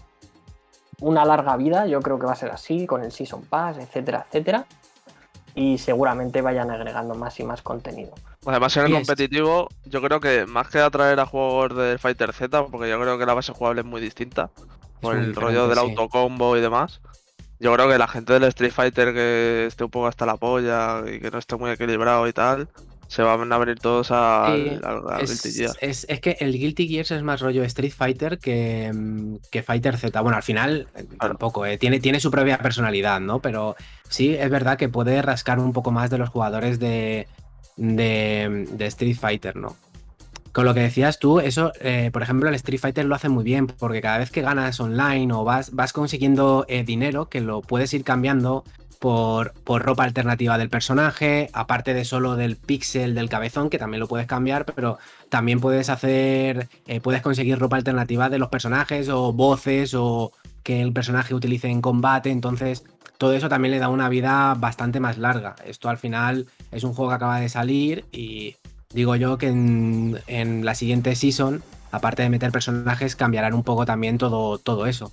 Speaker 5: una larga vida, yo creo que va a ser así, con el Season Pass, etcétera, etcétera. Y seguramente vayan agregando más y más contenido.
Speaker 4: Además, en el
Speaker 1: es-
Speaker 4: competitivo, yo creo que más que atraer a juegos del Fighter Z, porque yo creo que la base jugable es muy distinta, por el rollo del
Speaker 1: sí.
Speaker 4: autocombo y demás. Yo creo que la gente del Street Fighter que esté un poco hasta la polla y que no esté muy equilibrado y tal, se van a venir todos al,
Speaker 1: Sí,
Speaker 4: al, al
Speaker 1: Es,
Speaker 4: Guilty Gear.
Speaker 1: es- es que el Guilty Gears es más rollo Street Fighter que, mm, que Fighter Z. Bueno, al final eh, tampoco, eh, tiene, tiene su propia personalidad, ¿no? Pero sí, es verdad que puede rascar un poco más de los jugadores de, de, de Street Fighter, ¿no? Con lo que decías tú, eso, eh, por ejemplo, el Street Fighter lo hace muy bien, porque cada vez que ganas online o vas, vas consiguiendo eh, dinero, que lo puedes ir cambiando por, por ropa alternativa del personaje, aparte de solo del pixel del cabezón, que también lo puedes cambiar, pero también puedes hacer, eh, puedes conseguir ropa alternativa de los personajes o voces o que el personaje utilice en combate, entonces todo eso también le da una vida bastante más larga. Esto al final es un juego que acaba de salir y digo yo que en, en la siguiente season, aparte de meter personajes, cambiarán un poco también todo, todo eso.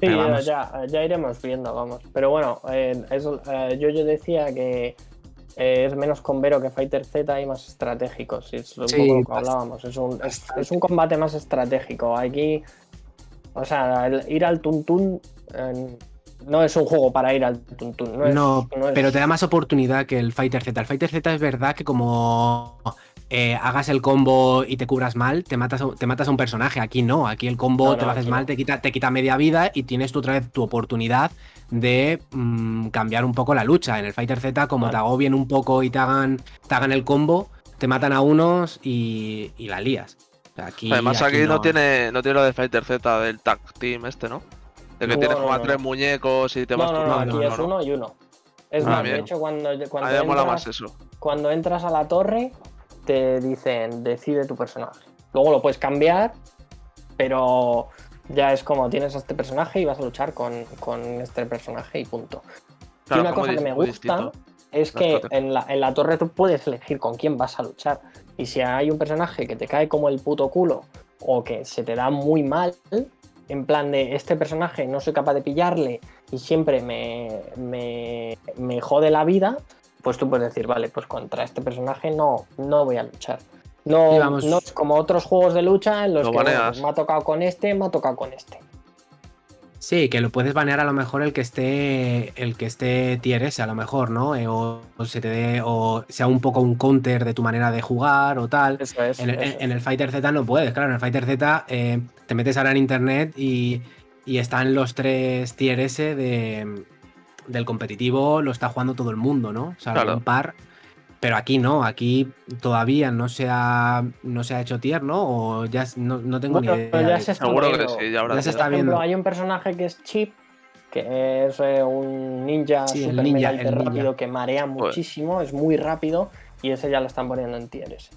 Speaker 5: Sí, ya, ya, ya iremos viendo, vamos. Pero bueno, eh, eso, eh, yo, yo decía que eh, es menos convero que Fighter Z y más estratégico. Si es un
Speaker 1: Sí,
Speaker 5: poco lo que hablábamos. Es un, es, un combate más estratégico. Aquí, o sea, el ir al tuntún no es un juego para ir al tuntún. No, es-
Speaker 1: No,
Speaker 5: no es-
Speaker 1: pero te da más oportunidad que el Fighter Z. El Fighter Z es verdad que como eh, hagas el combo y te cubras mal, te matas, a- te matas a un personaje. Aquí no, aquí el combo
Speaker 5: No,
Speaker 1: te lo haces mal,
Speaker 5: no.
Speaker 1: te quita, te quita media vida y tienes tú otra vez tu oportunidad de mm, cambiar un poco la lucha. En el Fighter Z, como
Speaker 5: Vale.
Speaker 1: te agobien un poco y te hagan, te hagan el combo, te matan a unos y, y la lías. Aquí,
Speaker 4: Además, aquí, no. tiene no tiene lo de Fighter Z del tag team este, ¿no? De que
Speaker 5: No,
Speaker 4: tienes como a
Speaker 5: no,
Speaker 4: tres
Speaker 5: no.
Speaker 4: muñecos y te vas
Speaker 5: No, no, aquí
Speaker 4: no,
Speaker 5: es
Speaker 4: no.
Speaker 5: uno y uno. Es
Speaker 4: Ah,
Speaker 5: más, de hecho, cuando, cuando,
Speaker 4: me mola
Speaker 5: entras-
Speaker 4: más eso.
Speaker 5: cuando entras a la torre, te dicen decide tu personaje. Luego lo puedes cambiar, pero ya es como tienes a este personaje y vas a luchar con, con este personaje y punto.
Speaker 4: Claro,
Speaker 5: y una cosa que me gusta es que en la, en la torre tú puedes elegir con quién vas a luchar. Y si hay un personaje que te cae como el puto culo o que se te da muy mal, en plan de este personaje no soy capaz de pillarle y siempre me, me, me jode la vida, pues tú puedes decir, vale, pues contra este personaje no, no voy a luchar. No, no es como otros juegos de lucha en los
Speaker 4: Lo
Speaker 5: que bueno, me ha tocado con este, me ha tocado con este.
Speaker 1: Sí, que lo puedes banear a lo mejor el que esté el que esté tier S, a lo mejor, ¿no? Eh, o, o se te dé, o sea un poco un counter de tu manera de jugar o tal.
Speaker 5: Eso es.
Speaker 1: En el,
Speaker 5: eso es.
Speaker 1: en el Fighter Z no puedes, claro, en el Fighter Z eh, te metes ahora en internet y, y están los tres tier S de, del competitivo, lo está jugando todo el mundo, ¿no? O sea,
Speaker 4: Claro.
Speaker 1: un par. Pero aquí no, aquí todavía no se ha, no se ha hecho tier, ¿no? O ya no, no tengo
Speaker 5: Bueno,
Speaker 1: ni idea.
Speaker 5: pero ya
Speaker 1: de-
Speaker 5: se está
Speaker 4: Seguro que
Speaker 5: viendo.
Speaker 4: sí, ya habrá
Speaker 1: Ya se está
Speaker 5: Por ejemplo,
Speaker 1: viendo.
Speaker 5: hay un personaje que es Chip, que es eh, un ninja
Speaker 1: Sí,
Speaker 5: super
Speaker 1: ninja,
Speaker 5: mega rápido que marea muchísimo, es muy rápido y ese ya lo están poniendo en tiers.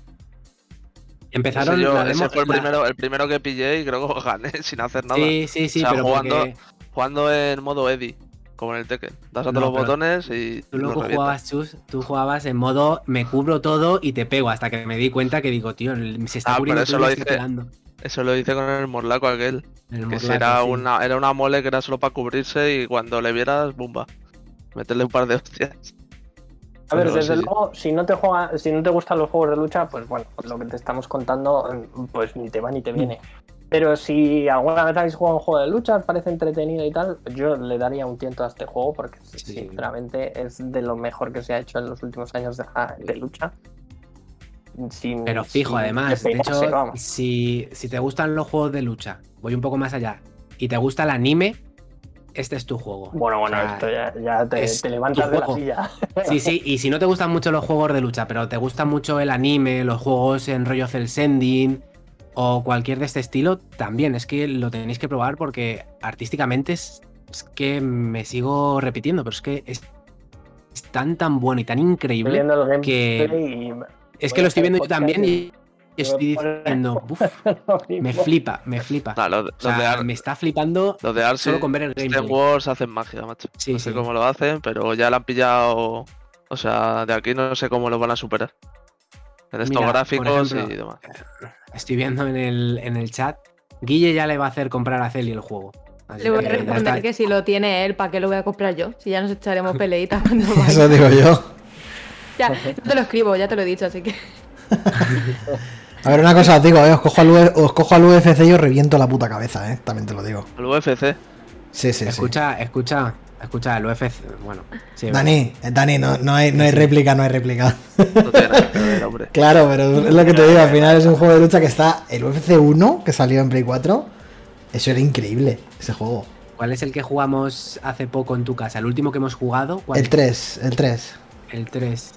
Speaker 1: Empezaron
Speaker 4: Ese, yo-
Speaker 1: la
Speaker 4: ese
Speaker 1: demo-
Speaker 4: fue el
Speaker 1: la-
Speaker 4: primero, el primero que pillé y creo que <laughs> gané sin hacer nada.
Speaker 1: Sí, sí, sí,
Speaker 4: O sea,
Speaker 1: pero
Speaker 4: jugando-
Speaker 1: porque
Speaker 4: Jugando en modo Eddie, como en el Tekken. Das a
Speaker 1: No,
Speaker 4: todos los
Speaker 1: pero
Speaker 4: botones y
Speaker 1: tú
Speaker 4: los
Speaker 1: luego jugabas, Chus, tú jugabas en modo me cubro todo y te pego hasta que me di cuenta que digo, tío, se está
Speaker 4: Ah, pero
Speaker 1: muriendo
Speaker 4: eso
Speaker 1: todo y
Speaker 4: lo dice-. Eso lo hice con el morlaco aquel.
Speaker 1: El
Speaker 4: Que si
Speaker 1: morlaco,
Speaker 4: era,
Speaker 1: sí.
Speaker 4: una, era una mole que era solo para cubrirse y cuando le vieras, bumba. Meterle un par de hostias.
Speaker 5: A ver,
Speaker 4: Pero
Speaker 5: desde
Speaker 4: sí, sí.
Speaker 5: luego, si no te juega, si no te gustan los juegos de lucha, pues bueno, lo que te estamos contando, pues ni te va ni te viene. Pero si alguna vez habéis jugado un juego de lucha, os parece entretenido y tal, yo le daría un tiento a este juego porque
Speaker 1: Sí.
Speaker 5: sinceramente es de lo mejor que se ha hecho en los últimos años de, de lucha. Sin-
Speaker 1: Pero fijo,
Speaker 5: sin
Speaker 1: además, de hecho, si, si te gustan los juegos de lucha, voy un poco más allá, y te gusta el anime, este es tu juego.
Speaker 5: Bueno, bueno,
Speaker 1: O sea,
Speaker 5: esto ya, ya te,
Speaker 1: es
Speaker 5: te
Speaker 1: tu
Speaker 5: levantas de la silla. <laughs>
Speaker 1: Sí, sí, y si no te gustan mucho los juegos de lucha, pero te gusta mucho el anime, los juegos en rollo cel sending o cualquier de este estilo, también es que lo tenéis que probar porque artísticamente es, es que me sigo repitiendo, pero es que es, es tan tan bueno y tan
Speaker 5: Estoy
Speaker 1: increíble.
Speaker 5: viendo el gameplay
Speaker 1: que-
Speaker 5: y
Speaker 1: Es que lo estoy viendo yo también
Speaker 5: y-
Speaker 1: y estoy diciendo, <laughs> "Buf,
Speaker 5: lo
Speaker 1: me flipa, me flipa.
Speaker 4: Nah, los,
Speaker 1: O
Speaker 4: los de,
Speaker 1: sea,
Speaker 4: Ar-
Speaker 1: me está flipando
Speaker 4: los de Arce
Speaker 1: solo con ver el
Speaker 4: Star
Speaker 1: gameplay.
Speaker 4: Wars hacen magia, macho.
Speaker 1: Sí,
Speaker 4: no sé cómo lo hacen, pero ya la han pillado. O sea, de aquí no sé cómo lo van a superar.
Speaker 1: Mira,
Speaker 4: gráficos
Speaker 1: ejemplo,
Speaker 4: y demás.
Speaker 1: Estoy viendo en el, en el chat. Guille ya le va a hacer comprar a Celi el juego. Así
Speaker 3: Le voy a responder que si lo tiene él, ¿para qué lo voy a comprar yo? Si ya nos echaremos peleitas <laughs> cuando vaya.
Speaker 2: Eso digo yo.
Speaker 3: Ya, yo te lo escribo, ya te lo he dicho, así que. <laughs>
Speaker 2: A ver, una cosa os digo, eh, os, cojo al, U- os cojo al UFC y os reviento la puta cabeza, eh. También te lo digo.
Speaker 4: El UFC.
Speaker 2: Sí, sí, sí.
Speaker 1: Escucha, escucha, escucha, el UFC. Bueno, sí,
Speaker 2: Dani, Dani, no, no, hay, no hay réplica, no hay réplica.
Speaker 4: No <laughs> tiene nada que ver, hombre.
Speaker 2: claro, pero es lo que te digo, al final es un juego de lucha que está. El UFC 1, que salió en Play 4, eso era increíble, ese juego.
Speaker 1: ¿Cuál es el que jugamos hace poco en tu casa? ¿El último que hemos jugado? ¿Cuál
Speaker 2: El
Speaker 1: es?
Speaker 2: 3, el 3.
Speaker 1: El 3.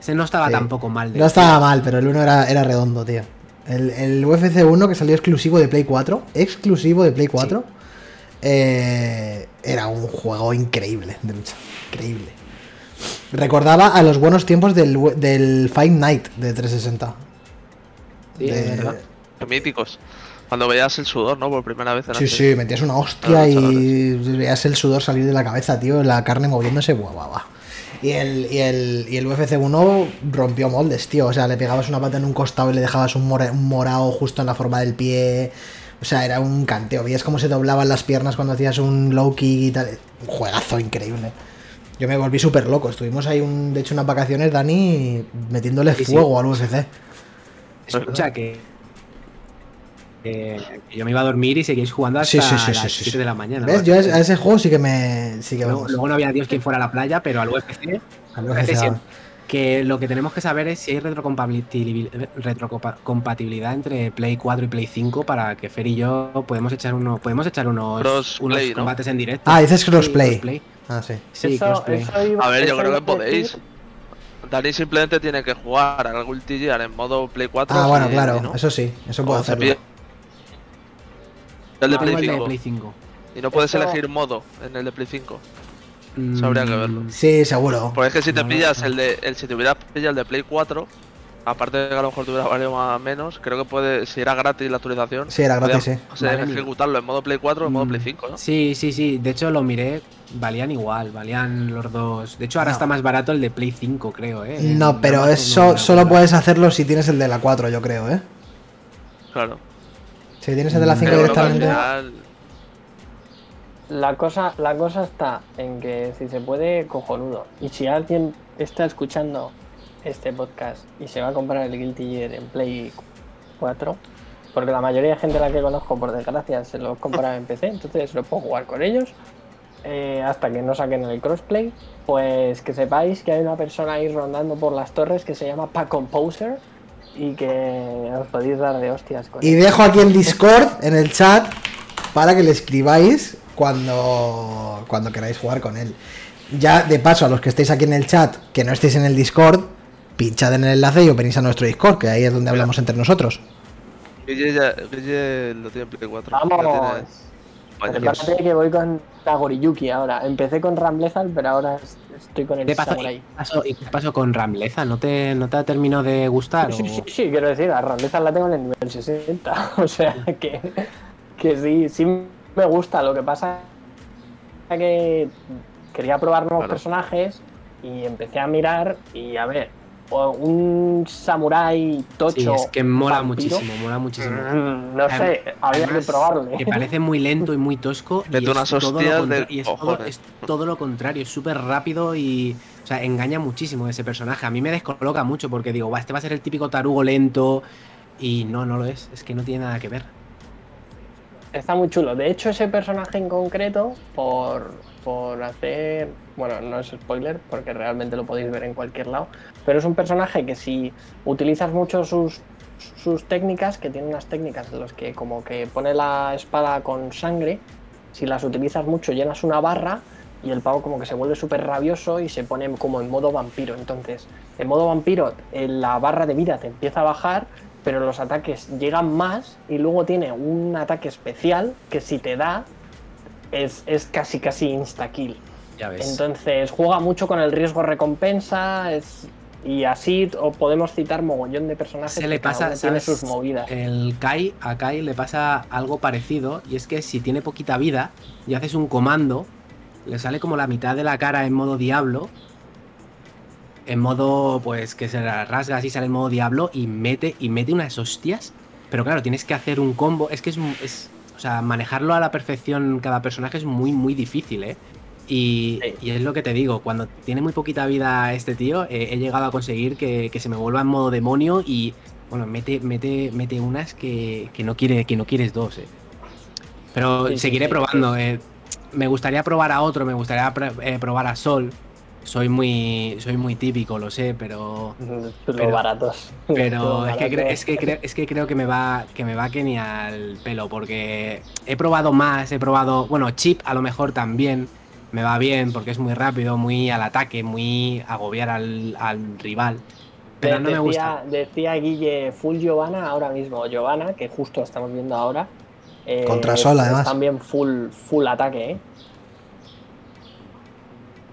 Speaker 1: Ese no estaba
Speaker 2: Sí.
Speaker 1: tampoco mal. de
Speaker 2: No estaba mal, pero el 1 era, era redondo, tío. El, el UFC 1 que salió exclusivo de Play 4, exclusivo de Play 4, eh, era un juego increíble de lucha. Increíble. Recordaba a los buenos tiempos del, del Fight Night de 360.
Speaker 1: Sí, es
Speaker 2: de-
Speaker 1: verdad.
Speaker 4: Qué míticos. Cuando veías el sudor, ¿no? Por primera vez en
Speaker 2: Sí, sí, metías una hostia y veías el sudor salir de la cabeza, tío, la carne moviéndose, guau, guau, guau. Y el, y, el, y el UFC 1 rompió moldes, tío. O sea, le pegabas una pata en un costado y le dejabas un, more- un morado justo en la forma del pie. O sea, era un canteo. Veías cómo se doblaban las piernas cuando hacías un low kick y tal. Un juegazo increíble. Yo me volví súper loco. Estuvimos ahí, un, de hecho, unas vacaciones, Dani, metiéndole
Speaker 1: Sí, sí.
Speaker 2: fuego al UFC.
Speaker 1: Escucha, que, que yo me iba a dormir y seguíais jugando hasta
Speaker 2: Sí, sí, sí,
Speaker 1: las
Speaker 2: sí, sí,
Speaker 1: 7
Speaker 2: sí.
Speaker 1: de la mañana.
Speaker 2: ¿Ves? Yo a ese- juego sí que me. Sí que
Speaker 1: luego, no había Dios quien fuera a la playa, pero al UFC
Speaker 2: Al
Speaker 1: UFC
Speaker 2: UFC.
Speaker 1: Que lo que tenemos que saber es si hay retrocompatibil- retrocompatibilidad entre Play 4 y Play 5 para que Fer y yo podemos echar uno, podemos echar unos,
Speaker 4: Crossplay,
Speaker 1: unos
Speaker 4: ¿no?
Speaker 1: combates en directo.
Speaker 2: Ah, dices
Speaker 1: Sí,
Speaker 2: crossplay. Ah, sí.
Speaker 1: Sí,
Speaker 5: Eso-
Speaker 1: crossplay.
Speaker 5: iba-
Speaker 4: A ver, yo creo que podéis. Dani simplemente tiene que jugar al Guilty Gear en modo Play 4.
Speaker 2: Ah, bueno, claro,
Speaker 4: ¿no?
Speaker 2: eso sí, eso puedo hacerlo.
Speaker 4: pide el de Play
Speaker 1: el de
Speaker 4: 5.
Speaker 1: Play 5.
Speaker 4: Y no puedes
Speaker 5: Eso-
Speaker 4: elegir modo en el de Play 5. Eso habría que verlo.
Speaker 1: Mm,
Speaker 2: Sí, seguro.
Speaker 4: Porque es que si te
Speaker 1: No,
Speaker 4: pillas
Speaker 1: no.
Speaker 4: el de. El, si te hubieras pillado el de Play 4, aparte de que a lo mejor te hubiera valido más menos, creo que puede. Si era gratis la actualización.
Speaker 2: Sí, era gratis,
Speaker 4: podías-
Speaker 2: sí.
Speaker 4: O sea,
Speaker 1: Vale,
Speaker 4: ejecutarlo en modo Play 4 o en modo
Speaker 1: Mm,
Speaker 4: Play 5, ¿no?
Speaker 1: Sí, sí, sí. De hecho, lo miré. Valían igual, valían los dos. De hecho, ahora
Speaker 2: No.
Speaker 1: está más barato el de Play 5, creo, ¿eh?
Speaker 2: No, pero eso solo puedes hacerlo si tienes el de la 4, yo creo, ¿eh?
Speaker 4: Claro.
Speaker 2: Si tienes el de la
Speaker 1: Mm,
Speaker 2: 5
Speaker 4: Pero creo que al
Speaker 2: directamente.
Speaker 5: La cosa, la cosa está en que si se puede, cojonudo. Y si alguien está escuchando este podcast y se va a comprar el Guilty Gear en Play 4, porque la mayoría de gente a la que conozco, por desgracia, se lo compra en PC, entonces lo puedo jugar con ellos eh, hasta que no saquen el crossplay. Pues que sepáis que hay una persona ahí rondando por las torres que se llama Pack Composer y que os podéis dar de hostias con
Speaker 2: Y
Speaker 5: él.
Speaker 2: dejo aquí en Discord, en el chat, para que le escribáis cuando, cuando queráis jugar con él. Ya, de paso, a los que estéis aquí en el chat, que no estéis en el Discord, pinchad en el enlace y os venís a nuestro Discord, que ahí es donde hablamos entre nosotros.
Speaker 4: Guille, ya- Guille lo tiene en Play 4.
Speaker 5: Vamos. Prepárate que voy con Tagoriyuki ahora. Empecé con Ramlethal, pero ahora es- estoy con el
Speaker 1: ¿Qué pasó,
Speaker 5: Samurai.
Speaker 1: y qué pasó- y qué pasó con Ramleza? ¿No te, ¿No te terminó de gustar?
Speaker 5: Sí,
Speaker 1: o-
Speaker 5: sí, sí, quiero decir, a Ramlethal la tengo en el nivel 60. <laughs> O sea que, que sí, sí me gusta. Lo que pasa es que quería probar nuevos
Speaker 4: Claro.
Speaker 5: personajes y empecé a mirar y a ver, un samurái tocho.
Speaker 1: Sí, es que mola
Speaker 5: vampiro,
Speaker 1: muchísimo, mola muchísimo.
Speaker 5: mm, No sé, habría que probarlo.
Speaker 1: Que parece muy lento y muy tosco. y es
Speaker 4: unas
Speaker 1: todo lo y es todo,
Speaker 4: cojones.
Speaker 1: es todo lo contrario, es súper rápido y. O sea, engaña muchísimo ese personaje. A mí me descoloca mucho porque digo, "Buah, este va a ser el típico tarugo lento. Y no, no lo es. Es que no tiene nada que ver.
Speaker 5: Está muy chulo. De hecho, ese personaje en concreto, por, por hacer. Bueno, no es spoiler, porque realmente lo podéis ver en cualquier lado. Pero es un personaje que si utilizas mucho sus, sus técnicas, que tiene unas técnicas en las que como que pone la espada con sangre, si las utilizas mucho llenas una barra y el pavo como que se vuelve súper rabioso y se pone como en modo vampiro. Entonces, en modo vampiro, eh, la barra de vida te empieza a bajar, pero los ataques llegan más y luego tiene un ataque especial que si te da es, es casi casi insta-kill.
Speaker 1: Ya ves.
Speaker 5: Entonces juega mucho con el riesgo recompensa es, y así o podemos citar mogollón de personajes
Speaker 1: Se
Speaker 5: que
Speaker 1: le
Speaker 5: cada
Speaker 1: pasa,
Speaker 5: sus movidas.
Speaker 1: El Kai, a Kai le pasa algo parecido y es que si tiene poquita vida y haces un comando, le sale como la mitad de la cara en modo diablo, en modo pues que se rasga así sale en modo diablo y mete y mete unas hostias, pero claro, tienes que hacer un combo, es que es, es o sea, manejarlo a la perfección cada personaje es muy muy difícil, ¿eh? Y,
Speaker 5: Sí.
Speaker 1: y es lo que te digo, cuando tiene muy poquita vida este tío, eh, he llegado a conseguir que, que se me vuelva en modo demonio y bueno, mete, mete, mete unas que, que no quiere, que no quieres dos, eh. Pero
Speaker 5: Sí,
Speaker 1: seguiré
Speaker 5: sí,
Speaker 1: probando. eh. Me gustaría probar a otro, me gustaría pr- eh, probar a Sol. Soy muy, soy muy típico, lo sé, pero.
Speaker 5: Los
Speaker 1: pero-
Speaker 5: baratos.
Speaker 1: Pero es que, es, que creo, es que creo que me va que me va que ni al pelo, porque he probado más, he probado, bueno, chip a lo mejor también me va bien, porque es muy rápido, muy al ataque, muy agobiar al, al rival. Pero
Speaker 5: De-
Speaker 1: no me gusta.
Speaker 5: decía, Guille full Giovanna ahora mismo. Giovanna, que justo estamos viendo ahora. eh,
Speaker 2: Contra Sol,
Speaker 5: es
Speaker 2: además.
Speaker 5: También full, full ataque, ¿eh?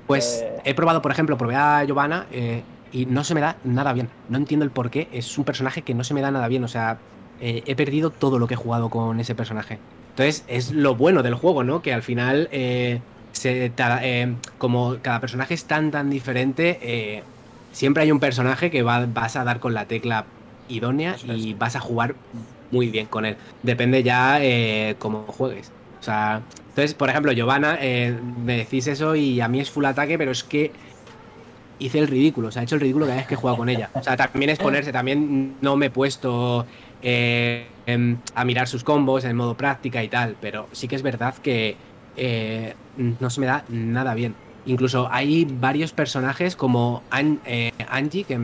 Speaker 1: Pues
Speaker 5: Eh.
Speaker 1: he probado, por ejemplo, probé a Giovanna eh, y no se me da nada bien. No entiendo el por qué. Es un personaje que no se me da nada bien. O sea, eh, he perdido todo lo que he jugado con ese personaje. Entonces, es lo bueno del juego, ¿no? Que al final, eh, se como cada personaje es tan, tan diferente, siempre hay un personaje que va- vas a dar con la tecla idónea y vas a jugar muy bien con él. Depende ya cómo juegues. O sea, entonces, por ejemplo, Giovanna, eh, me decís eso y a mí es full ataque, pero es que hice el ridículo. O sea, he hecho el ridículo cada vez que he jugado con ella. O sea, también es ponerse, también no me he puesto eh, em, a mirar sus combos en modo práctica y tal, pero sí que es verdad que eh, no se me da nada bien. Incluso hay varios personajes como An- eh, Angie, que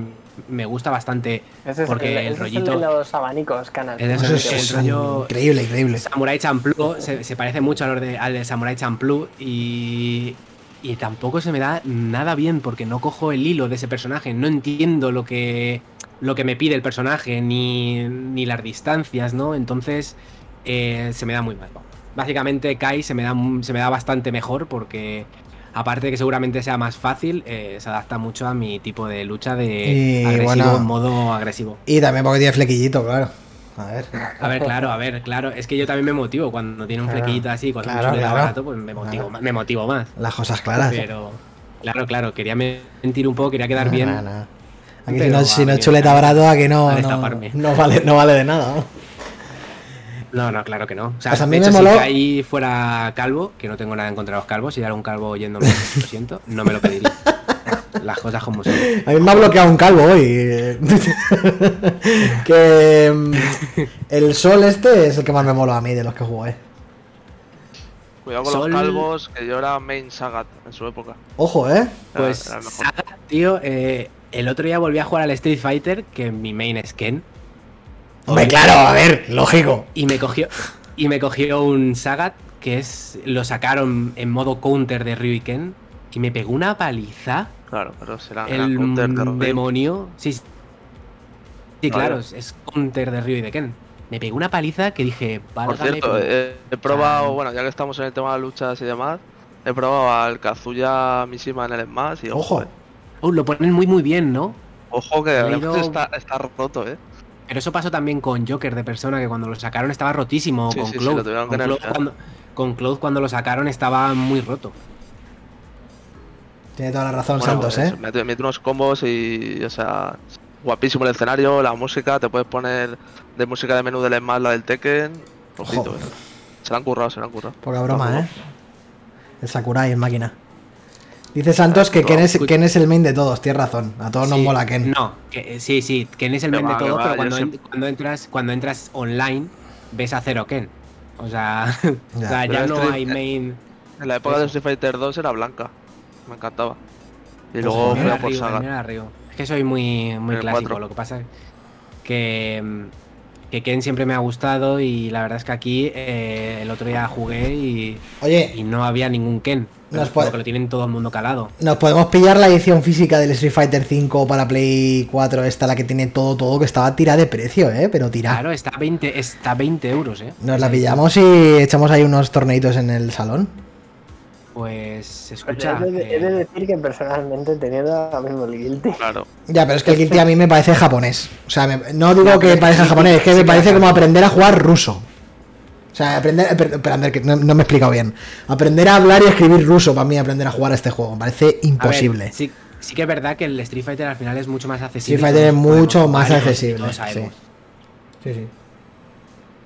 Speaker 1: me gusta bastante
Speaker 5: Ese es,
Speaker 1: Porque
Speaker 5: el,
Speaker 1: el
Speaker 5: ese es
Speaker 1: rollito-
Speaker 5: el de los abanicos, canal.
Speaker 1: El
Speaker 2: Eso
Speaker 1: es
Speaker 2: es,
Speaker 1: el
Speaker 2: es
Speaker 1: rollo-
Speaker 2: increíble, increíble.
Speaker 1: Samurai Champloo se, se parece mucho al de, al de Samurai Champloo y, y tampoco se me da nada bien porque no cojo el hilo de ese personaje, no entiendo lo que, lo que me pide el personaje ni, ni las distancias, ¿no? Entonces eh, se me da muy mal. Básicamente Kai se me da, se me da bastante mejor porque aparte de que seguramente sea más fácil, eh, se adapta mucho a mi tipo de lucha de
Speaker 2: Y,
Speaker 1: agresivo,
Speaker 2: bueno,
Speaker 1: modo agresivo.
Speaker 2: Y también porque tiene flequillito, claro. A ver.
Speaker 1: A ver, claro, a ver, claro. Es que yo también me motivo cuando tiene un
Speaker 2: Claro,
Speaker 1: flequillito así, cuando
Speaker 2: claro,
Speaker 1: un
Speaker 2: claro.
Speaker 1: barato, pues me motivo, me motivo más.
Speaker 2: Las cosas claras.
Speaker 1: Pero, claro, claro, quería mentir un poco, quería quedar
Speaker 2: No,
Speaker 1: bien.
Speaker 2: no, no. Aquí si no, si no es chuleta barato, aquí no,
Speaker 1: a
Speaker 2: no,
Speaker 1: destaparme.
Speaker 2: no vale, no vale de nada. ¿No?
Speaker 1: No, claro que no. O sea,
Speaker 2: Pues a
Speaker 1: de
Speaker 2: me
Speaker 1: hecho,
Speaker 2: moló-
Speaker 1: si Kai fuera calvo, que no tengo nada en contra de los calvos, si era un calvo oyéndome, lo siento, no me lo pediría. <laughs> Las cosas como son.
Speaker 2: A mí me ha bloqueado un calvo hoy. <laughs> que mm, el sol este es el que más me mola a mí de los que jugué.
Speaker 4: Cuidado con
Speaker 1: Sol-
Speaker 4: los calvos, que yo era main Sagat en su época.
Speaker 2: Ojo, ¿eh?
Speaker 1: Pues,
Speaker 4: era el mejor.
Speaker 1: Saga, tío, eh, el otro día volví a jugar al Street Fighter, que mi main es Ken.
Speaker 2: Hombre, claro, a ver, lógico.
Speaker 1: Y me cogió, y me cogió un Sagat que es lo sacaron en modo counter de Ryu y Ken y me pegó una paliza
Speaker 4: Claro, pero será
Speaker 1: el
Speaker 4: counter de Ryu.
Speaker 1: demonio. Sí, sí, sí, claro, es, es counter de Ryu y de Ken. Me pegó una paliza que dije,
Speaker 4: Por
Speaker 1: válgame,
Speaker 4: cierto, eh, he probado,
Speaker 1: Ah.
Speaker 4: bueno, ya que estamos en el tema de luchas y demás, he probado al Kazuya Mishima en el Smash y
Speaker 2: Ojo.
Speaker 4: eh.
Speaker 1: Oh, lo ponen muy muy bien, ¿no?
Speaker 4: Ojo que el
Speaker 1: leído-
Speaker 4: está, está roto, eh.
Speaker 1: Pero eso pasó también con Joker de persona, que cuando lo sacaron estaba rotísimo.
Speaker 4: Sí,
Speaker 1: con
Speaker 4: sí,
Speaker 1: Cloud. con, Cloud cuando, con Cloud cuando lo sacaron estaba muy roto.
Speaker 2: Tiene toda la razón
Speaker 4: Bueno,
Speaker 2: Santos,
Speaker 4: pues,
Speaker 2: ¿eh?
Speaker 4: Mete, mete unos combos y, o sea, guapísimo el escenario, la música, te puedes poner de música de menú del Smash, la del Tekken.
Speaker 2: Joder.
Speaker 4: eh. Se la han currado, se la han currado.
Speaker 2: Poca broma, ¿eh? El Sakurai en máquina. Dice Santos que Ken es, Ken es el main de todos, tienes razón. A todos nos mola Ken.
Speaker 1: No, que- sí, sí, Ken es el main de
Speaker 4: va, que
Speaker 1: todo,
Speaker 4: va,
Speaker 1: pero cuando, en-
Speaker 4: siempre-
Speaker 1: cuando entras cuando entras online ves a cero Ken. O sea, <laughs> o
Speaker 2: Ya.
Speaker 1: sea, ya
Speaker 4: Pero
Speaker 1: no hay main.
Speaker 4: En la época
Speaker 1: Eso.
Speaker 4: de Street Fighter 2 era blanca. Me encantaba. Y
Speaker 2: Pues
Speaker 4: luego fui a por saga.
Speaker 1: Es que soy muy, muy clásico. Lo que pasa es que, mm, que Ken siempre me ha gustado y la verdad es que aquí eh, el otro día jugué y,
Speaker 2: Oye,
Speaker 1: y no había ningún Ken. Pero
Speaker 2: Nos
Speaker 1: es como
Speaker 2: puede-
Speaker 1: que lo tienen todo el mundo calado.
Speaker 2: nos podemos pillar la edición física del Street Fighter 5 para Play 4, esta la que tiene todo, todo, que estaba tirada de precio, ¿eh? Pero tirada.
Speaker 1: Claro, está 20, está 20 euros, ¿eh?
Speaker 2: Nos la pillamos y echamos ahí unos torneitos en el salón.
Speaker 1: Pues escucha.
Speaker 5: he, de,
Speaker 1: eh,
Speaker 5: he de decir que personalmente teniendo ahora mismo el guilty.
Speaker 4: Claro.
Speaker 2: Ya, pero es que el Guilty a mí me parece japonés. O sea, me- no digo que
Speaker 1: que
Speaker 2: parezca
Speaker 1: sí,
Speaker 2: japonés, es que
Speaker 1: sí
Speaker 2: me parece como aprender a jugar ruso. O sea, aprender. eh, per- Espera, que no, no me he explicado bien. Aprender a hablar y escribir ruso para mí, aprender a jugar a este juego. Me parece
Speaker 1: a ver,
Speaker 2: imposible.
Speaker 1: sí, sí que es verdad que el Street Fighter al final es mucho más accesible.
Speaker 2: Street Fighter es
Speaker 1: podemos
Speaker 2: mucho más accesible,
Speaker 1: sabemos.
Speaker 2: Sí, sí.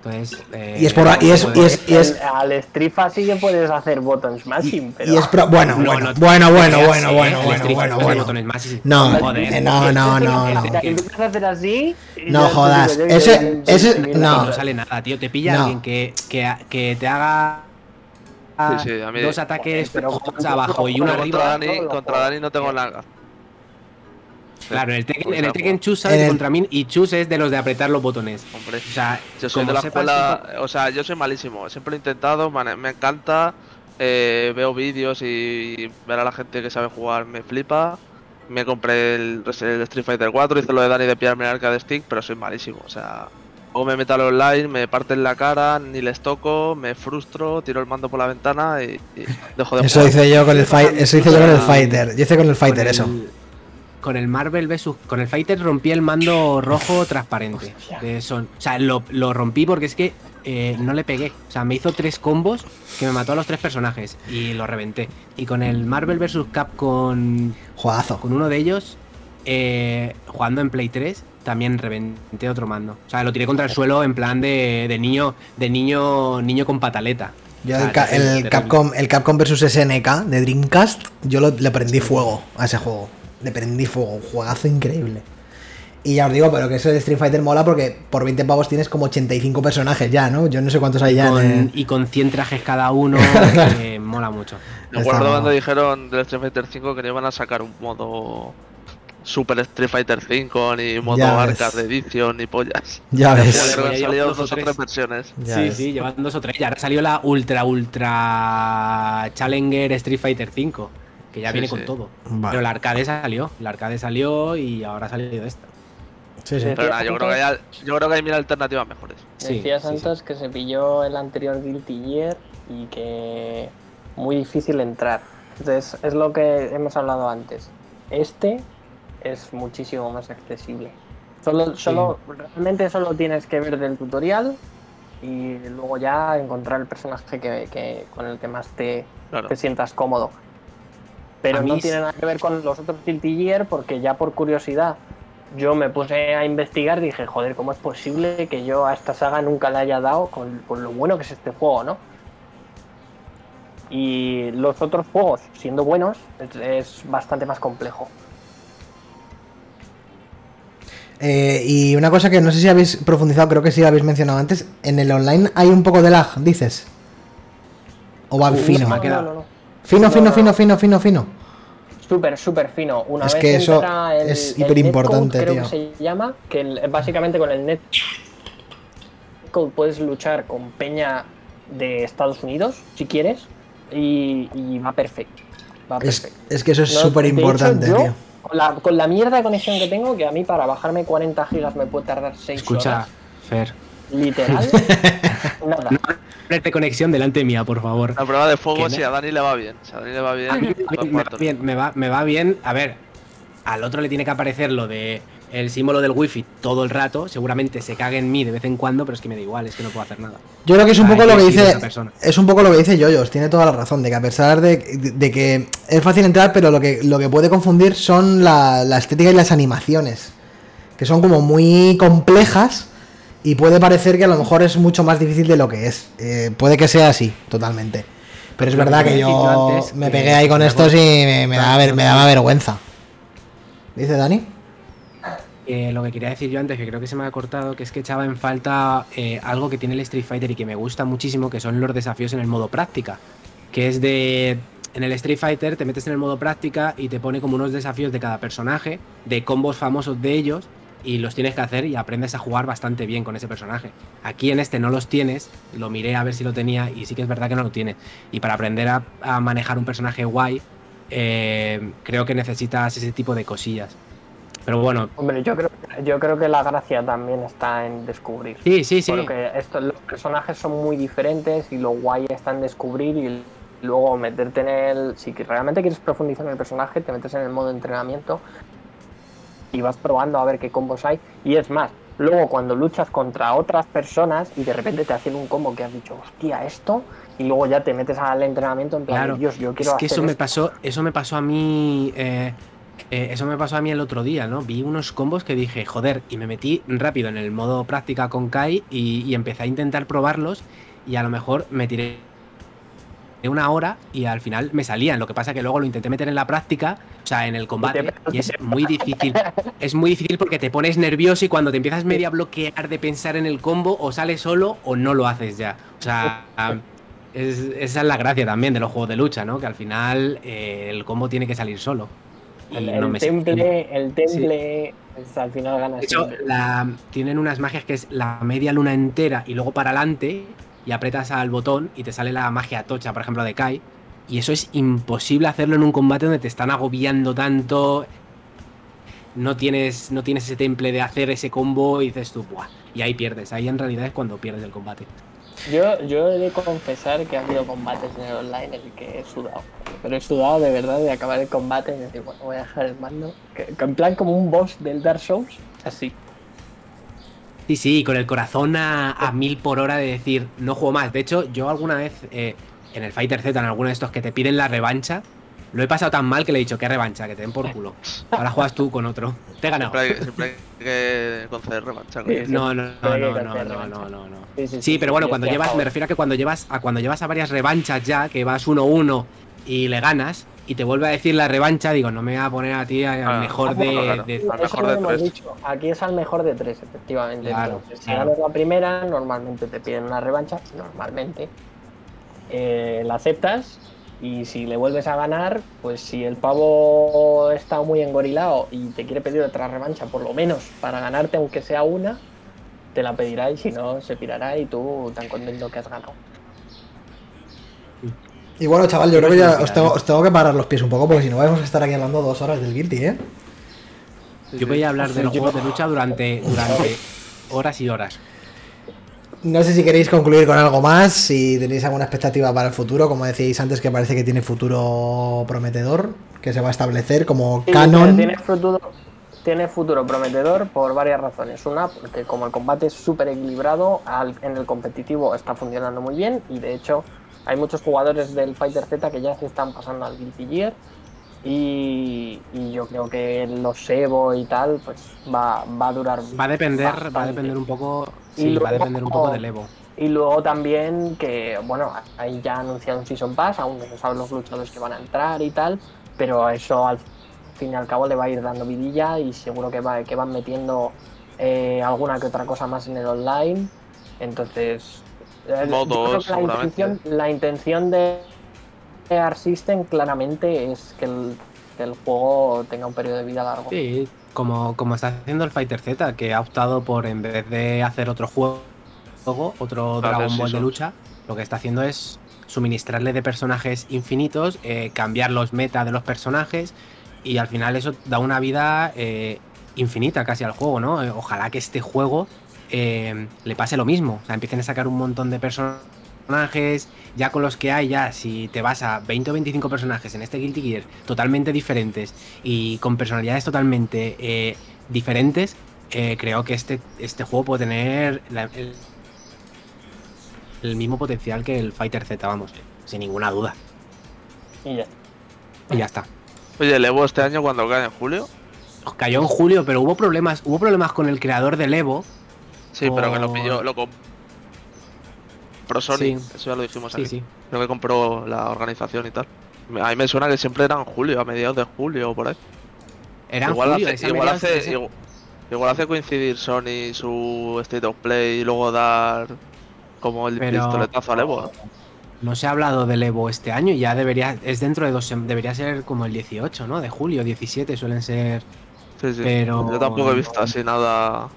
Speaker 1: Entonces, eh,
Speaker 2: Y es por- y es- y es- y es-
Speaker 5: El- al Strifa sí que puedes hacer button smashing, pero.
Speaker 2: Y es pro- bueno,
Speaker 1: No,
Speaker 2: bueno,
Speaker 1: no
Speaker 2: bueno, bueno, bueno, bueno, bueno, bueno, bueno. No,
Speaker 1: joder.
Speaker 2: eh, no, no, no, no.
Speaker 5: Hacer así.
Speaker 2: No jodas, ese- ese- no.
Speaker 1: No sale nada, tío. Te pilla
Speaker 2: No.
Speaker 1: alguien que, que, que te haga
Speaker 4: Sí, sí, a mí-
Speaker 1: dos ataques
Speaker 5: Pero
Speaker 1: flojos
Speaker 5: ¿cómo-
Speaker 1: abajo y uno arriba.
Speaker 4: Contra
Speaker 5: no.
Speaker 4: Dani no tengo nada.
Speaker 1: Claro, en el Tekken, en el Tekken. Chus sale
Speaker 2: el-
Speaker 1: contra mí y Chus es de los de apretar los botones.
Speaker 4: Hombre.
Speaker 1: O sea,
Speaker 4: Yo soy de la
Speaker 1: sepas
Speaker 4: escuela, o sea, yo soy malísimo, siempre lo he intentado, me, me encanta, eh, veo vídeos y ver a la gente que sabe jugar me flipa. Me compré el, el Street Fighter 4, hice lo de Dani de pillarme el arcade stick, pero soy malísimo, o sea, luego me meto al online, me parten la cara, ni les toco, me frustro, tiro el mando por la ventana y, y dejo de
Speaker 2: Eso
Speaker 4: jugar.
Speaker 2: hice yo con el eso hice yo con el fighter. Yo hice con el fighter
Speaker 1: con
Speaker 2: eso.
Speaker 1: Con el Marvel vs. Con el Fighter rompí el mando rojo transparente.
Speaker 5: Hostia.
Speaker 1: de Son. O sea, lo, lo rompí porque es que eh, no le pegué. O sea, me hizo tres combos que me mató a los tres personajes y lo reventé. Y con el Marvel vs. Capcom,
Speaker 2: Juegazo.
Speaker 1: con uno de ellos, eh, jugando en Play 3, también reventé otro mando. O sea, lo tiré contra el suelo en plan de, de niño, de niño, niño con pataleta.
Speaker 2: Yo el, ca-. Capcom, el Capcom vs SNK de Dreamcast, yo lo- le prendí fuego a ese juego. Le prendí fuego, un juegazo increíble. Y ya os digo, pero que ese de Street Fighter mola porque por 20 pavos tienes como 85 personajes ya, ¿no? Yo no sé cuántos hay ya.
Speaker 1: Con- y con 100 trajes cada uno, <laughs> eh, mola mucho.
Speaker 4: Acuerdo cuando dijeron del Street Fighter 5 que no iban a sacar un modo Super Street Fighter 5, ni modo
Speaker 2: Ya.
Speaker 4: Arcade Edition, ni pollas. <laughs>
Speaker 2: Ya ves.
Speaker 4: Joder, han
Speaker 1: ya
Speaker 4: salido dos
Speaker 1: dos
Speaker 4: o tres
Speaker 1: tres.
Speaker 4: versiones.
Speaker 2: Ya
Speaker 1: sí,
Speaker 2: ves.
Speaker 1: sí, llevan dos o tres. Y ahora salió la Ultra Ultra Challenger Street Fighter 5, que ya
Speaker 4: Sí,
Speaker 1: viene
Speaker 4: sí.
Speaker 1: con todo.
Speaker 2: Vale.
Speaker 1: Pero la arcade salió, la arcade salió y ahora ha salido esta.
Speaker 2: Sí, sí.
Speaker 4: Pero nada, yo creo que hay, yo creo que hay mil alternativas mejores.
Speaker 1: Sí,
Speaker 5: Decía
Speaker 1: sí, sí.
Speaker 5: Santos que se pilló el anterior Guilty Gear y que muy difícil entrar. Entonces, es lo que hemos hablado antes. Este es muchísimo más accesible. Solo, solo, realmente solo tienes que ver del tutorial y luego ya encontrar el personaje que, que- con el que más te,
Speaker 4: Claro.
Speaker 5: te sientas cómodo. Pero no tiene nada que ver con los otros Gear porque ya por curiosidad yo me puse a investigar y dije, joder, ¿cómo es posible que yo a esta saga nunca le haya dado con, con lo bueno que es este juego, no? Y los otros juegos, siendo buenos, es, es bastante más complejo.
Speaker 2: Eh, y una cosa que no sé si habéis profundizado, creo que sí habéis mencionado antes. En el online hay un poco de lag, dices. O va fino.
Speaker 5: no.
Speaker 2: Fino,
Speaker 5: No,
Speaker 2: fino,
Speaker 5: no,
Speaker 2: fino,
Speaker 5: no.
Speaker 2: fino, fino, fino.
Speaker 5: Súper, súper fino. Una
Speaker 2: Es
Speaker 5: vez
Speaker 2: que eso
Speaker 5: entra el-
Speaker 2: es
Speaker 5: el netcode, creo
Speaker 2: tío.
Speaker 5: que se llama, que el- básicamente con el netcode puedes luchar con peña de Estados Unidos, si quieres, y, y va perfecto. Va
Speaker 2: Es,
Speaker 5: perfecto.
Speaker 2: es que eso es
Speaker 5: No,
Speaker 2: súper importante, tío.
Speaker 5: Con la, con la mierda de conexión que tengo, que a mí para bajarme 40 gigas me puede tardar 6
Speaker 1: Escucha,
Speaker 5: horas.
Speaker 1: Fer,
Speaker 5: Literal. <laughs> nada.
Speaker 1: ponerte conexión delante mía, por favor.
Speaker 4: La prueba de fuego, si
Speaker 1: no-
Speaker 4: a Dani le va bien. Si a Dani le va bien,
Speaker 1: A mí
Speaker 4: dos
Speaker 1: me, va bien, me, va, me va bien. A ver, al otro le tiene que aparecer lo de el símbolo del wifi todo el rato, seguramente se cague en mí de vez en cuando, pero es que me da igual, es que no puedo hacer nada.
Speaker 2: Yo creo que es un poco lo que dice. Es un poco lo que dice Yoyos, tiene toda la razón, de que a pesar de, de- de que es fácil entrar, pero lo que, lo que puede confundir son la, la estética y las animaciones. Que son como muy complejas. Y puede parecer que a lo mejor es mucho más difícil de lo que es. Eh, puede que sea así, totalmente. Pero es verdad que yo me
Speaker 1: que-
Speaker 2: pegué ahí con estos y me, me daba, me daba vergüenza. ¿Dice Dani?
Speaker 1: Eh, lo que quería decir yo antes, que creo que se me ha cortado, que es que echaba en falta eh, algo que tiene el Street Fighter y que me gusta muchísimo, que son los desafíos en el modo práctica. Que es de. En el Street Fighter te metes en el modo práctica y te pone como unos desafíos de cada personaje, de combos famosos de ellos, y los tienes que hacer y aprendes a jugar bastante bien con ese personaje. Aquí en este no los tienes, lo miré a ver si lo tenía y sí que es verdad que no lo tiene. Y para aprender a, a manejar un personaje guay, eh, creo que necesitas ese tipo de cosillas. Pero bueno,
Speaker 5: Hombre, yo creo, yo creo que la gracia también está en descubrir.
Speaker 1: Sí, sí, sí.
Speaker 5: Porque esto, los personajes son muy diferentes y lo guay está en descubrir y luego meterte en el. Si realmente quieres profundizar en el personaje, te metes en el modo entrenamiento y vas probando a ver qué combos hay. Y es más, luego cuando luchas contra otras personas y de repente te hacen un combo que has dicho, hostia, esto, y luego ya te metes al entrenamiento en plan,
Speaker 1: Claro.
Speaker 5: Dios, yo quiero
Speaker 1: es que
Speaker 5: hacer
Speaker 1: eso me
Speaker 5: esto".
Speaker 1: pasó, eso me pasó a mí. eh, eh, eso me pasó a mí el otro día, ¿no? Vi unos combos que dije, joder, y me metí rápido en el modo práctica con Kai y, y empecé a intentar probarlos y a lo mejor me tiré una hora y al final me salían. Lo que pasa que luego lo intenté meter en la práctica, o sea, en el combate, y es muy difícil. Es muy difícil porque te pones nervioso y cuando te empiezas medio a bloquear de pensar en el combo, o sale solo o no lo haces ya. O sea, es- esa es la gracia también de los juegos de lucha, ¿no? Que al final eh, el combo tiene que salir solo. Y
Speaker 5: El,
Speaker 1: no me
Speaker 5: temple, el temple es- al final gana
Speaker 1: de hecho, la- tienen unas magias que es la media luna entera y luego para adelante y apretas al botón y te sale la magia tocha, por ejemplo, de Kai. Y eso es imposible hacerlo en un combate donde te están agobiando tanto. No tienes, no tienes ese temple de hacer ese combo y dices tú, ¡buah! Y ahí pierdes. Ahí en realidad es cuando pierdes el combate.
Speaker 5: Yo, yo he de confesar que ha habido combates en el online en el que he sudado. Pero he sudado de verdad de acabar el combate y decir, bueno, voy a dejar el mando. Que, que en plan como un boss del Dark Souls, así.
Speaker 1: Sí, sí, con el corazón a, a mil por hora de decir, no juego más. De hecho, yo alguna vez eh, en el Fighter Z, en alguno de estos que te piden la revancha, lo he pasado tan mal que le he dicho, ¿qué revancha? Que te den por culo. Ahora juegas tú con otro. Te he ganado.
Speaker 4: Siempre hay, siempre hay que conceder revancha. coño.
Speaker 5: Sí,
Speaker 1: No, no, no, no, no, no, no, no, no.
Speaker 5: Sí, sí,
Speaker 1: Sí,
Speaker 5: sí,
Speaker 1: pero bueno, cuando llevas, me refiero a que cuando llevas a cuando llevas a varias revanchas ya, que vas 1-1 y le ganas y te vuelve a decir la revancha, digo, no me voy a poner a ti al
Speaker 4: Ah,
Speaker 1: mejor
Speaker 4: ah,
Speaker 1: de,
Speaker 4: bueno, claro.
Speaker 1: de-
Speaker 4: Al
Speaker 5: Eso
Speaker 4: mejor
Speaker 5: lo
Speaker 4: de
Speaker 5: hemos
Speaker 4: tres.
Speaker 5: dicho. Aquí es al mejor de tres, efectivamente.
Speaker 1: Claro,
Speaker 5: Entonces, si
Speaker 1: claro.
Speaker 5: ganas la primera, normalmente te piden una revancha, normalmente. Eh, la aceptas y si le vuelves a ganar, pues si el pavo está muy engorilado y te quiere pedir otra revancha, por lo menos para ganarte, aunque sea una, te la pedirá y si no, se pirará y tú tan contento que has ganado.
Speaker 2: Y bueno, chaval, yo creo que ya os tengo,
Speaker 1: ¿no?
Speaker 2: os tengo que parar los pies un poco porque si no vamos a estar aquí hablando dos horas del Guilty, ¿eh?
Speaker 1: Yo voy a hablar de los juegos de lucha durante, durante horas y horas.
Speaker 2: No sé si queréis concluir con algo más, si tenéis alguna expectativa para el futuro, como decíais antes que parece que tiene futuro prometedor, que se va a establecer como
Speaker 5: Sí,
Speaker 2: canon.
Speaker 5: Tiene futuro, tiene futuro prometedor por varias razones. Una, porque como el combate es súper equilibrado, al- en el competitivo está funcionando muy bien y de hecho hay muchos jugadores del Fighter Z que ya se están pasando al Guilty Gear y, y yo creo que los Evo y tal pues va, va a durar
Speaker 1: Va a depender, va a depender un poco. Va a depender un poco del Evo.
Speaker 5: Y luego también que, bueno, ahí ya un Season Pass, aún no se saben los luchadores que van a entrar y tal, pero eso al fin y al cabo le va a ir dando vidilla y seguro que, va, que van metiendo eh, alguna que otra cosa más en el online. Entonces,
Speaker 4: Modos,
Speaker 5: que la intención, la intención de Air System claramente es que el, que el juego tenga un periodo de vida largo.
Speaker 1: Sí, como, como está haciendo el Fighter Z, que ha optado por, en vez de hacer otro juego, otro Dragon
Speaker 4: sí,
Speaker 1: Ball de lucha, lo que está haciendo es suministrarle de personajes infinitos, eh, cambiar los meta de los personajes y al final eso da una vida eh, infinita casi al juego, ¿no? Eh, Ojalá que este juego eh, le pase lo mismo, o sea, empiecen a sacar un montón de personajes, ya con los que hay, ya si te vas a 20 o 25 personajes en este Guilty Gear totalmente diferentes y con personalidades totalmente eh, diferentes, eh, creo que este, este juego puede tener la- el, el mismo potencial que el Fighter Z, vamos, sin ninguna duda.
Speaker 5: Y ya está.
Speaker 1: Y ya está.
Speaker 4: Oye, el Evo este año cuando cae en julio.
Speaker 1: Cayó en julio, pero hubo problemas, hubo problemas con el creador del Evo.
Speaker 4: Sí, pero que lo pilló, lo compró Sony,
Speaker 1: Sí.
Speaker 4: eso ya lo dijimos aquí.
Speaker 1: sí.
Speaker 4: Creo que compró la organización y tal. A mí me suena que siempre era en julio, a mediados de julio o por ahí.
Speaker 1: Era en
Speaker 4: igual
Speaker 1: julio,
Speaker 4: hace, igual, hace, igual, igual hace coincidir Sony su State of Play y luego dar como el
Speaker 1: Pero-
Speaker 4: pistoletazo al Evo.
Speaker 1: No se ha hablado del Evo este año, ya debería, es dentro de dos, debería ser como el 18, ¿no? De julio, 17 suelen ser.
Speaker 4: Sí, sí.
Speaker 1: Pero-
Speaker 4: Yo tampoco he visto así nada.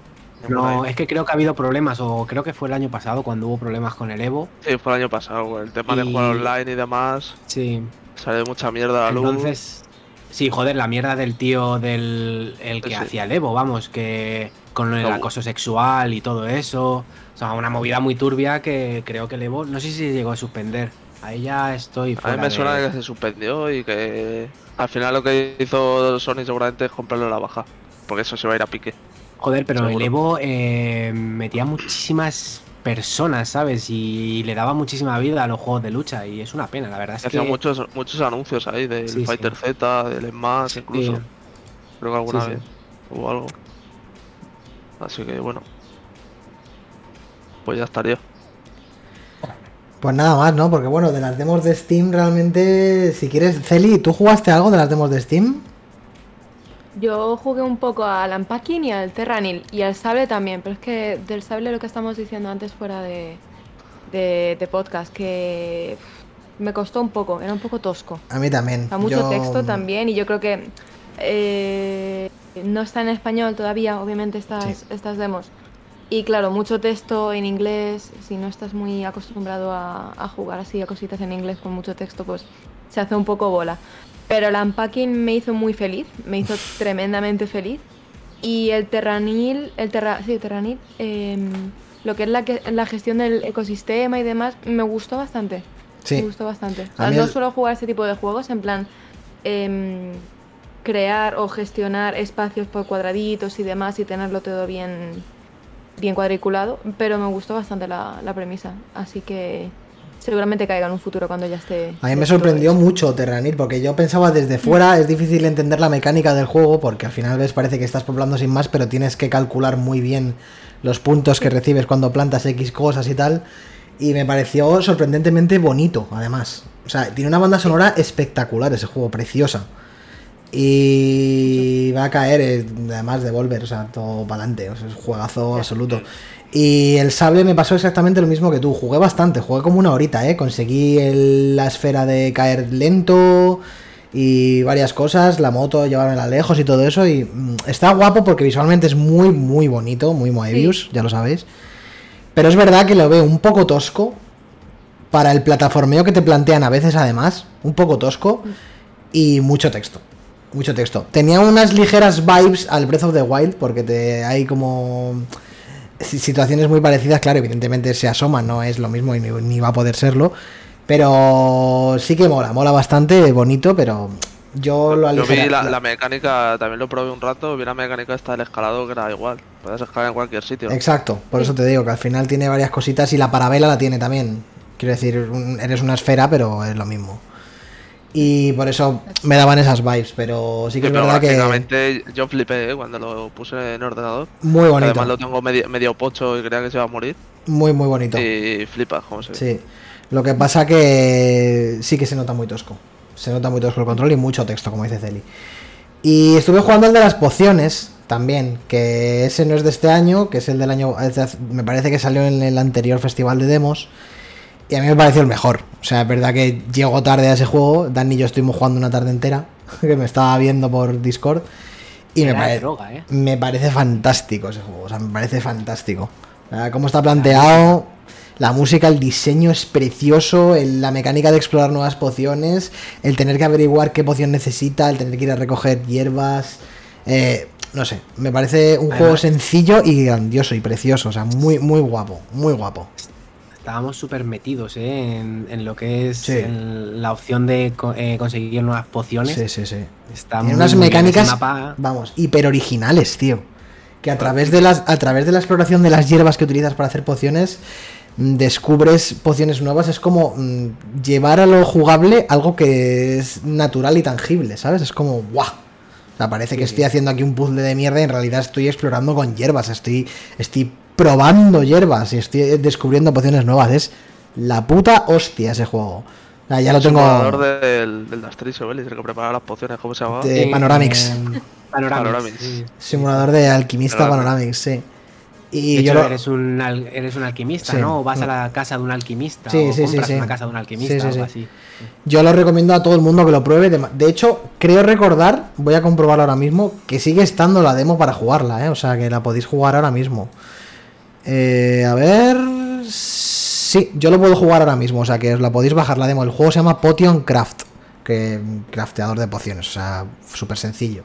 Speaker 1: No, es que creo que ha habido problemas, o creo que fue el año pasado cuando hubo problemas con el Evo.
Speaker 4: Sí, fue el año pasado. El tema de
Speaker 1: Y-
Speaker 4: jugar online y demás.
Speaker 1: Sí.
Speaker 4: Sale mucha mierda a la luz.
Speaker 1: Entonces, sí, joder, la mierda del tío del el que
Speaker 4: Sí,
Speaker 1: hacía el Evo, vamos, que con el acoso sexual y todo eso. O sea, una movida muy turbia que creo que el Evo, no sé si llegó a suspender. Ahí ya estoy
Speaker 4: A mí
Speaker 1: fuera
Speaker 4: me
Speaker 1: de-
Speaker 4: suena que se suspendió y que al final lo que hizo Sony seguramente es comprarle a la baja. Porque eso se va a ir a pique.
Speaker 1: Joder, pero el. Evo eh, metía muchísimas personas, ¿sabes? Y le daba muchísima vida a los juegos de lucha y es una pena, la verdad es
Speaker 4: Hacía
Speaker 1: que...
Speaker 4: muchos, muchos anuncios ahí del
Speaker 1: Sí, sí.
Speaker 4: Fighter Z, del Smash incluso.
Speaker 1: Sí.
Speaker 4: Creo que alguna
Speaker 1: Sí, sí.
Speaker 4: vez hubo algo. Así que bueno. Pues ya estaría.
Speaker 2: Pues nada más, ¿no? Porque bueno, de las demos de Steam realmente, si quieres, Celi, ¿tú jugaste algo de las demos de Steam?
Speaker 3: Yo jugué un poco al Unpacking y al Terranil y al Sable también, pero es que del Sable lo que estamos diciendo antes fuera de, de, de podcast, que me costó un poco, era un poco tosco.
Speaker 2: A mí también.
Speaker 3: Sea, mucho
Speaker 2: Yo-
Speaker 3: texto también y yo creo que eh, no está en español todavía, obviamente, estas,
Speaker 2: Sí.
Speaker 3: estas demos. Y claro, mucho texto en inglés, si no estás muy acostumbrado a, a jugar así a cositas en inglés con mucho texto, pues se hace un poco bola. Pero el unpacking me hizo muy feliz, me hizo tremendamente feliz. Y el Terranil, el terra, sí, el Terranil, em, lo que es la, que- la gestión del ecosistema y demás, me gustó bastante.
Speaker 2: Sí.
Speaker 3: Me gustó bastante.
Speaker 2: A
Speaker 3: no
Speaker 2: el-
Speaker 3: suelo jugar este tipo de juegos, en plan em, crear o gestionar espacios por cuadraditos y demás y tenerlo todo bien, bien cuadriculado, pero me gustó bastante la, la premisa. Así que seguramente caiga en un futuro cuando ya esté.
Speaker 2: A mí me sorprendió mucho Terranil, porque yo pensaba desde fuera, es difícil entender la mecánica del juego, porque al final ves, parece que estás poblando sin más, pero tienes que calcular muy bien los puntos que recibes cuando plantas X cosas y tal. Y me pareció sorprendentemente bonito, además. O sea, tiene una banda sonora espectacular ese juego, preciosa. Y va a caer, eh, además de Volver, o sea, todo para adelante. O sea, es un juegazo absoluto. Y el sable me pasó exactamente lo mismo que tú. Jugué bastante, jugué como una horita, ¿eh? Conseguí el- la esfera de caer lento y varias cosas, la moto, llevármela lejos y todo eso. Y mm, está guapo porque visualmente es muy, muy bonito, muy Moebius, ya lo sabéis. Pero es verdad que lo veo un poco tosco para el plataformeo que te plantean a veces, además. Un poco tosco y mucho texto. Mucho texto. Tenía unas ligeras vibes al Breath of the Wild porque te hay como situaciones muy parecidas, claro, evidentemente se asoman, no es lo mismo y ni, ni va a poder serlo. Pero sí que mola, mola bastante, bonito, pero yo lo
Speaker 4: Yo vi la, la mecánica, también lo probé un rato, vi la mecánica esta del escalado que era igual. Puedes escalar en cualquier sitio.
Speaker 2: Exacto, por eso te digo que al final tiene varias cositas y la parabela la tiene también. Quiero decir, un- eres una esfera, pero es lo mismo. Y por eso me daban esas vibes, pero sí que
Speaker 4: Sí,
Speaker 2: es verdad que
Speaker 4: yo flipé ¿eh? cuando lo puse en ordenador.
Speaker 2: muy bonito,
Speaker 4: Además lo tengo medio, medio pocho y creía que se iba a morir.
Speaker 2: muy muy bonito.
Speaker 4: Y flipa, como se ve.
Speaker 2: Sí. Lo que pasa que sí que se nota muy tosco. Se nota muy tosco el control y mucho texto, como dice Celi. Y estuve jugando el de las pociones también, que ese no es de este año, que es el del año... Me parece que salió en el anterior festival de demos. Y a mí me pareció el mejor. O sea, es verdad que llego tarde a ese juego. Dan y yo estuvimos jugando una tarde entera, <laughs> que me estaba viendo por Discord. Y me, pare-
Speaker 1: droga, ¿eh?
Speaker 2: me parece fantástico ese juego. O sea, me parece fantástico. Cómo está planteado, la música, el diseño es precioso, el- la mecánica de explorar nuevas pociones, el tener que averiguar qué poción necesita, el tener que ir a recoger hierbas. eh, no sé, me parece un juego sencillo y grandioso y precioso. O sea, muy, muy guapo, muy guapo.
Speaker 1: Estábamos súper metidos ¿eh? en, en lo que es
Speaker 2: Sí.
Speaker 1: la opción de co- eh, conseguir nuevas pociones.
Speaker 2: Sí, sí, sí.
Speaker 1: Está
Speaker 2: Tiene unas mecánicas,
Speaker 1: mapa.
Speaker 2: vamos, hiper originales, tío. Que a través de las, a través de la exploración de las hierbas que utilizas para hacer pociones, mm, descubres pociones nuevas. Es como mm, llevar a lo jugable algo que es natural y tangible, ¿sabes? Es como, ¡guau! O sea, parece que estoy haciendo aquí un puzzle de mierda y en realidad estoy explorando con hierbas. Estoy, estoy probando hierbas y estoy descubriendo pociones nuevas. Es la puta hostia ese juego. O sea, ya lo
Speaker 4: Es el
Speaker 2: tengo.
Speaker 4: jugador del, del Dastriso, ¿vale? El que prepara las pociones, ¿cómo se llama?
Speaker 2: De- Panoramix.
Speaker 1: sí.
Speaker 2: Simulador de alquimista
Speaker 4: Panoramix.
Speaker 2: Panoramix, sí. Y
Speaker 1: De
Speaker 2: yo
Speaker 1: hecho,
Speaker 2: lo-
Speaker 1: eres, un, al- eres un alquimista,
Speaker 2: Sí.
Speaker 1: ¿no? O vas a la casa de un alquimista.
Speaker 2: Sí,
Speaker 1: o
Speaker 2: sí, sí,
Speaker 1: compras
Speaker 2: sí.
Speaker 1: una casa de un alquimista
Speaker 2: Sí, sí,
Speaker 1: o algo
Speaker 2: sí.
Speaker 1: así.
Speaker 2: Yo lo recomiendo a todo el mundo que lo pruebe. De, de hecho, creo recordar, voy a comprobarlo ahora mismo, que sigue estando la demo para jugarla, ¿eh? O sea, que la podéis jugar ahora mismo. Eh, a ver... Sí, yo lo puedo jugar ahora mismo, o sea, que os la podéis bajar la demo. El juego se llama Potion Craft, que crafteador de pociones, o sea, súper sencillo.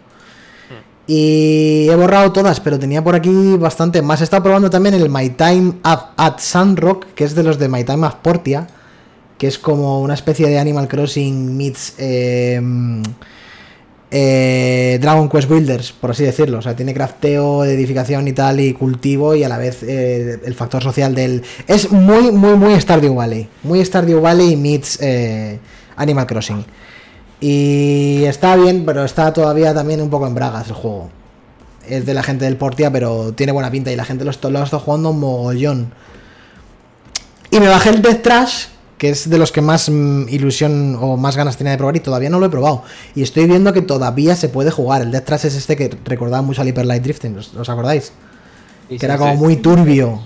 Speaker 2: Y he borrado todas, pero tenía por aquí bastante más. He estado probando también el My Time at, at Sandrock, que es de los de My Time at Portia, que es como una especie de Animal Crossing meets eh, eh, Dragon Quest Builders, por así decirlo. O sea, tiene crafteo, edificación y tal, y cultivo, y a la vez eh, el factor social del... Es muy, muy, muy Stardew Valley. Muy Stardew Valley meets eh, Animal Crossing. Y está bien, pero está todavía también un poco en bragas el juego. Es de la gente del Portia, pero tiene buena pinta y la gente lo, está- lo estado jugando mogollón. Y me bajé el Death Trash, que es de los que más mm, ilusión o más ganas tenía de probar y todavía no lo he probado. Y estoy viendo que todavía se puede jugar. El Death Trash es este que recordaba mucho al Hyper Light Drifting, ¿os, os acordáis?
Speaker 1: Sí,
Speaker 2: que
Speaker 1: sí,
Speaker 2: era
Speaker 1: sí.
Speaker 2: como muy turbio,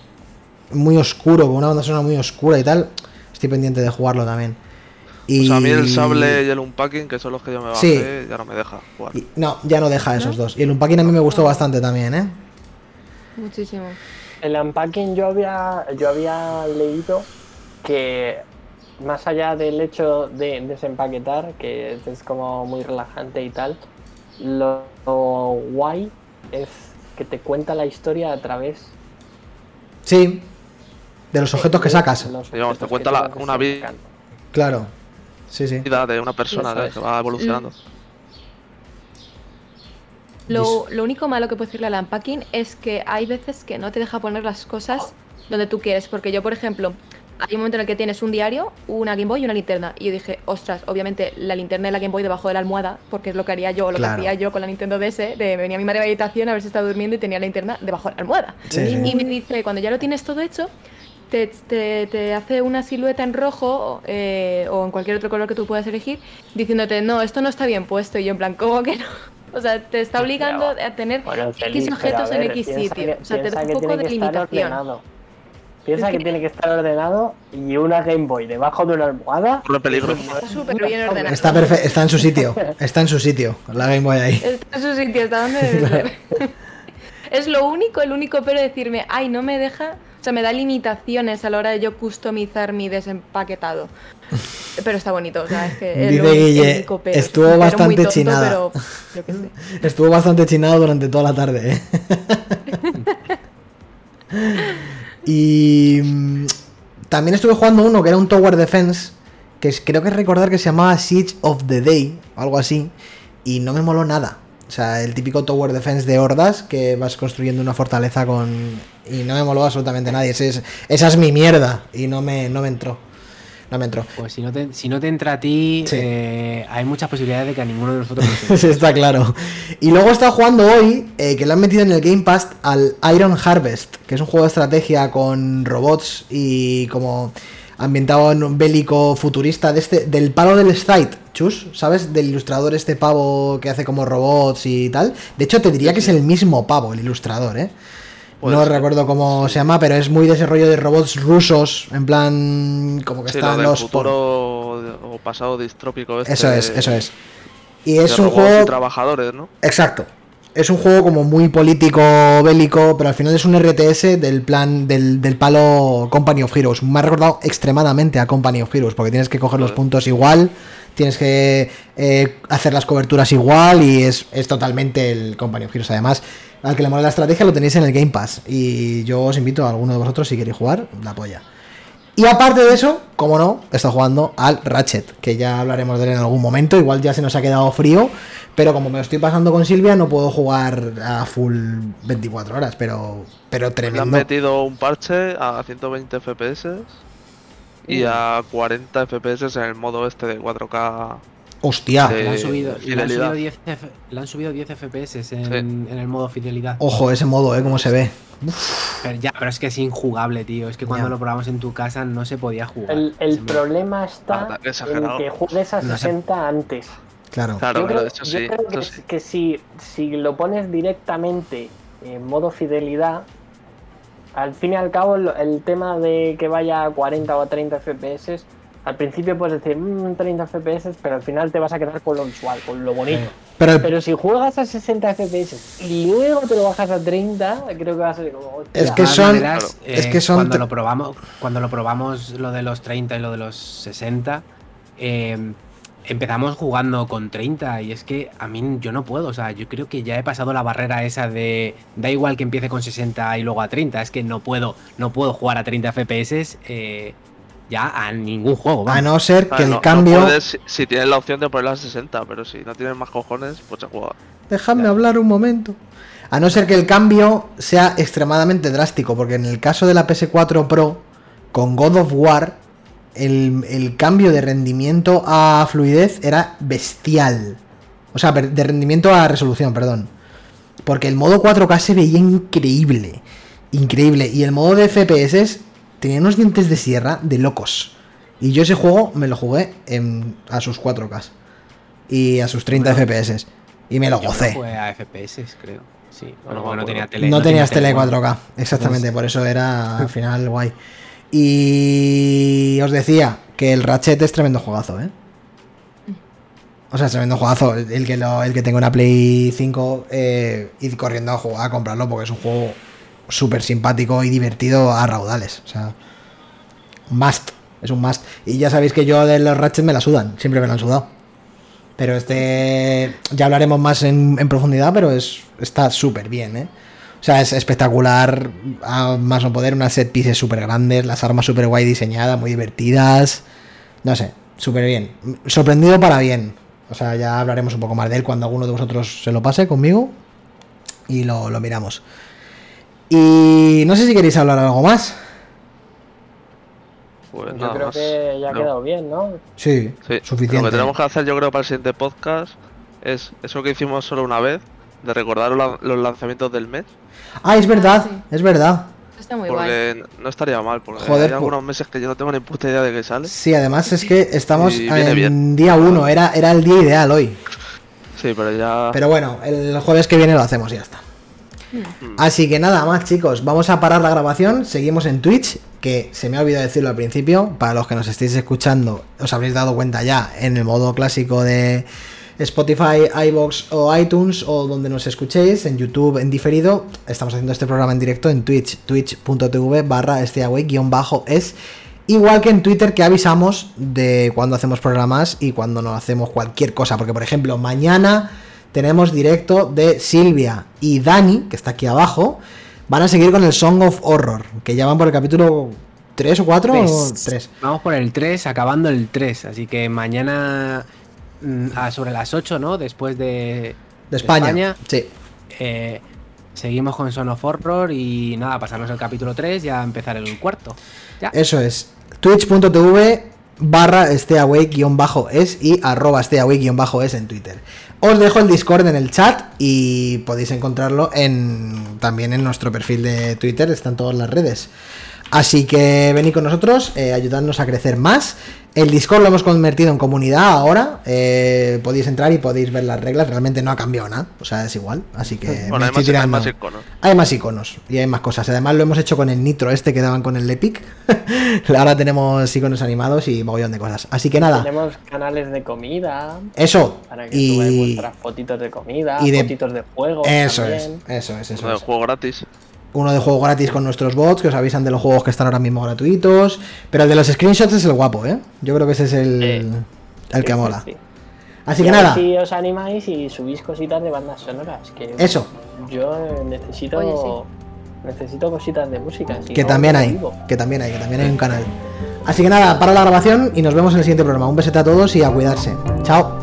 Speaker 2: muy oscuro, con una banda sonora muy oscura y tal. Estoy pendiente de jugarlo también. Y...
Speaker 4: Pues a mí el sable y el unpacking, que son los que yo me bajé,
Speaker 2: Sí.
Speaker 4: ya no me deja jugar.
Speaker 2: y- No, ya no deja esos dos. Y el Unpacking a mí me gustó bastante también, ¿eh?
Speaker 3: Muchísimo.
Speaker 5: El unpacking yo había, yo había leído que más allá del hecho de desempaquetar, que es como muy relajante y tal, lo, lo guay es que te cuenta la historia a través
Speaker 2: Sí. De los objetos que sacas.
Speaker 5: los
Speaker 4: Digamos, te cuenta la- una vida.
Speaker 2: Claro. Sí, sí.
Speaker 4: vida de una persona que va evolucionando.
Speaker 3: Lo, lo único malo que puedo decirle al unpacking es que hay veces que no te deja poner las cosas donde tú quieres. Porque yo, por ejemplo, hay un momento en el que tienes un diario, una Game Boy y una linterna. Y yo dije, ostras, obviamente la linterna y la Game Boy debajo de la almohada, porque es lo que haría yo, o lo
Speaker 2: Claro.
Speaker 3: que hacía yo con la Nintendo DS, de venía mi madre a la habitación a ver si estaba durmiendo y tenía la linterna debajo de la almohada.
Speaker 2: Sí,
Speaker 3: y,
Speaker 2: sí.
Speaker 3: y me dice, cuando ya lo tienes todo hecho, te, te- te hace una silueta en rojo eh, o en cualquier otro color que tú puedas elegir, diciéndote, no, esto no está bien puesto. Y yo en plan, ¿cómo que no? <laughs> O sea, te está obligando a tener
Speaker 5: Bueno,
Speaker 3: X objetos
Speaker 5: a
Speaker 3: en X sitio.
Speaker 5: que-
Speaker 3: O sea, te da un poco de limitación.
Speaker 5: ordenado. Piensa
Speaker 3: Es
Speaker 5: que
Speaker 3: que-
Speaker 5: tiene que estar ordenado y una Game Boy debajo de una almohada.
Speaker 4: Corre peligro.
Speaker 3: Está súper bien ordenado.
Speaker 2: Está perfecto, está en su sitio. Está en su sitio. La Game Boy ahí.
Speaker 3: Está en su sitio, está donde <laughs> debe ser. Es lo único, el único pero decirme, ay, no me deja, o sea, me da limitaciones a la hora de yo customizar mi desempaquetado. Pero está bonito, o sea, es que
Speaker 2: Dice
Speaker 3: lo
Speaker 2: Guille, estuvo
Speaker 3: pero
Speaker 2: bastante
Speaker 3: tonto,
Speaker 2: chinada.
Speaker 3: Pero, yo qué sé. <laughs>
Speaker 2: Estuvo bastante chinado durante toda la tarde, ¿eh? <laughs> y mm, también estuve jugando uno que era un Tower Defense, que es- creo que recordar que se llamaba Siege of the Day, algo así, y no me moló nada. O sea, el típico Tower Defense de hordas que vas construyendo una fortaleza con... Y no me moló absolutamente nadie. Ese es- esa es mi mierda y no me, no me entró. No me entró.
Speaker 1: Pues si no te, si no te entra a ti,
Speaker 2: Sí.
Speaker 1: eh, hay muchas posibilidades de que a ninguno de nosotros. <laughs>
Speaker 2: Sí, está claro. Y luego he estado jugando hoy, eh, que lo han metido en el Game Pass, al Iron Harvest, que es un juego de estrategia con robots y como ambientado en un bélico futurista de este, del palo del Strike, Chus, ¿sabes? Del ilustrador este pavo que hace como robots y tal. De hecho, te diría que es el mismo pavo, el ilustrador, ¿eh?
Speaker 4: Puede
Speaker 2: no
Speaker 4: ser.
Speaker 2: recuerdo cómo se llama, pero es muy desarrollo de robots rusos, en plan como que
Speaker 4: Sí, lo
Speaker 2: están
Speaker 4: del
Speaker 2: los... por-
Speaker 4: futuro o pasado distrópico este
Speaker 2: Eso es, eso es. Y es un
Speaker 4: y
Speaker 2: juego...
Speaker 4: trabajadores, ¿no?
Speaker 2: Exacto. Es un juego como muy político, bélico, pero al final es un RTS del plan del, del palo Company of Heroes. Me ha recordado extremadamente a Company of Heroes, porque tienes que coger los puntos igual, tienes que eh, hacer las coberturas igual y es, es totalmente el Company of Heroes. Además, al que le mola la estrategia lo tenéis en el Game Pass. Y yo os invito a alguno de vosotros, si queréis jugar, la polla. Y aparte de eso, como no, está jugando al Ratchet, que ya hablaremos de él en algún momento. Igual ya se nos ha quedado frío, pero como me lo estoy pasando con Silvia, no puedo jugar a full 24 horas, pero, pero
Speaker 4: Le han
Speaker 2: tremendo.
Speaker 4: metido un parche a 120 FPS y a 40 FPS en el modo este de 4K.
Speaker 2: Hostia,
Speaker 4: Sí.
Speaker 1: Le han subido, le han
Speaker 4: fidelidad.
Speaker 1: subido 10, F- le han subido 10 FPS en, en el modo fidelidad.
Speaker 2: ojo ese modo, eh, cómo se ve.
Speaker 1: Pero ya, pero es que es injugable, tío. Es que cuando
Speaker 2: Ya.
Speaker 1: lo probamos en tu casa no se podía jugar.
Speaker 5: El, el
Speaker 1: Se me-
Speaker 5: problema está
Speaker 4: Ah,
Speaker 5: en
Speaker 4: exagerado.
Speaker 5: que juegues a
Speaker 1: No sé.
Speaker 5: 60 antes.
Speaker 2: Claro.
Speaker 4: Claro,
Speaker 5: yo
Speaker 4: pero
Speaker 5: creo, yo
Speaker 4: sí.
Speaker 5: creo que,
Speaker 4: sí.
Speaker 5: que si, si lo pones directamente en modo fidelidad, al fin y al cabo el, el tema de que vaya a 40 o a 30 FPS, al principio puedes decir "Mm, 30 FPS, pero al final te vas a quedar con lo visual, con lo bonito.
Speaker 2: Pero
Speaker 5: Pero si juegas a 60 FPS y luego te lo bajas a 30, creo que va a ser como... hostia.
Speaker 2: Es que son-
Speaker 1: maneras,
Speaker 2: es
Speaker 1: eh,
Speaker 2: que son
Speaker 1: cuando lo probamos cuando lo probamos lo de los 30 y lo de los 60 eh, empezamos jugando con 30 y es que a mí yo no puedo o sea yo creo que ya he pasado la barrera esa de da igual que empiece con 60 y luego a 30 es que no puedo no puedo jugar a 30 FPS eh, ya a ningún juego
Speaker 2: a
Speaker 1: vamos.
Speaker 2: no ser
Speaker 4: Ah,
Speaker 2: que el
Speaker 4: no
Speaker 2: cambio.
Speaker 4: puedes si, tienes la opción de ponerla a 60, pero si no tienes más cojones, pues se juega.
Speaker 2: Déjame hablar un momento. A no ser que el cambio sea extremadamente drástico, porque en el caso de la PS4 Pro, con God of War, el, el cambio de rendimiento a fluidez era bestial. O sea, de rendimiento a resolución, perdón. Porque el modo 4K se veía increíble. Increíble. Y el modo de FPS tenía unos dientes de sierra de locos. Y yo ese juego me lo jugué en- a sus 4K. Y a sus 30 FPS. Y me lo
Speaker 1: Yo
Speaker 2: gocé.
Speaker 1: jugué a FPS creo sí bueno,
Speaker 4: No,
Speaker 1: no
Speaker 4: no,
Speaker 1: tenía
Speaker 4: no.
Speaker 1: tele
Speaker 2: no tenías tele
Speaker 1: bueno.
Speaker 2: 4K, exactamente, por eso era <laughs> al final guay. Y os decía que el Ratchet es tremendo juegazo, ¿eh? O sea, es tremendo juegazo. El que, lo, el que tenga una Play 5, eh, id corriendo a jugar, a comprarlo, porque es un juego súper simpático y divertido a raudales. O sea, must, es un must. Y ya sabéis que yo de los Ratchet me la sudan, siempre me la han sudado. Pero este ya hablaremos más en, profundidad, pero es está súper bien, ¿eh? O sea, es espectacular, a más no poder, unas set pieces súper grandes, las armas súper guay diseñadas, muy divertidas. No sé, súper bien. Sorprendido para bien. O sea, ya hablaremos un poco más de él cuando alguno de vosotros se lo pase conmigo y lo, lo miramos. Y no sé si queréis hablar algo más.
Speaker 4: Pues
Speaker 5: Yo creo
Speaker 4: más.
Speaker 5: que ya ha
Speaker 4: No.
Speaker 5: quedado bien, ¿no?
Speaker 2: Sí,
Speaker 4: Sí,
Speaker 2: suficiente.
Speaker 4: Lo que tenemos que hacer, yo creo, para el siguiente podcast es eso que hicimos solo una vez, de recordar los lan- los lanzamientos del mes.
Speaker 2: Ah, es verdad,
Speaker 3: sí.
Speaker 2: es verdad.
Speaker 3: Está muy guay.
Speaker 4: Porque no estaría mal, porque
Speaker 2: Joder,
Speaker 4: hay
Speaker 2: pues-
Speaker 4: algunos meses que yo no tengo ni puta idea de qué sale.
Speaker 2: Sí, además es que estamos en
Speaker 4: bien.
Speaker 2: día 1, era, era el día ideal hoy.
Speaker 4: Sí, pero ya.
Speaker 2: Pero bueno, el jueves que viene lo hacemos y ya está. Así que nada más, chicos, vamos a parar la grabación. Seguimos en Twitch, que se me ha olvidado decirlo al principio. Para los que nos estéis escuchando, os habréis dado cuenta ya en el modo clásico de Spotify, iBox o iTunes o donde nos escuchéis, en YouTube en diferido. Estamos haciendo este programa en directo en Twitch, twitch.tv barra bajo es Igual que en Twitter que avisamos de cuando hacemos programas y cuando no hacemos cualquier cosa. Porque, por ejemplo, mañana tenemos directo de Silvia y Dani, que está aquí abajo. Van a seguir con el Song of Horror, que ya van por el capítulo 3 o 4 o
Speaker 1: Tres.
Speaker 2: 3.
Speaker 1: Vamos por el 3, acabando el 3. Así que mañana mm, a sobre las 8, ¿no? Después de,
Speaker 2: De España. Sí.
Speaker 1: eh, seguimos con Son of Horror y nada, pasarnos el capítulo 3 y a empezar el cuarto. Ya.
Speaker 2: Eso es. Twitch.tv barra stayawake-es y arroba stayawake-es en Twitter. Os dejo el Discord en el chat y podéis encontrarlo en, también en nuestro perfil de Twitter, están todas las redes. Así que venid con nosotros, eh, ayudadnos a crecer más. El Discord lo hemos convertido en comunidad ahora. eh, podéis entrar y podéis ver las reglas. Realmente no ha cambiado nada. O sea, es igual. Así que me
Speaker 4: Bueno, hay
Speaker 2: estoy
Speaker 4: más, hay más iconos.
Speaker 2: Hay más iconos y hay más cosas. Además lo hemos hecho con el nitro este que daban con el Epic. <laughs> Ahora tenemos iconos animados y mogollón de cosas. Así que nada,
Speaker 5: Tenemos canales de comida
Speaker 2: eso.
Speaker 5: para que
Speaker 2: Y
Speaker 5: vuestras fotitos de comida,
Speaker 2: y de-
Speaker 5: fotitos de juegos.
Speaker 2: eso es,
Speaker 5: también.
Speaker 2: eso es, eso
Speaker 4: Uno de
Speaker 2: es.
Speaker 4: juego gratis.
Speaker 2: Uno de juego gratis con nuestros bots que os avisan de los juegos que están ahora mismo gratuitos. Pero el de los screenshots es el guapo, ¿eh? Yo creo que ese es el, el que
Speaker 5: Sí,
Speaker 2: mola.
Speaker 5: sí.
Speaker 2: Así que nada,
Speaker 5: Si os animáis y subís cositas de bandas sonoras. Que
Speaker 2: Eso.
Speaker 5: Yo necesito.
Speaker 3: Oye,
Speaker 5: Necesito cositas de música. si
Speaker 2: que
Speaker 5: no,
Speaker 2: también
Speaker 5: no
Speaker 2: hay,
Speaker 5: vivo.
Speaker 2: que también hay, que también hay un canal. Así que nada, paro la grabación y nos vemos en el siguiente programa. Un besete a todos y a cuidarse. Chao.